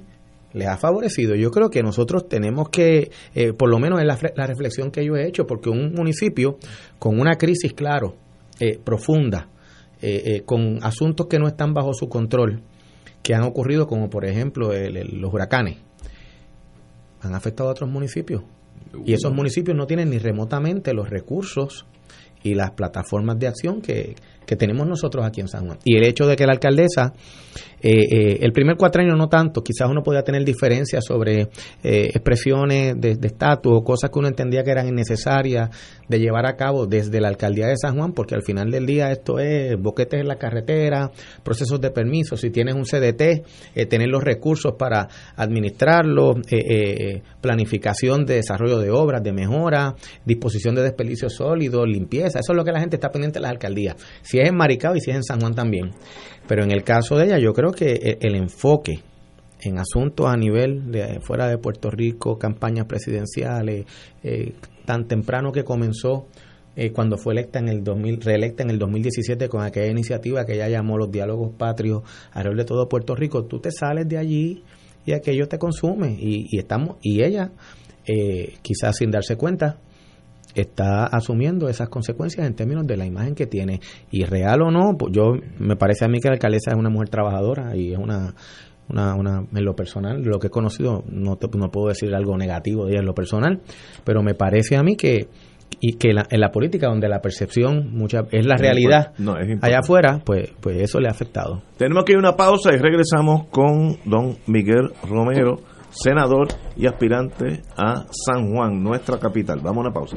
les ha favorecido. Yo creo que nosotros tenemos que, eh, por lo menos es la, la reflexión que yo he hecho, porque un municipio con una crisis, claro, eh, profunda, eh, eh, con asuntos que no están bajo su control, que han ocurrido como por ejemplo el- el- los huracanes, han afectado a otros municipios. Y esos municipios no tienen ni remotamente los recursos y las plataformas de acción que, que tenemos nosotros aquí en San Juan. Y el hecho de que la alcaldesa, eh, eh, el primer cuatrenio no tanto, quizás uno podía tener diferencias sobre eh, expresiones de estatus o cosas que uno entendía que eran innecesarias de llevar a cabo desde la alcaldía de San Juan, porque al final del día esto es boquetes en la carretera, procesos de permiso, si tienes un CDT, eh, tener los recursos para administrarlo, planificación de desarrollo de obras, de mejora, disposición de desperdicios sólidos, limpieza, eso es lo que la gente está pendiente de las alcaldías, si es en Maricao y si es en San Juan también. Pero en el caso de ella, yo creo que el, el enfoque en asuntos a nivel de fuera de Puerto Rico, campañas presidenciales, eh, tan temprano que comenzó eh, cuando fue electa en el 2000, reelecta en el 2017 con aquella iniciativa que ella llamó los diálogos patrios alrededor de todo Puerto Rico, tú te sales de allí y aquello te consume y, y estamos y ella eh, quizás sin darse cuenta está asumiendo esas consecuencias en términos de la imagen que tiene y real o no pues yo me parece a mí que la alcaldesa es una mujer trabajadora y es una una, una en lo personal lo que he conocido no te, no puedo decir algo negativo de ella en lo personal pero me parece a mí que y que la- en la política donde la percepción mucha es la realidad no, es allá afuera pues pues eso le ha afectado Tenemos que ir a una pausa y regresamos con don Miguel Romero, senador y aspirante a San Juan, nuestra capital. Vamos a una pausa.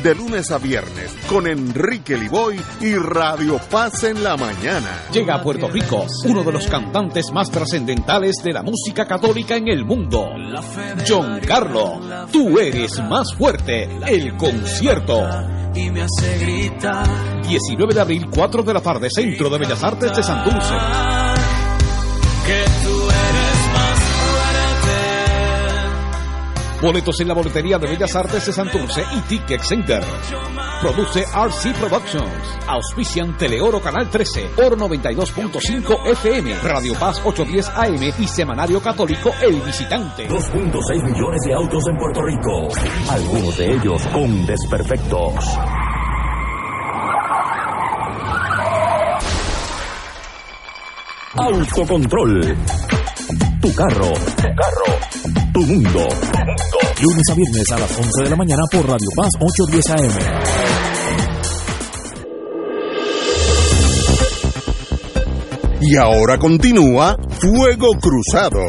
de lunes a viernes con Enrique Liboy y Radio Paz en la mañana. Llega a Puerto Rico uno de los cantantes más trascendentales de la música católica en el mundo, John Carlo. Tú eres más fuerte, el concierto. Y me hace gritar 19 de abril, 4 de la tarde, Centro de Bellas Artes de Santurce. Boletos en la boletería de Bellas Artes de Santurce y Ticket Center. Produce RC Productions. Auspician Teleoro Canal 13, Oro 92.5 FM, Radio Paz 810 AM y Semanario Católico El Visitante. 2.6 millones de autos en Puerto Rico, algunos de ellos con desperfectos. Autocontrol. Tu carro. Tu carro. Tu mundo. Lunes a viernes a las 11 de la mañana por Radio Paz 810 AM. Y ahora continúa Fuego Cruzado.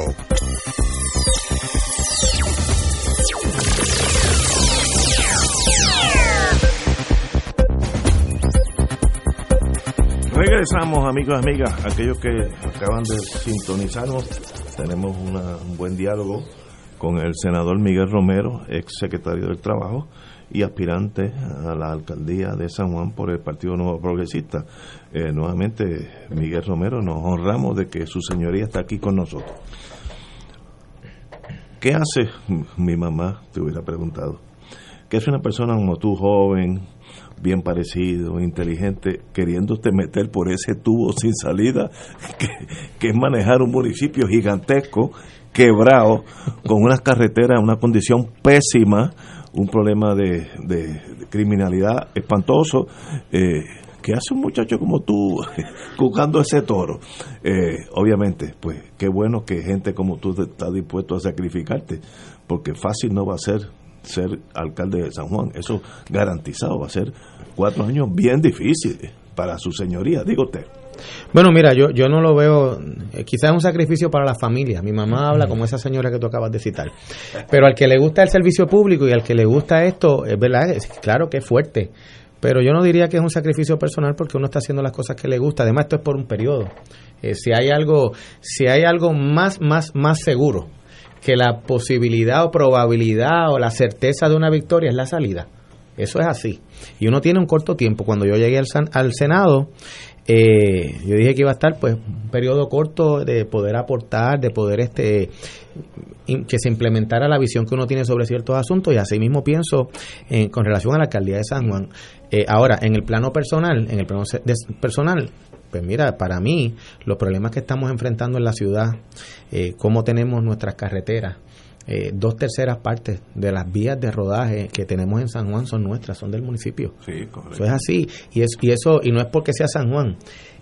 Regresamos, amigos y amigas, aquellos que acaban de sintonizarnos. Tenemos una- un buen diálogo con el senador Miguel Romero, ex secretario del Trabajo y aspirante a la alcaldía de San Juan por el Partido Nuevo Progresista. Eh, nuevamente, Miguel Romero, nos honramos de que su señoría está aquí con nosotros. ¿Qué hace mi mamá? Te hubiera preguntado. ¿Qué hace una persona como tú, joven, bien parecido, inteligente, queriéndote meter por ese tubo sin salida, que es manejar un municipio gigantesco, quebrado, con unas carreteras en una condición pésima, un problema de, de- criminalidad espantoso. Eh, ¿Qué hace un muchacho como tú jugando ese toro? Eh, obviamente, pues qué bueno que gente como tú está dispuesto a sacrificarte, porque fácil no va a ser ser alcalde de San Juan. Eso garantizado va a ser cuatro años bien difíciles para su señoría, digo usted. Bueno, mira, yo, yo no lo veo, eh, quizás es un sacrificio para la familia. Mi mamá habla como esa señora que tú acabas de citar. Pero al que le gusta el servicio público y al que le gusta esto, es verdad, es, claro que es fuerte. Pero yo no diría que es un sacrificio personal porque uno está haciendo las cosas que le gusta. Además, esto es por un periodo. Eh, si hay algo, si hay algo más, más, más seguro que la posibilidad o probabilidad o la certeza de una victoria es la salida. Eso es así. Y uno tiene un corto tiempo. Cuando yo llegué al, al Senado, eh, yo dije que iba a estar pues un periodo corto de poder aportar, de poder este que se implementara la visión que uno tiene sobre ciertos asuntos y así mismo pienso en- con relación a la alcaldía de San Juan. Eh, ahora, en el plano personal, en el plano personal, pues mira, para mí los problemas que estamos enfrentando en la ciudad, eh, cómo tenemos nuestras carreteras, eh, dos terceras partes de las vías de rodaje que tenemos en San Juan son nuestras, son del municipio. Sí, correcto. Eso es así. Y, es, y eso y no es porque sea San Juan.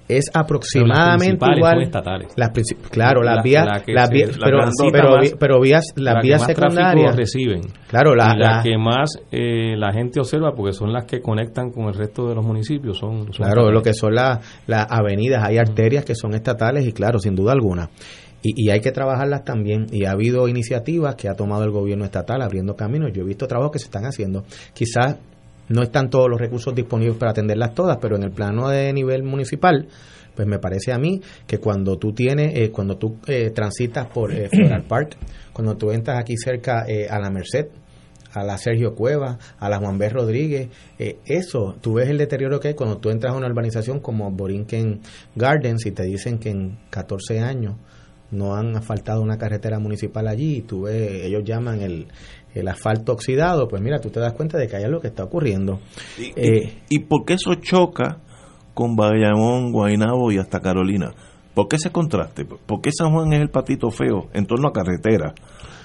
Es aproximadamente principales igual. son estatales. Las claro, las La- vías, la que las se- vías- la pero, pero, más- pero vías, las la vías secundarias reciben. Claro, la, y la, que más eh, la gente observa porque son las que conectan con el resto de los municipios son, son Claro, lo que son las las avenidas, hay arterias que son estatales y claro, sin duda alguna. Y, y hay que trabajarlas también. Y ha habido iniciativas que ha tomado el gobierno estatal abriendo caminos. Yo he visto trabajos que se están haciendo. Quizás no están todos los recursos disponibles para atenderlas todas, pero en el plano de nivel municipal, pues me parece a mí que cuando tú tienes, eh, cuando tú eh, transitas por eh, Floral Park, cuando tú entras aquí cerca eh, a la Merced, a la Sergio Cueva, a la Juan B. Rodríguez, eh, eso, tú ves el deterioro que hay cuando tú entras a una urbanización como Borinquen Gardens y te dicen que en 14 años no han asfaltado una carretera municipal allí y tú ves, ellos llaman el, el asfalto oxidado, pues mira, tú te das cuenta de que hay algo que está ocurriendo. ¿Y, Eh, y, y por qué eso choca con Bayamón, Guaynabo y hasta Carolina. ¿Por qué ese contraste? ¿Por qué San Juan es el patito feo en torno a carretera?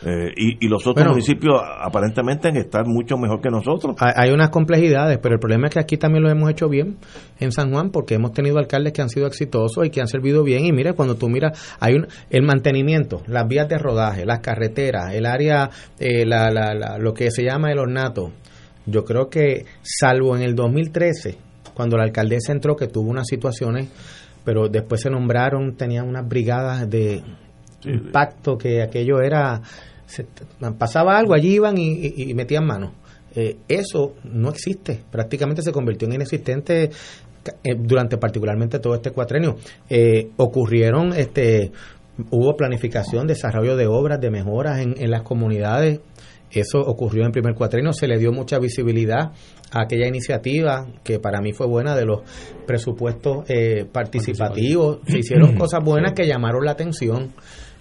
Eh, y, y los otros Bueno. municipios aparentemente en estar mucho mejor que nosotros. Hay, hay unas complejidades, pero el problema es que aquí también lo hemos hecho bien en San Juan porque hemos tenido alcaldes que han sido exitosos y que han servido bien. Y mira, cuando tú miras, hay un, el mantenimiento, las vías de rodaje, las carreteras, el área, eh, la, la- la- lo que se llama el ornato. Yo creo que, salvo en el 2013, cuando la alcaldesa entró, que tuvo unas situaciones, pero después se nombraron, tenían unas brigadas de impacto que aquello era se- pasaba algo allí iban y, y- y metían mano. Eh, eso no existe prácticamente se convirtió en inexistente eh, durante particularmente todo este cuatrenio. Eh, ocurrieron este hubo planificación desarrollo de obras de mejoras en, en las comunidades. Eso ocurrió en primer cuatrenio, se le dio mucha visibilidad a aquella iniciativa que para mí fue buena de los presupuestos eh, participativos. Se hicieron cosas buenas que llamaron la atención,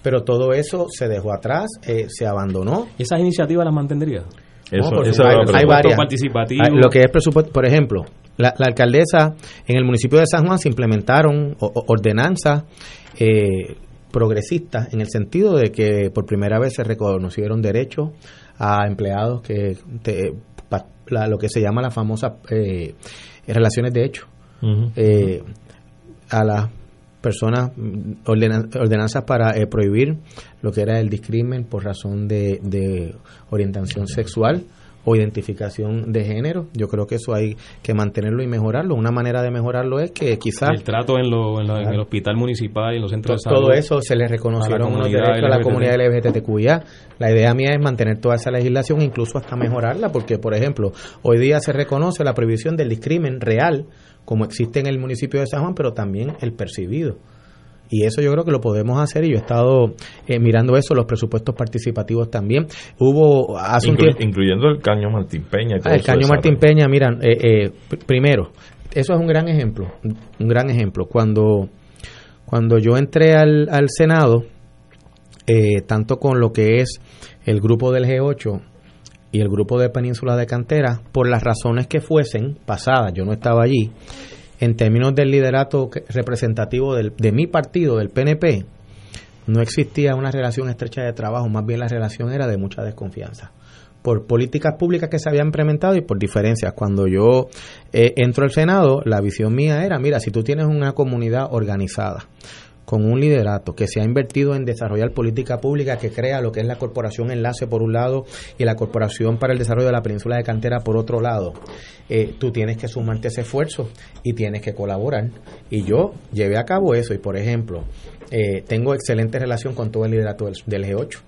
pero todo eso se dejó atrás, eh, se abandonó. ¿Y esas iniciativas las mantendría? No, eso hay, hay varias. Participativo. Hay- Lo que es presupuesto, por ejemplo, la, la alcaldesa en el municipio de San Juan se implementaron ordenanzas eh, progresistas en el sentido de que por primera vez se reconocieron derechos a empleados que te- pa- la- lo que se llama la famosa eh, relaciones de hecho eh, a las personas mm, ordena- ordenanzas para eh, prohibir lo que era el discrimen por razón de, de orientación sexual o identificación de género. Yo creo que eso hay que mantenerlo y mejorarlo. Una manera de mejorarlo es que quizás el trato en, lo- en, lo- en el hospital municipal y en los centros de todo salud. eso se le reconocieron a la unos comunidad derechos a la comunidad LGBTQIA. La idea mía es mantener toda esa legislación, incluso hasta mejorarla, porque, por ejemplo, hoy día se reconoce la prohibición del discrimen real, como existe en el municipio de San Juan, pero también el percibido. Y eso yo creo que lo podemos hacer y yo he estado eh, mirando eso, los presupuestos participativos también. Hubo hace un Inclu- tiempo... incluyendo el Caño Martín Peña. Ah, el Caño Martín Peña, mira, eh, eh, pr- primero, eso es un gran ejemplo, un gran ejemplo. Cuando, cuando yo entré al, al Senado, eh, tanto con lo que es el grupo del G8 y el grupo de Península de Cantera, por las razones que fuesen pasadas, yo no estaba allí, en términos del liderato representativo de mi partido, del PNP, no existía una relación estrecha de trabajo, más bien la relación era de mucha desconfianza por políticas públicas que se habían implementado y por diferencias. Cuando yo eh, entro al Senado, la visión mía era, mira, si tú tienes una comunidad organizada, con un liderato que se ha invertido en desarrollar política pública que crea lo que es la Corporación Enlace por un lado y la Corporación para el Desarrollo de la Península de Cantera por otro lado, eh, tú tienes que sumarte ese esfuerzo y tienes que colaborar. Y yo llevé a cabo eso y, por ejemplo, eh, tengo excelente relación con todo el liderato del, del G8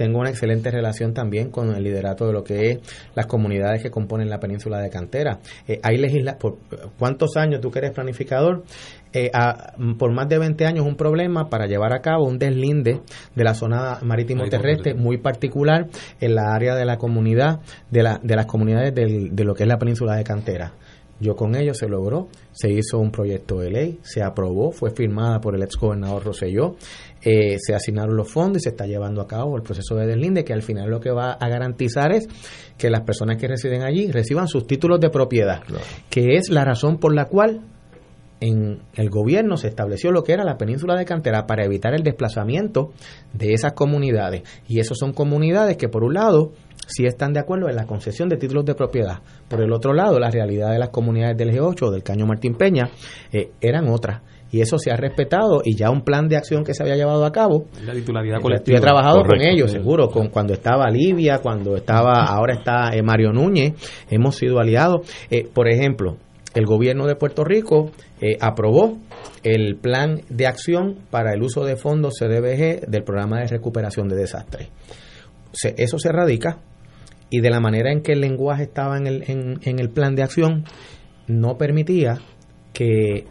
tengo una excelente relación también con el liderato de lo que es las comunidades que componen la península de Cantera. Eh, hay legisla por ¿Cuántos años tú que eres planificador? Eh, a- por más de 20 años un problema para llevar a cabo un deslinde de la zona marítimo terrestre muy particular en la área de la comunidad, de, la, de las comunidades del- de lo que es la península de Cantera. Yo con ello se logró, se hizo un proyecto de ley, se aprobó, fue firmada por el ex gobernador Rosselló, eh, se asignaron los fondos y se está llevando a cabo el proceso de deslinde, que al final lo que va a garantizar es que las personas que residen allí reciban sus títulos de propiedad, que es la razón por la cual en el gobierno se estableció lo que era la península de Cantera para evitar el desplazamiento de esas comunidades. Y esas son comunidades que, por un lado, sí están de acuerdo en la concesión de títulos de propiedad. Por el otro lado, la realidad de las comunidades del G8 o del Caño Martín Peña eh, eran otras. Y eso se ha respetado y ya un plan de acción que se había llevado a cabo La titularidad yo colectiva. he trabajado con ellos, seguro, con cuando estaba Livia, cuando estaba, ahora está eh, Mario Núñez, hemos sido aliados. Eh, por ejemplo, el gobierno de Puerto Rico eh, aprobó el plan de acción para el uso de fondos CDBG del programa de recuperación de desastres. Se- eso se radica y de la manera en que el lenguaje estaba en el, en, en el plan de acción, no permitía que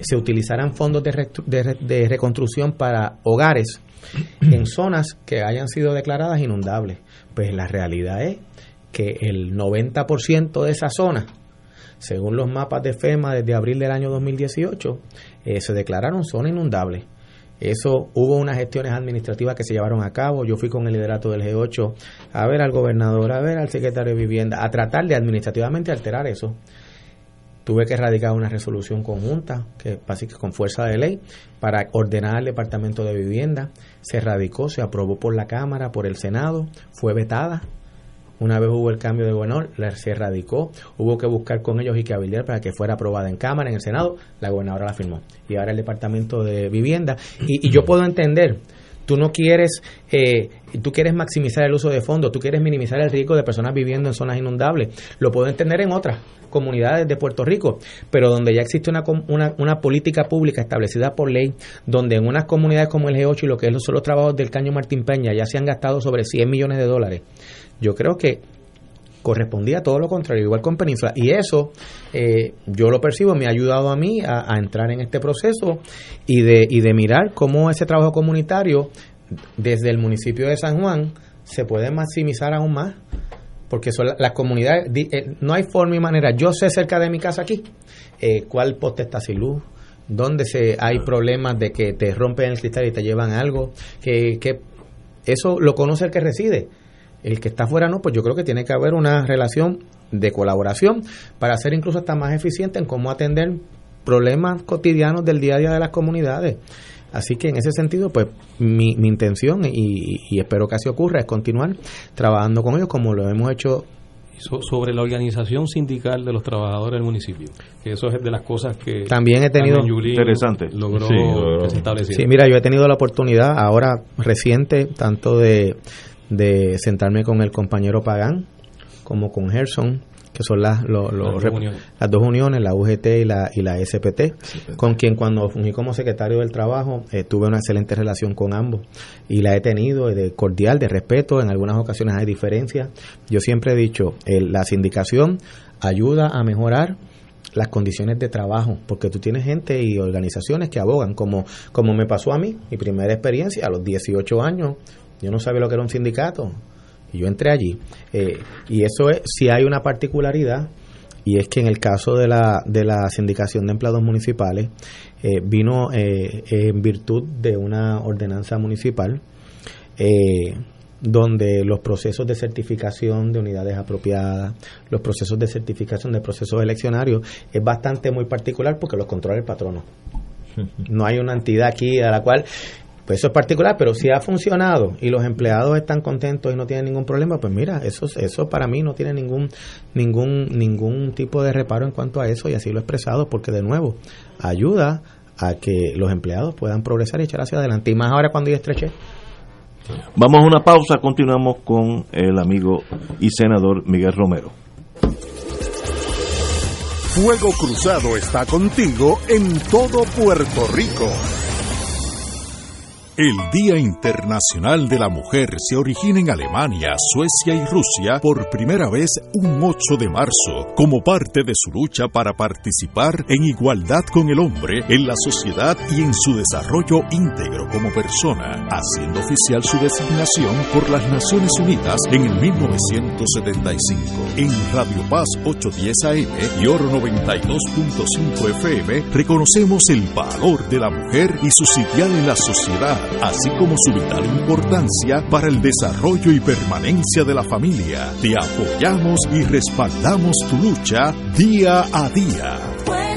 se utilizaran fondos de, de reconstrucción para hogares en zonas que hayan sido declaradas inundables. Pues la realidad es que el 90% de esa zona, según los mapas de FEMA desde abril del año 2018, eh, se declararon zona inundable. Eso hubo unas gestiones administrativas que se llevaron a cabo. Yo fui con el liderato del G8 a ver al gobernador, a ver al secretario de Vivienda, a tratar de administrativamente alterar eso. tuve que radicar una resolución conjunta, que básicamente con fuerza de ley, para ordenar al Departamento de Vivienda. Se radicó, se aprobó por la Cámara, por el Senado, fue vetada. Una vez hubo el cambio de gobernador, se radicó, hubo que buscar con ellos y que habilitar para que fuera aprobada en Cámara, en el Senado, la gobernadora la firmó. Y ahora el Departamento de Vivienda. Y, y yo puedo entender, tú no quieres, eh, tú quieres maximizar el uso de fondos, tú quieres minimizar el riesgo de personas viviendo en zonas inundables. Lo puedo entender en otras comunidades de Puerto Rico, pero donde ya existe una, una, una política pública establecida por ley, donde en unas comunidades como el G8 y lo que son los trabajos del Caño Martín Peña ya se han gastado sobre 100 millones de dólares, yo creo que correspondía todo lo contrario, igual con Península. Y eso, eh, yo lo percibo, me ha ayudado a mí a, a entrar en este proceso y de, y de mirar cómo ese trabajo comunitario desde el municipio de San Juan se puede maximizar aún más. Porque son la- las comunidades, eh, no hay forma y manera. Yo sé cerca de mi casa aquí eh, cuál poste está sin luz, dónde se, hay problemas de que te rompen el cristal y te llevan algo, que, que eso lo conoce el que reside. El que está afuera no, pues yo creo que tiene que haber una relación de colaboración para ser incluso hasta más eficiente en cómo atender problemas cotidianos del día a día de las comunidades. Así que en ese sentido, pues mi, mi intención, y, y espero que así ocurra, es continuar trabajando con ellos como lo hemos hecho So- sobre la organización sindical de los trabajadores del municipio, que eso es de las cosas que También he tenido- Interesante. logró Sí, logró. que se estableciera. Sí, mira, yo he tenido la oportunidad ahora reciente, tanto de, de sentarme con el compañero Pagán como con Gerson, que son las, lo- lo- Las dos uniones. las dos uniones, la UGT y la, y la SPT, con quien cuando fungí como secretario del trabajo eh, tuve una excelente relación con ambos y la he tenido eh, de cordial, de respeto, en algunas ocasiones hay diferencias. Yo siempre he dicho, el- la sindicación ayuda a mejorar las condiciones de trabajo, porque tú tienes gente y organizaciones que abogan, como, como me pasó a mí, mi primera experiencia, a los 18 años, yo no sabía lo que era un sindicato, y yo entré allí. Eh, y eso es, si hay una particularidad, y es que en el caso de la, de la sindicación de empleados municipales, eh, vino eh, en virtud de una ordenanza municipal, eh, donde los procesos de certificación de unidades apropiadas, los procesos de certificación de procesos eleccionarios, es bastante muy particular porque los controla el patrono. No hay una entidad aquí a la cual, pues eso es particular, pero si ha funcionado y los empleados están contentos y no tienen ningún problema, pues mira, eso, eso para mí no tiene ningún, ningún, ningún tipo de reparo en cuanto a eso y así lo he expresado porque de nuevo ayuda a que los empleados puedan progresar y echar hacia adelante. Y más ahora cuando yo estreché Vamos a una pausa, continuamos con el amigo y senador Miguel Romero. Fuego Cruzado está contigo en todo Puerto Rico. El Día Internacional de la Mujer se origina en Alemania, Suecia y Rusia por primera vez un 8 de marzo, como parte de su lucha para participar en igualdad con el hombre en la sociedad y en su desarrollo íntegro como persona, haciendo oficial su designación por las Naciones Unidas en el 1975. En Radio Paz 810 AM y Oro 92.5 FM reconocemos el valor de la mujer y su sitial en la sociedad así como su vital importancia para el desarrollo y permanencia de la familia. Te apoyamos y respaldamos tu lucha día a día. Pues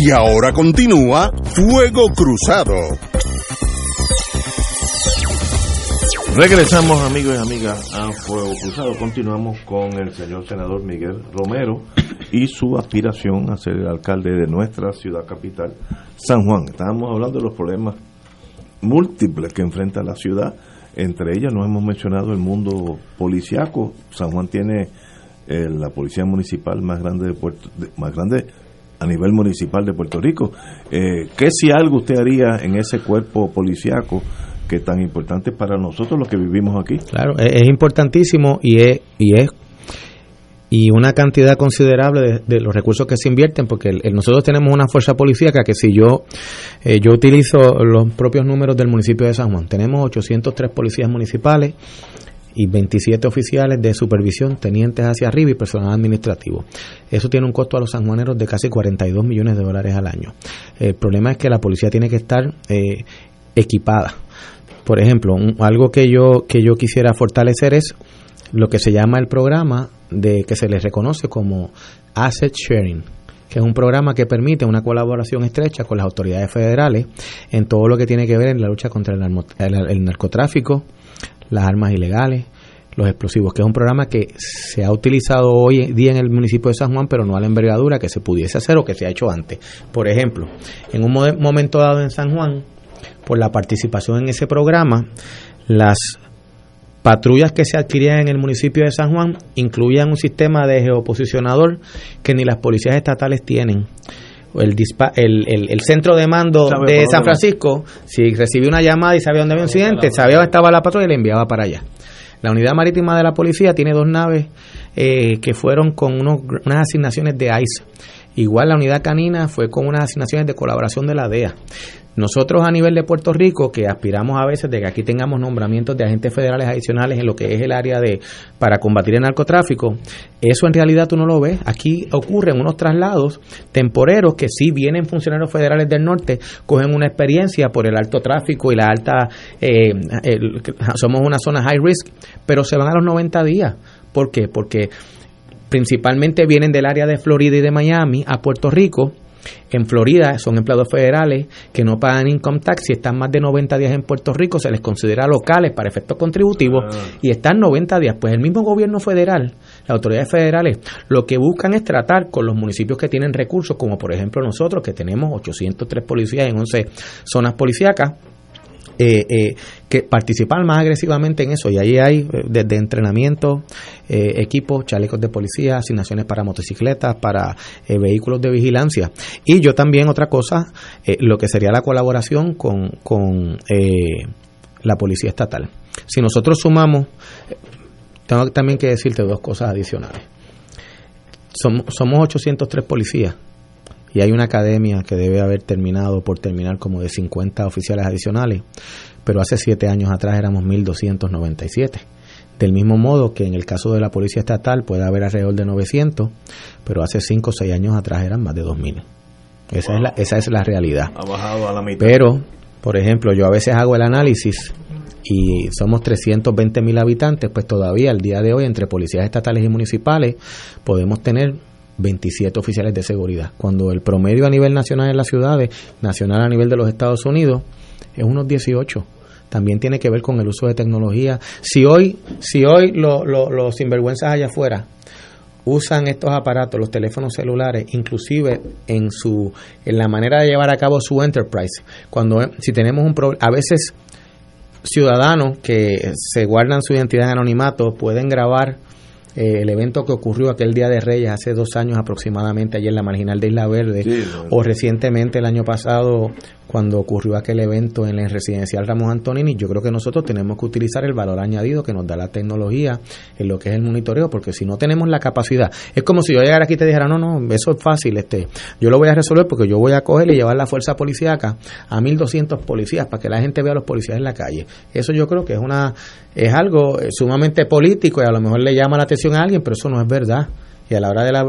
Y ahora continúa Fuego Cruzado. Regresamos amigos y amigas a Fuego Cruzado. Continuamos con el señor senador Miguel Romero y su aspiración a ser el alcalde de nuestra ciudad capital, San Juan. Estábamos hablando de los problemas múltiples que enfrenta la ciudad. Entre ellas nos hemos mencionado el mundo policiaco. San Juan tiene eh, la policía municipal más grande de Puerto, de- más grande a nivel municipal de Puerto Rico. Eh, ¿Qué si algo usted haría en ese cuerpo policiaco que tan importante para nosotros los que vivimos aquí? Claro, es, es importantísimo y es, y es y una cantidad considerable de, los recursos que se invierten, porque nosotros tenemos una fuerza policíaca que si yo eh, yo utilizo los propios números del municipio de San Juan, tenemos 803 policías municipales y 27 oficiales de supervisión, tenientes hacia arriba y personal administrativo. Eso tiene un costo a los sanjuaneros de casi 42 millones de dólares al año. El problema es que la policía tiene que estar eh, equipada. Por ejemplo, algo que yo que yo quisiera fortalecer es lo que se llama el programa de que se les reconoce como asset sharing que es un programa que permite una colaboración estrecha con las autoridades federales en todo lo que tiene que ver en la lucha contra el narcotráfico, las armas ilegales, los explosivos, que es un programa que se ha utilizado hoy en día en el municipio de San Juan, pero no a la envergadura que se pudiese hacer o que se ha hecho antes. Por ejemplo, en un mo- momento dado en San Juan, por la participación en ese programa, las patrullas que se adquirían en el municipio de San Juan incluían un sistema de geoposicionador que ni las policías estatales tienen. El, dispa- el, el- el centro de mando de San. Francisco, si recibía una llamada y sabía dónde había un incidente, sabía dónde estaba la patrulla y la enviaba para allá. La unidad marítima de la policía tiene dos naves eh, que fueron con unos- unas asignaciones de ICE. Igual la unidad canina fue con unas asignaciones de colaboración de la DEA. Nosotros a nivel de Puerto Rico, que aspiramos a veces de que aquí tengamos nombramientos de agentes federales adicionales en lo que es el área de para combatir el narcotráfico, eso en realidad tú no lo ves. Aquí ocurren unos traslados temporeros que sí vienen funcionarios federales del norte, cogen una experiencia por el alto tráfico y la alta, eh, somos una zona high risk, pero se van a los 90 días. ¿Por qué? Porque principalmente vienen del área de Florida y de Miami a Puerto Rico. En Florida son empleados federales que no pagan income tax. Si están más de 90 días en Puerto Rico, se les considera locales para efectos contributivos y están 90 días. Pues el mismo gobierno federal, las autoridades federales, lo que buscan es tratar con los municipios que tienen recursos, como por ejemplo nosotros, que tenemos 803 policías en 11 zonas policíacas, eh, eh, que participar más agresivamente en eso. Y ahí hay eh, desde entrenamiento, eh, equipos, chalecos de policía, asignaciones para motocicletas, para eh, vehículos de vigilancia. Y yo también otra cosa, lo que sería la colaboración con, con la policía estatal. Si nosotros sumamos, tengo también que decirte dos cosas adicionales. Somos, somos 803 policías y hay una academia que debe haber terminado por terminar como de 50 oficiales adicionales, pero hace siete años atrás éramos 1.297. Del mismo modo que en el caso de la Policía Estatal puede haber alrededor de 900, pero hace 5 o 6 años atrás eran más de 2.000. Esa, es la, esa es la realidad. Ha bajado a la mitad. Pero, por ejemplo, yo a veces hago el análisis y somos 320 mil habitantes, pues todavía al día de hoy entre policías estatales y municipales podemos tener 27 oficiales de seguridad, cuando el promedio a nivel nacional en las ciudades, nacional a nivel de los Estados Unidos, es unos 18 también tiene que ver con el uso de tecnología. Si hoy, si hoy lo- lo- los sinvergüenzas allá afuera usan estos aparatos, los teléfonos celulares, inclusive en su en la manera de llevar a cabo su enterprise. Cuando si tenemos un problema, a veces ciudadanos que se guardan su identidad en anonimato pueden grabar eh, el evento que ocurrió aquel Día de Reyes hace dos años aproximadamente, allí en la marginal de Isla Verde, o recientemente el año pasado cuando ocurrió aquel evento en el residencial Ramos Antonini, yo creo que nosotros tenemos que utilizar el valor añadido que nos da la tecnología en lo que es el monitoreo, porque si no tenemos la capacidad, es como si yo llegara aquí y te dijera, no, no, eso es fácil, este, yo lo voy a resolver porque yo voy a coger y llevar la fuerza policíaca a 1200 policías para que la gente vea a los policías en la calle. Eso yo creo que es una es algo eh, sumamente político y a lo mejor le llama la atención a alguien, pero eso no es verdad. Y a la hora de la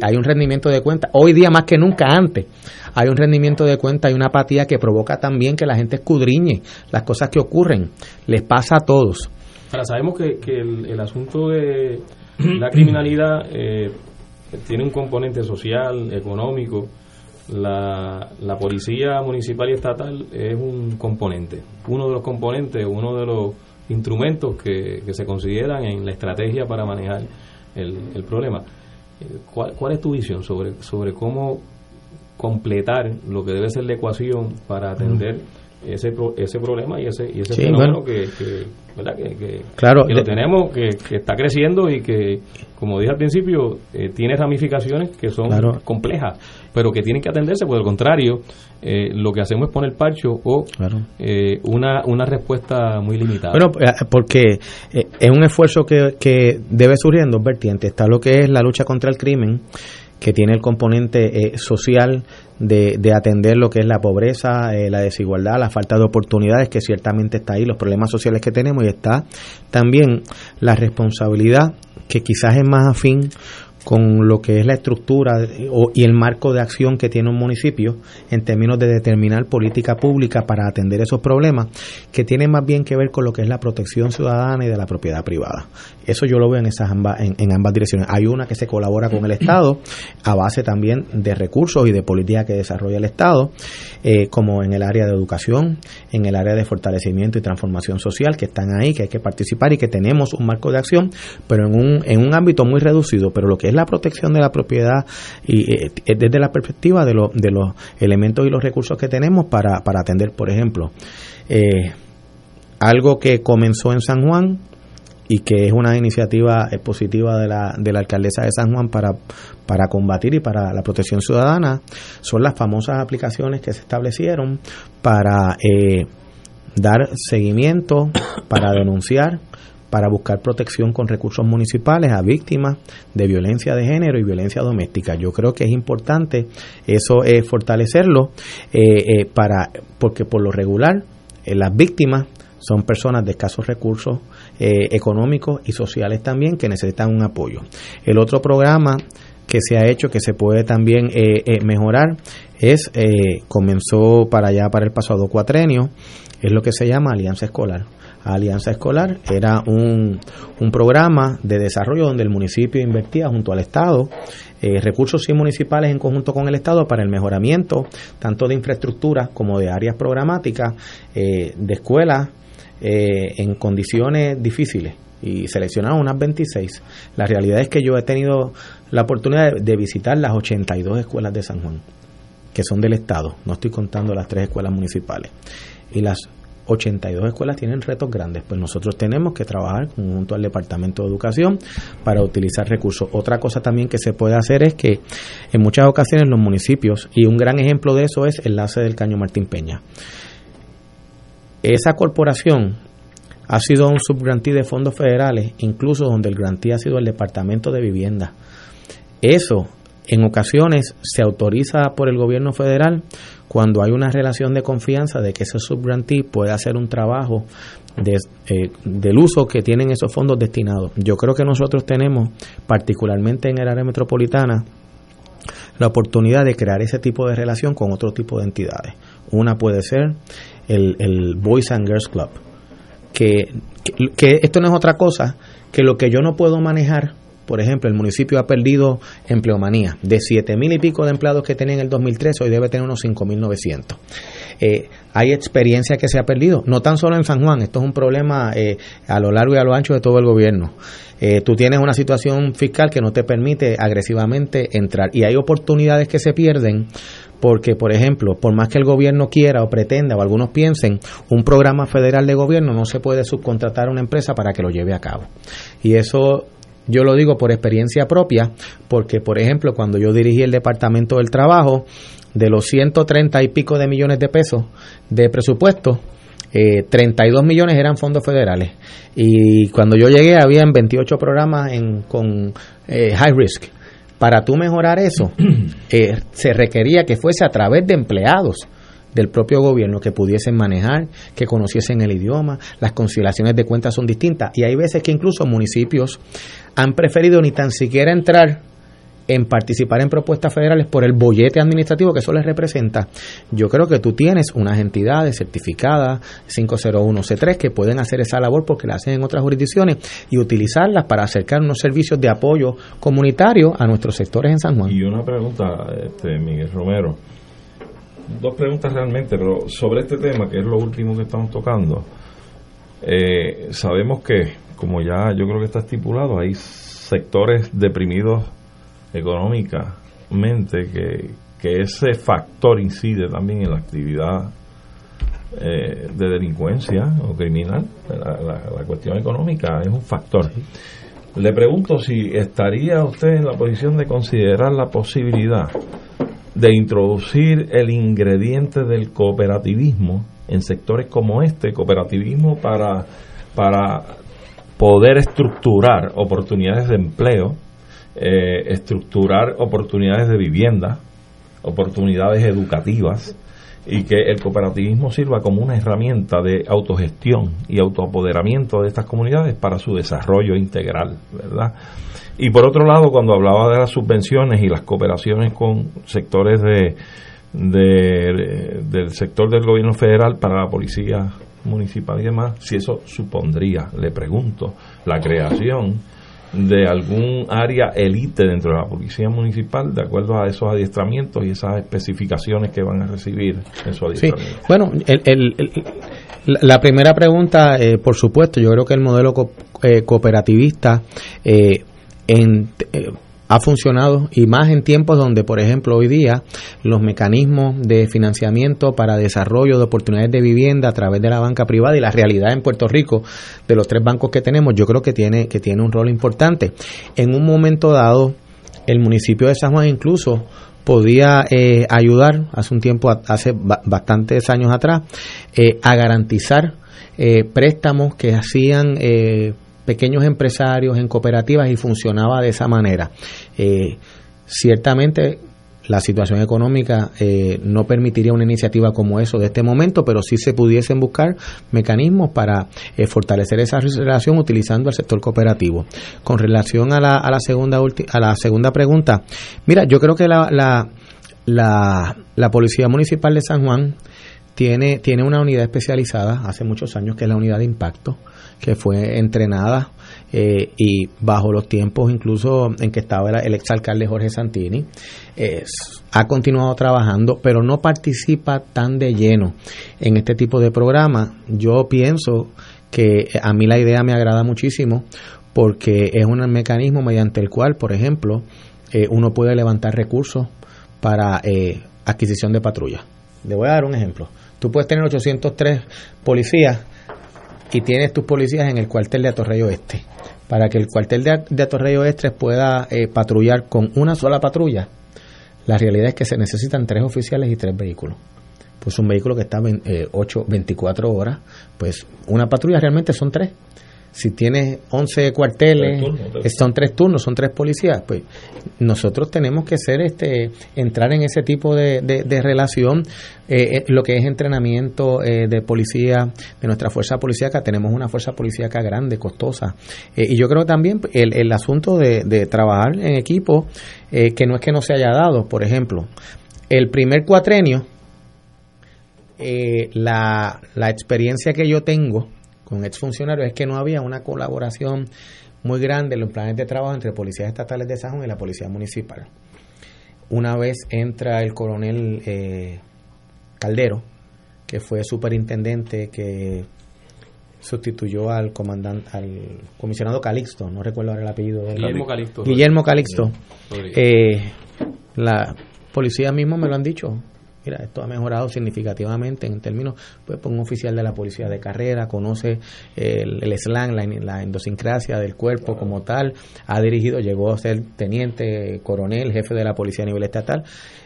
hay un rendimiento de cuenta. Hoy día más que nunca antes hay un rendimiento de cuenta hay una apatía que provoca también que la gente escudriñe las cosas que ocurren. Les pasa a todos. Ahora sabemos que, el, asunto de la criminalidad eh, tiene un componente social económico. La, la policía municipal y estatal es un componente uno de los componentes uno de los instrumentos que, que se consideran en la estrategia para manejar el, problema. Eh, ¿Cuál, ¿Cuál, es tu visión sobre, sobre cómo completar lo que debe ser la ecuación para atender ese, ese problema y ese, y ese fenómeno que, ¿verdad? que, claro, lo tenemos, que, está creciendo y que, como dije al principio, eh, tiene ramificaciones que son complejas, pero que tienen que atenderse, por el contrario, eh, lo que hacemos es poner parcho o eh, una, una respuesta muy limitada. Bueno, porque es un esfuerzo que, que debe surgir en dos vertientes. Está lo que es la lucha contra el crimen, que tiene el componente social de, de, atender lo que es la pobreza, eh, la desigualdad, la falta de oportunidades, que ciertamente está ahí, los problemas sociales que tenemos, y está también la responsabilidad, que quizás es más afín con lo que es la estructura y el marco de acción que tiene un municipio en términos de determinar política pública para atender esos problemas, que tiene más bien que ver con lo que es la protección ciudadana y de la propiedad privada. Eso yo lo veo en, esas ambas, en, ambas direcciones. Hay una que se colabora con el Estado a base también de recursos y de política que desarrolla el Estado, eh, como en el área de educación, en el área de fortalecimiento y transformación social, que están ahí, que hay que participar y que tenemos un marco de acción, pero en un, en un ámbito muy reducido. Pero lo que es la protección de la propiedad y eh, desde la perspectiva de, de los elementos y los recursos que tenemos para, para atender, por ejemplo, eh, algo que comenzó en San Juan y que es una iniciativa positiva de la, de la alcaldesa de San Juan para, para combatir y para la protección ciudadana, son las famosas aplicaciones que se establecieron para eh, dar seguimiento, para denunciar para buscar protección con recursos municipales a víctimas de violencia de género y violencia doméstica. Yo creo que es importante eso es fortalecerlo eh, eh, para porque por lo regular eh, las víctimas son personas de escasos recursos económicos y sociales también que necesitan un apoyo. El otro programa que se ha hecho que se puede también mejorar es comenzó para allá para el pasado cuatrenio es lo que se llama alianza escolar Alianza Escolar. Era un, un programa de desarrollo donde el municipio invertía junto al Estado eh, recursos municipales en conjunto con el Estado para el mejoramiento tanto de infraestructura como de áreas programáticas eh, de escuelas eh, en condiciones difíciles y seleccionaron unas 26. La realidad es que yo he tenido la oportunidad de visitar las 82 escuelas de San Juan, que son del Estado, no estoy contando las tres escuelas municipales. Y las 82 escuelas tienen retos grandes, pues nosotros tenemos que trabajar junto al Departamento de Educación para utilizar recursos. Otra cosa también que se puede hacer es que en muchas ocasiones los municipios, y un gran ejemplo de eso es Enlace del Caño Martín Peña, esa corporación ha sido un subgrantí de fondos federales, incluso donde el grantí ha sido el Departamento de Vivienda. Eso en ocasiones se autoriza por el gobierno federal cuando hay una relación de confianza de que ese subgrantee puede hacer un trabajo de, eh, del uso que tienen esos fondos destinados. Yo creo que nosotros tenemos, particularmente en el área metropolitana, la oportunidad de crear ese tipo de relación con otro tipo de entidades. Una puede ser el, Boys and Girls Club, que, que esto no es otra cosa que lo que yo no puedo manejar por ejemplo, el municipio ha perdido empleomanía. De siete mil y pico de empleados que tenía en el 2013, hoy debe tener unos 5.900. Eh, hay experiencia que se ha perdido, no tan solo en San Juan, esto es un problema eh, a lo largo y a lo ancho de todo el gobierno. Eh, tú tienes una situación fiscal que no te permite agresivamente entrar y hay oportunidades que se pierden porque, por ejemplo, por más que el gobierno quiera o pretenda o algunos piensen, un programa federal de gobierno no se puede subcontratar a una empresa para que lo lleve a cabo. Y eso Yo lo digo por experiencia propia, porque, por ejemplo, cuando yo dirigí el Departamento del Trabajo, de los 130 y pico de millones de pesos de presupuesto, eh, 32 millones eran fondos federales. Y cuando yo llegué, habían 28 programas en, con eh, high risk. Para tú mejorar eso, eh, se requería que fuese a través de empleados del propio gobierno que pudiesen manejar, que conociesen el idioma, las conciliaciones de cuentas son distintas y hay veces que incluso municipios han preferido ni tan siquiera entrar en participar en propuestas federales por el bollete administrativo que eso les representa. Yo creo que tú tienes unas entidades certificadas 501C3 que pueden hacer esa labor porque la hacen en otras jurisdicciones y utilizarlas para acercar unos servicios de apoyo comunitario a nuestros sectores en San Juan. Y una pregunta, este, Miguel Romero. Dos preguntas realmente, pero sobre este tema, que es lo último que estamos tocando. Eh, sabemos que, como ya yo creo que está estipulado, hay sectores deprimidos económicamente que, que ese factor incide también en la actividad eh, de delincuencia o criminal. La, la- la cuestión económica es un factor. Le pregunto si estaría usted en la posición de considerar la posibilidad de introducir el ingrediente del cooperativismo en sectores como este, cooperativismo para, para poder estructurar oportunidades de empleo, eh, estructurar oportunidades de vivienda, oportunidades educativas y que el cooperativismo sirva como una herramienta de autogestión y autoapoderamiento de estas comunidades para su desarrollo integral, ¿verdad? Y por otro lado, cuando hablaba de las subvenciones y las cooperaciones con sectores de, de- del sector del gobierno federal para la policía municipal y demás, si eso supondría, le pregunto, la creación de algún área élite dentro de la policía municipal de acuerdo a esos adiestramientos y esas especificaciones que van a recibir en su Sí, adiestramiento. bueno, el- el- el- la la primera pregunta, eh, por supuesto, yo creo que el modelo co- eh, cooperativista eh, en- eh, ha funcionado y más en tiempos donde, por ejemplo, hoy día los mecanismos de financiamiento para desarrollo de oportunidades de vivienda a través de la banca privada y la realidad en Puerto Rico de los tres bancos que tenemos, yo creo que tiene que tiene un rol importante. En un momento dado, el municipio de San Juan incluso podía eh, ayudar hace un tiempo, hace ba- bastantes años atrás, eh, a garantizar eh, préstamos que hacían eh, pequeños empresarios en cooperativas y funcionaba de esa manera. Eh, ciertamente la situación económica eh, no permitiría una iniciativa como eso de este momento, pero sí se pudiesen buscar mecanismos para eh, fortalecer esa relación utilizando el sector cooperativo. Con relación a la, a la segunda a la segunda pregunta, mira, yo creo que la, la, la, la Policía Municipal de San Juan tiene, tiene una unidad especializada hace muchos años que es la unidad de impacto, que fue entrenada eh, y bajo los tiempos incluso en que estaba el, exalcalde Jorge Santini, eh, ha continuado trabajando, pero no participa tan de lleno en este tipo de programas. Yo pienso que a mí la idea me agrada muchísimo porque es un mecanismo mediante el cual, por ejemplo, eh, uno puede levantar recursos para eh, adquisición de patrullas. Le voy a dar un ejemplo. Tú puedes tener 803 policías y tienes tus policías en el cuartel de Atorrey Oeste. Para que el cuartel de, de Atorrey Oeste pueda eh, patrullar con una sola patrulla, la realidad es que se necesitan tres oficiales y tres vehículos. Pues un vehículo que está ven- eh, 8, 24 horas, pues una patrulla realmente son tres. Si tienes 11 cuarteles, Tres turnos, tres. son tres turnos, son tres policías, pues nosotros tenemos que ser este entrar en ese tipo de, de- de relación, eh, eh, lo que es entrenamiento eh, de policía, de nuestra fuerza policíaca, tenemos una fuerza policíaca grande, costosa, Eh, y yo creo también el, el asunto de, de trabajar en equipo, que no es que no se haya dado, por ejemplo, el primer cuatrenio, eh, la, la experiencia que yo tengo con exfuncionarios es que no había una colaboración muy grande en los planes de trabajo entre policías estatales de San Juan y la policía municipal. Una vez entra el coronel eh, Caldero, que fue superintendente que sustituyó al comandante, al comisionado Calixto, no recuerdo ahora el apellido. Guillermo Calixto. Guillermo Calixto. Eh, la policía mismo me lo han dicho. Mira, esto ha mejorado significativamente en términos, pues, pues un oficial de la policía de carrera conoce el, el slang, la, la endosincrasia del cuerpo como tal, ha dirigido, llegó a ser teniente, coronel, jefe de la policía a nivel estatal.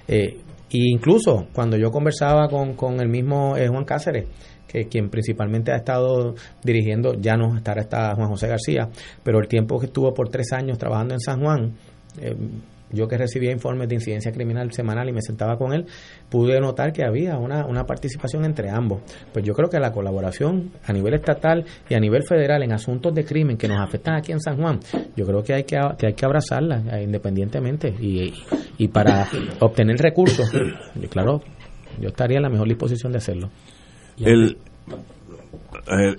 Eh, e incluso cuando yo conversaba con, con el mismo eh, Juan Cáceres, que quien principalmente ha estado dirigiendo, ya no estará está Juan José García, pero el tiempo que estuvo por tres años trabajando en San Juan, eh, yo que recibía informes de incidencia criminal semanal y me sentaba con él, pude notar que había una, una participación entre ambos. Pues yo creo que la colaboración a nivel estatal y a nivel federal en asuntos de crimen que nos afectan aquí en San Juan, yo creo que hay que, que hay que abrazarla eh, independientemente y, y para obtener recursos, claro, yo estaría en la mejor disposición de hacerlo. El, el-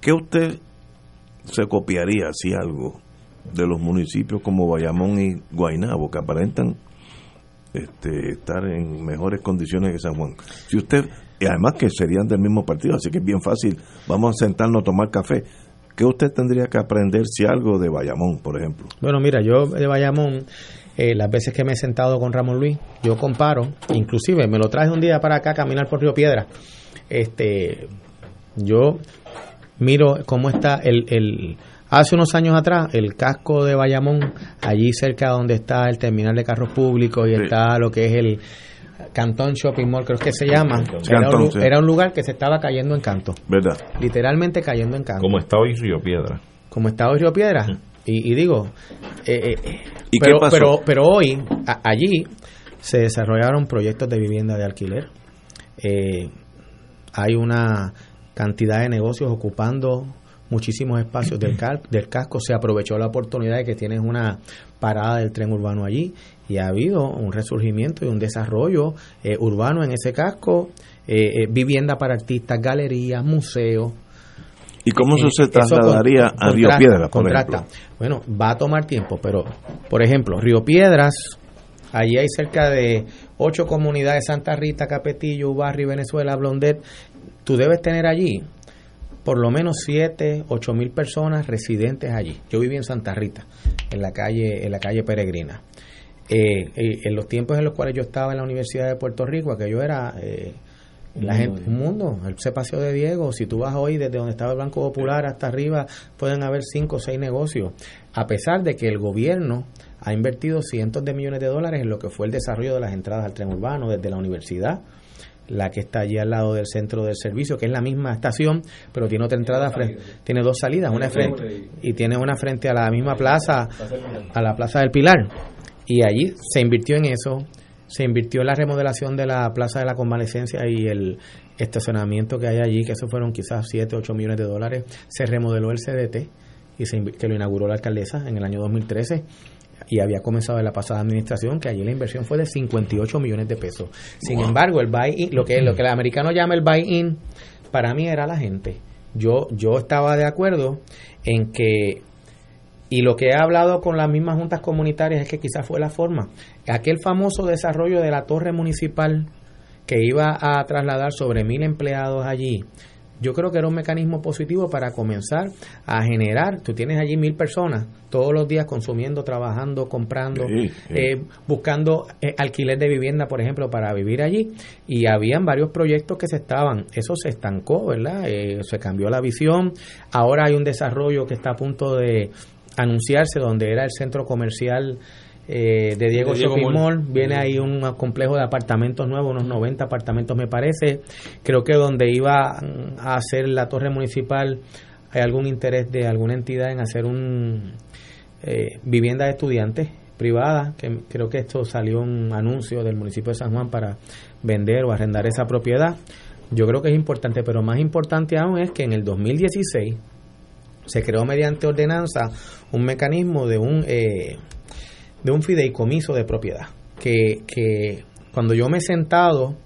¿Qué usted se copiaría, si algo, de los municipios como Bayamón y Guaynabo, que aparentan este, estar en mejores condiciones que San Juan? Si usted, y además que serían del mismo partido, así que es bien fácil, vamos a sentarnos a tomar café. ¿Qué usted tendría que aprender, si algo, de Bayamón, por ejemplo? Bueno, mira, yo de Bayamón, eh, las veces que me he sentado con Ramón Luis, yo comparo, inclusive me lo traje un día para acá caminar por Río Piedra. Este, yo miro cómo está el, el hace unos años atrás el casco de Bayamón, allí cerca donde está el terminal de carros públicos y está lo que es el Cantón Shopping Mall, creo que se llama. Era un, Cantón, lu- sí. era un lugar que se estaba cayendo en canto. ¿Verdad? Literalmente cayendo en canto. Como está hoy Río Piedra. Como está hoy Río Piedra. Y, y digo, eh, eh, ¿Y qué pero, pasó? pero, pero hoy, a- allí, se desarrollaron proyectos de vivienda de alquiler. Eh, hay una cantidad de negocios ocupando muchísimos espacios del, cal- del casco. Se aprovechó la oportunidad de que tienes una parada del tren urbano allí y ha habido un resurgimiento y un desarrollo eh, urbano en ese casco. eh, eh, vivienda para artistas, galerías, museos. ¿Y cómo eso se trasladaría con- a Río contrasta, Piedra, por contrasta. ejemplo? Bueno, va a tomar tiempo, pero, por ejemplo, Río Piedras, allí hay cerca de ocho comunidades, Santa Rita, Capetillo, Ubarri, Venezuela, Blondet. Tú debes tener allí por lo menos siete, ocho mil personas residentes allí. Yo viví en Santa Rita, en la calle, en la calle Peregrina. Eh, eh, en los tiempos en los cuales yo estaba en la Universidad de Puerto Rico, aquello era eh, la Un gente, mundo. un mundo, el se paseo de Diego. Si tú vas hoy desde donde estaba el Banco Popular hasta arriba, pueden haber cinco o seis negocios. A pesar de que el gobierno ha invertido cientos de millones de dólares en lo que fue el desarrollo de las entradas al tren urbano desde la universidad, la que está allí al lado del centro del servicio, que es la misma estación, pero tiene otra entrada, fre- tiene dos salidas, una frente y tiene una frente a la misma plaza, a la Plaza del Pilar. Y allí se invirtió en eso, se invirtió en la remodelación de la Plaza de la Convalecencia y el estacionamiento que hay allí, que eso fueron quizás 7, 8 millones de dólares. Se remodeló el CDT, y se, que lo inauguró la alcaldesa en el año 2013 y había comenzado en la pasada administración que allí la inversión fue de 58 millones de pesos. Sin Wow. embargo, el buy-in, lo que lo que el americano llama el buy-in, para mí era la gente. Yo yo estaba de acuerdo en que y lo que he hablado con las mismas juntas comunitarias es que quizás fue la forma. Aquel famoso desarrollo de la torre municipal que iba a trasladar sobre mil empleados allí, yo creo que era un mecanismo positivo para comenzar a generar, tú tienes allí mil personas todos los días consumiendo, trabajando, comprando, Sí, sí. eh, buscando eh, alquiler de vivienda, por ejemplo, para vivir allí. Y habían varios proyectos que se estaban, eso se estancó, ¿verdad? Eh, se cambió la visión. Ahora hay un desarrollo que está a punto de anunciarse, donde era el centro comercial eh, de Diego Diego Shopping Mall. Mall. Viene ahí un complejo de apartamentos nuevos, unos 90 apartamentos me parece. Creo que donde iba a hacer la torre municipal hay algún interés de alguna entidad en hacer un eh, vivienda de estudiantes privada, que creo que esto salió un anuncio del municipio de San Juan para vender o arrendar esa propiedad. Yo creo que es importante, pero más importante aún es que en el 2016 se creó mediante ordenanza un mecanismo de un eh, de un fideicomiso de propiedad que, que cuando yo me he sentado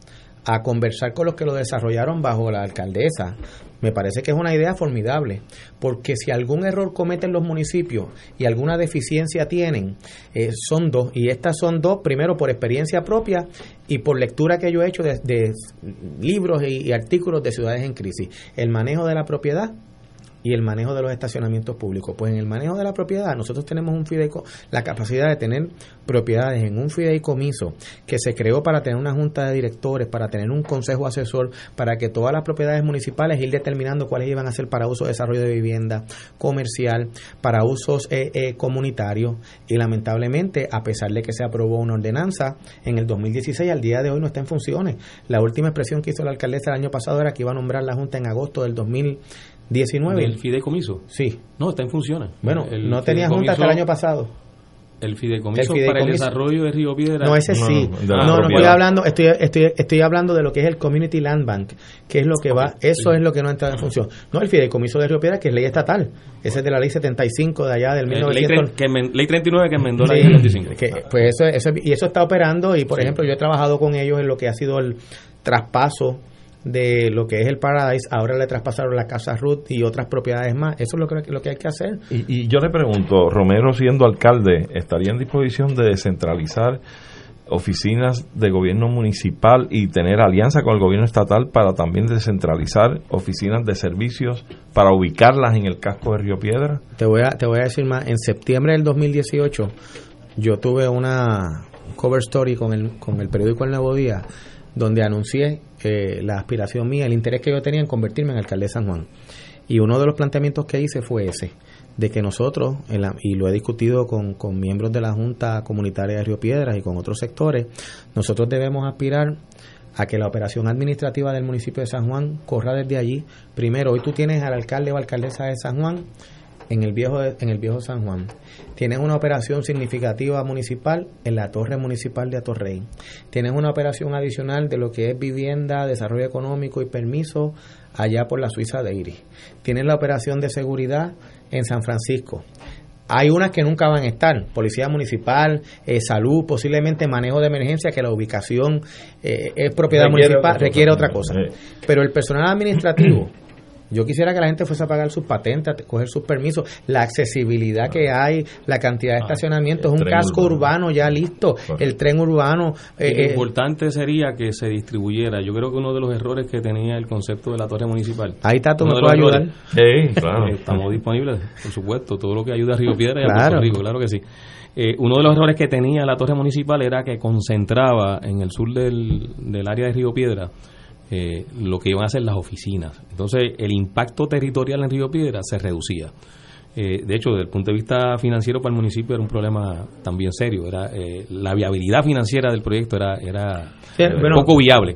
a conversar con los que lo desarrollaron bajo la alcaldesa me parece que es una idea formidable, porque si algún error cometen los municipios y alguna deficiencia tienen, eh, son dos, y estas son dos, primero por experiencia propia y por lectura que yo he hecho de, libros y, y artículos de ciudades en crisis. El manejo de la propiedad y el manejo de los estacionamientos públicos. Pues en el manejo de la propiedad, nosotros tenemos un fideico, la capacidad de tener propiedades en un fideicomiso que se creó para tener una junta de directores, para tener un consejo asesor, para que todas las propiedades municipales ir determinando cuáles iban a ser para uso de desarrollo de vivienda, comercial, para usos eh, eh, comunitarios. Y lamentablemente, a pesar de que se aprobó una ordenanza en el 2016, al día de hoy no está en funciones. La última expresión que hizo la alcaldesa el año pasado era que iba a nombrar la junta en agosto del 2019. ¿El fideicomiso? Sí. No, está en funciones. Bueno, El no tenía junta hasta el año pasado. El fideicomiso, El para el desarrollo de Río Piedra. No, ese sí. No, no, estoy hablando, estoy, estoy, estoy hablando de lo que es el Community Land Bank, que es lo que va, eso es lo que no ha entrado en función. No, el fideicomiso de Río Piedra, que es ley estatal. Ese es de la ley 75 de allá del Eh, ley, 1900. que ley 39 que enmendó la ley 25. que, pues eso, eso, y eso está operando y por ejemplo yo he trabajado con ellos en lo que ha sido el traspaso de lo que es el Paradise, ahora le traspasaron la casa Ruth y otras propiedades más. Eso es lo que, lo que hay que hacer. Y, y yo le pregunto, Romero siendo alcalde, ¿estaría en disposición de descentralizar oficinas de gobierno municipal y tener alianza con el gobierno estatal para también descentralizar oficinas de servicios para ubicarlas en el casco de Río Piedra? Te voy a, te voy a decir más. En septiembre del 2018 yo tuve una cover story con el, con el periódico El Nuevo Día donde anuncié eh, la aspiración mía, el interés que yo tenía en convertirme en alcalde de San Juan. Y uno de los planteamientos que hice fue ese, de que nosotros, en la- y lo he discutido con, con miembros de la Junta Comunitaria de Río Piedras y con otros sectores, nosotros debemos aspirar a que la operación administrativa del municipio de San Juan corra desde allí. Primero, hoy tú tienes al alcalde o alcaldesa de San Juan en el viejo en el viejo San Juan. Tienes una operación significativa municipal en la torre municipal de Atorrey. Tienes una operación adicional de lo que es vivienda, desarrollo económico y permiso allá por la Suiza de Iris. Tienes la operación de seguridad en San Francisco. Hay unas que nunca van a estar, policía municipal, eh, salud, posiblemente manejo de emergencia, que la ubicación eh, es propiedad Requiere municipal, otra requiere otra cosa. Eh. Pero el personal administrativo, yo quisiera que la gente fuese a pagar sus patentes, a coger sus permisos, la accesibilidad que hay, la cantidad de estacionamientos, el un casco urbano. ya listo, el tren urbano. Y eh, lo eh, importante sería que se distribuyera. Yo creo que uno de los errores que tenía el concepto de la torre municipal. Ahí está, tú me de puedes ayudar. errores- Sí, claro. Estamos disponibles, por supuesto, todo lo que ayuda a Río Piedra y a Claro. Puerto Rico, claro que sí. Eh, uno de los errores que tenía la torre municipal era que concentraba en el sur del, del área de Río Piedra eh, lo que iban a ser las oficinas. Entonces, el impacto territorial en Río Piedra se reducía. Eh, de hecho, desde el punto de vista financiero para el municipio era un problema también serio. Era eh, la viabilidad financiera del proyecto era era Sí, eh, bueno. poco viable.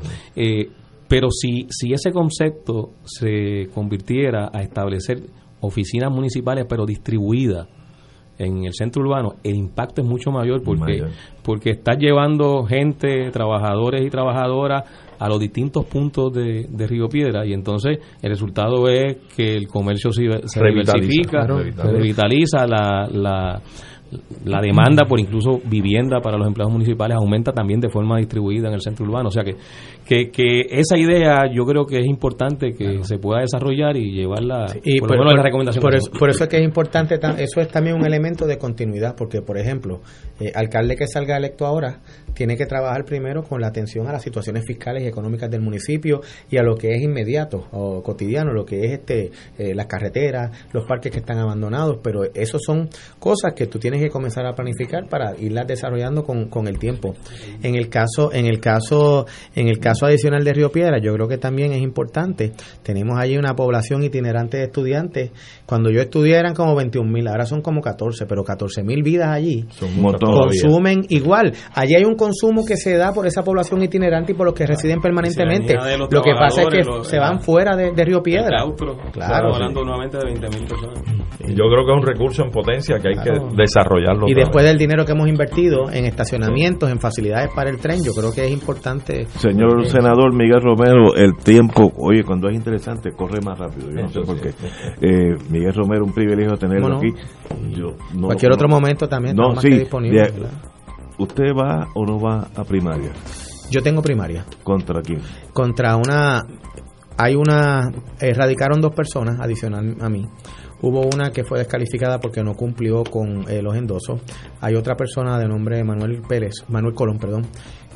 Pero si si ese concepto se convirtiera a establecer oficinas municipales pero distribuidas en el centro urbano, el impacto es mucho mayor porque Mayor. porque estás llevando gente, trabajadores y trabajadoras a los distintos puntos de, de Río Piedra y entonces el resultado es que el comercio se, se Revitaliza, diversifica, claro. se revitaliza, la, la, la demanda por incluso vivienda para los empleados municipales aumenta también de forma distribuida en el centro urbano. O sea que, que, que esa idea yo creo que es importante que se pueda desarrollar y llevarla, Y por, la recomendación. por eso, por eso es que es importante, eso es también un elemento de continuidad, porque por ejemplo, eh, alcalde que salga electo ahora tiene que trabajar primero con la atención a las situaciones fiscales y económicas del municipio y a lo que es inmediato o cotidiano, lo que es este eh, las carreteras, los parques que están abandonados, pero eso son cosas que tú tienes que comenzar a planificar para irlas desarrollando con, con el tiempo. En el caso, en el caso, en el caso adicional de Río Piedra, yo creo que también es importante. Tenemos allí una población itinerante de estudiantes. Cuando yo estudié eran como 21 mil, ahora son como 14, pero 14 mil vidas allí todavía. consumen igual. Allí hay un consumo que se da por esa población itinerante y por los que residen permanentemente. Lo que pasa es que los- se van fuera de, de Río Piedra. Claro, sí. hablando nuevamente de 20.000 personas. Yo creo que es un recurso en potencia que hay Claro. que desarrollarlo. Y después vez. del dinero que hemos invertido en estacionamientos, en facilidades para el tren, yo creo que es importante. Señor eh, senador Miguel Romero, el tiempo, oye, cuando es interesante, corre más rápido. Yo no sé por qué. Eh, Miguel Romero, un privilegio tenerlo aquí. Yo no- Cualquier otro momento también No, más sí. que ¿verdad? ¿Usted va o no va a primaria? Yo tengo primaria. ¿Contra quién? Contra una. Hay una. Erradicaron dos personas adicional a mí. Hubo una que fue descalificada porque no cumplió con eh, los endosos. Hay otra persona de nombre Manuel Pérez, Manuel Colón, perdón,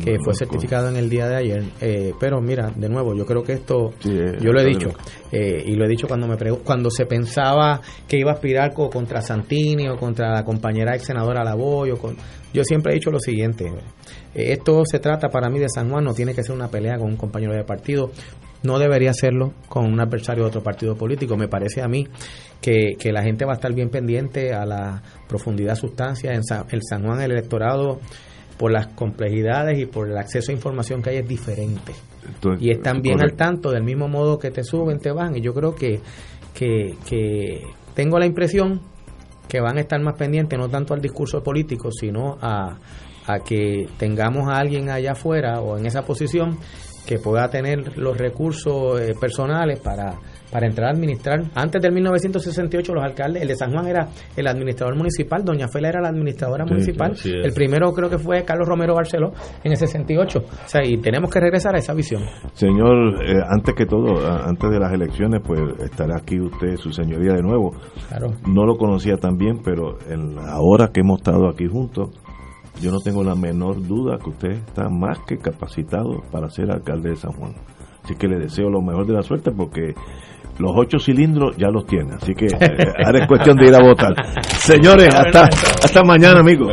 que fue certificado en el día de ayer. Eh, pero mira, de nuevo, yo creo que esto, yo lo he dicho, eh, y lo he dicho cuando me cuando se pensaba que iba a aspirar co- contra Santini o contra la compañera ex senadora Lavoy, o con, yo siempre he dicho lo siguiente, eh, esto se trata para mí de San Juan, no tiene que ser una pelea con un compañero de partido, no debería hacerlo con un adversario de otro partido político. Me parece a mí que, que la gente va a estar bien pendiente a la profundidad sustancia. En San, el San Juan el electorado, por las complejidades y por el acceso a información que hay, es diferente. Entonces, y están bien correcto. al tanto del mismo modo que te suben, te van. Y yo creo que, que, que tengo la impresión que van a estar más pendientes no tanto al discurso político, sino a, a que tengamos a alguien allá afuera o en esa posición que pueda tener los recursos eh, personales para, para entrar a administrar. Antes del 1968 los alcaldes, el de San Juan era el administrador municipal, doña Fela era la administradora Sí, municipal, el primero creo que fue Carlos Romero Barceló en el 68. O sea, y tenemos que regresar a esa visión. Señor, eh, antes que todo, antes de las elecciones, pues estará aquí usted, su señoría, de nuevo. Claro. No lo conocía tan bien, pero en la hora que hemos estado aquí juntos, yo no tengo la menor duda que usted está más que capacitado para ser alcalde de San Juan. Así que le deseo lo mejor de la suerte porque los ocho cilindros ya los tiene. Así que eh, ahora es cuestión de ir a votar. Señores, hasta, hasta mañana, amigos.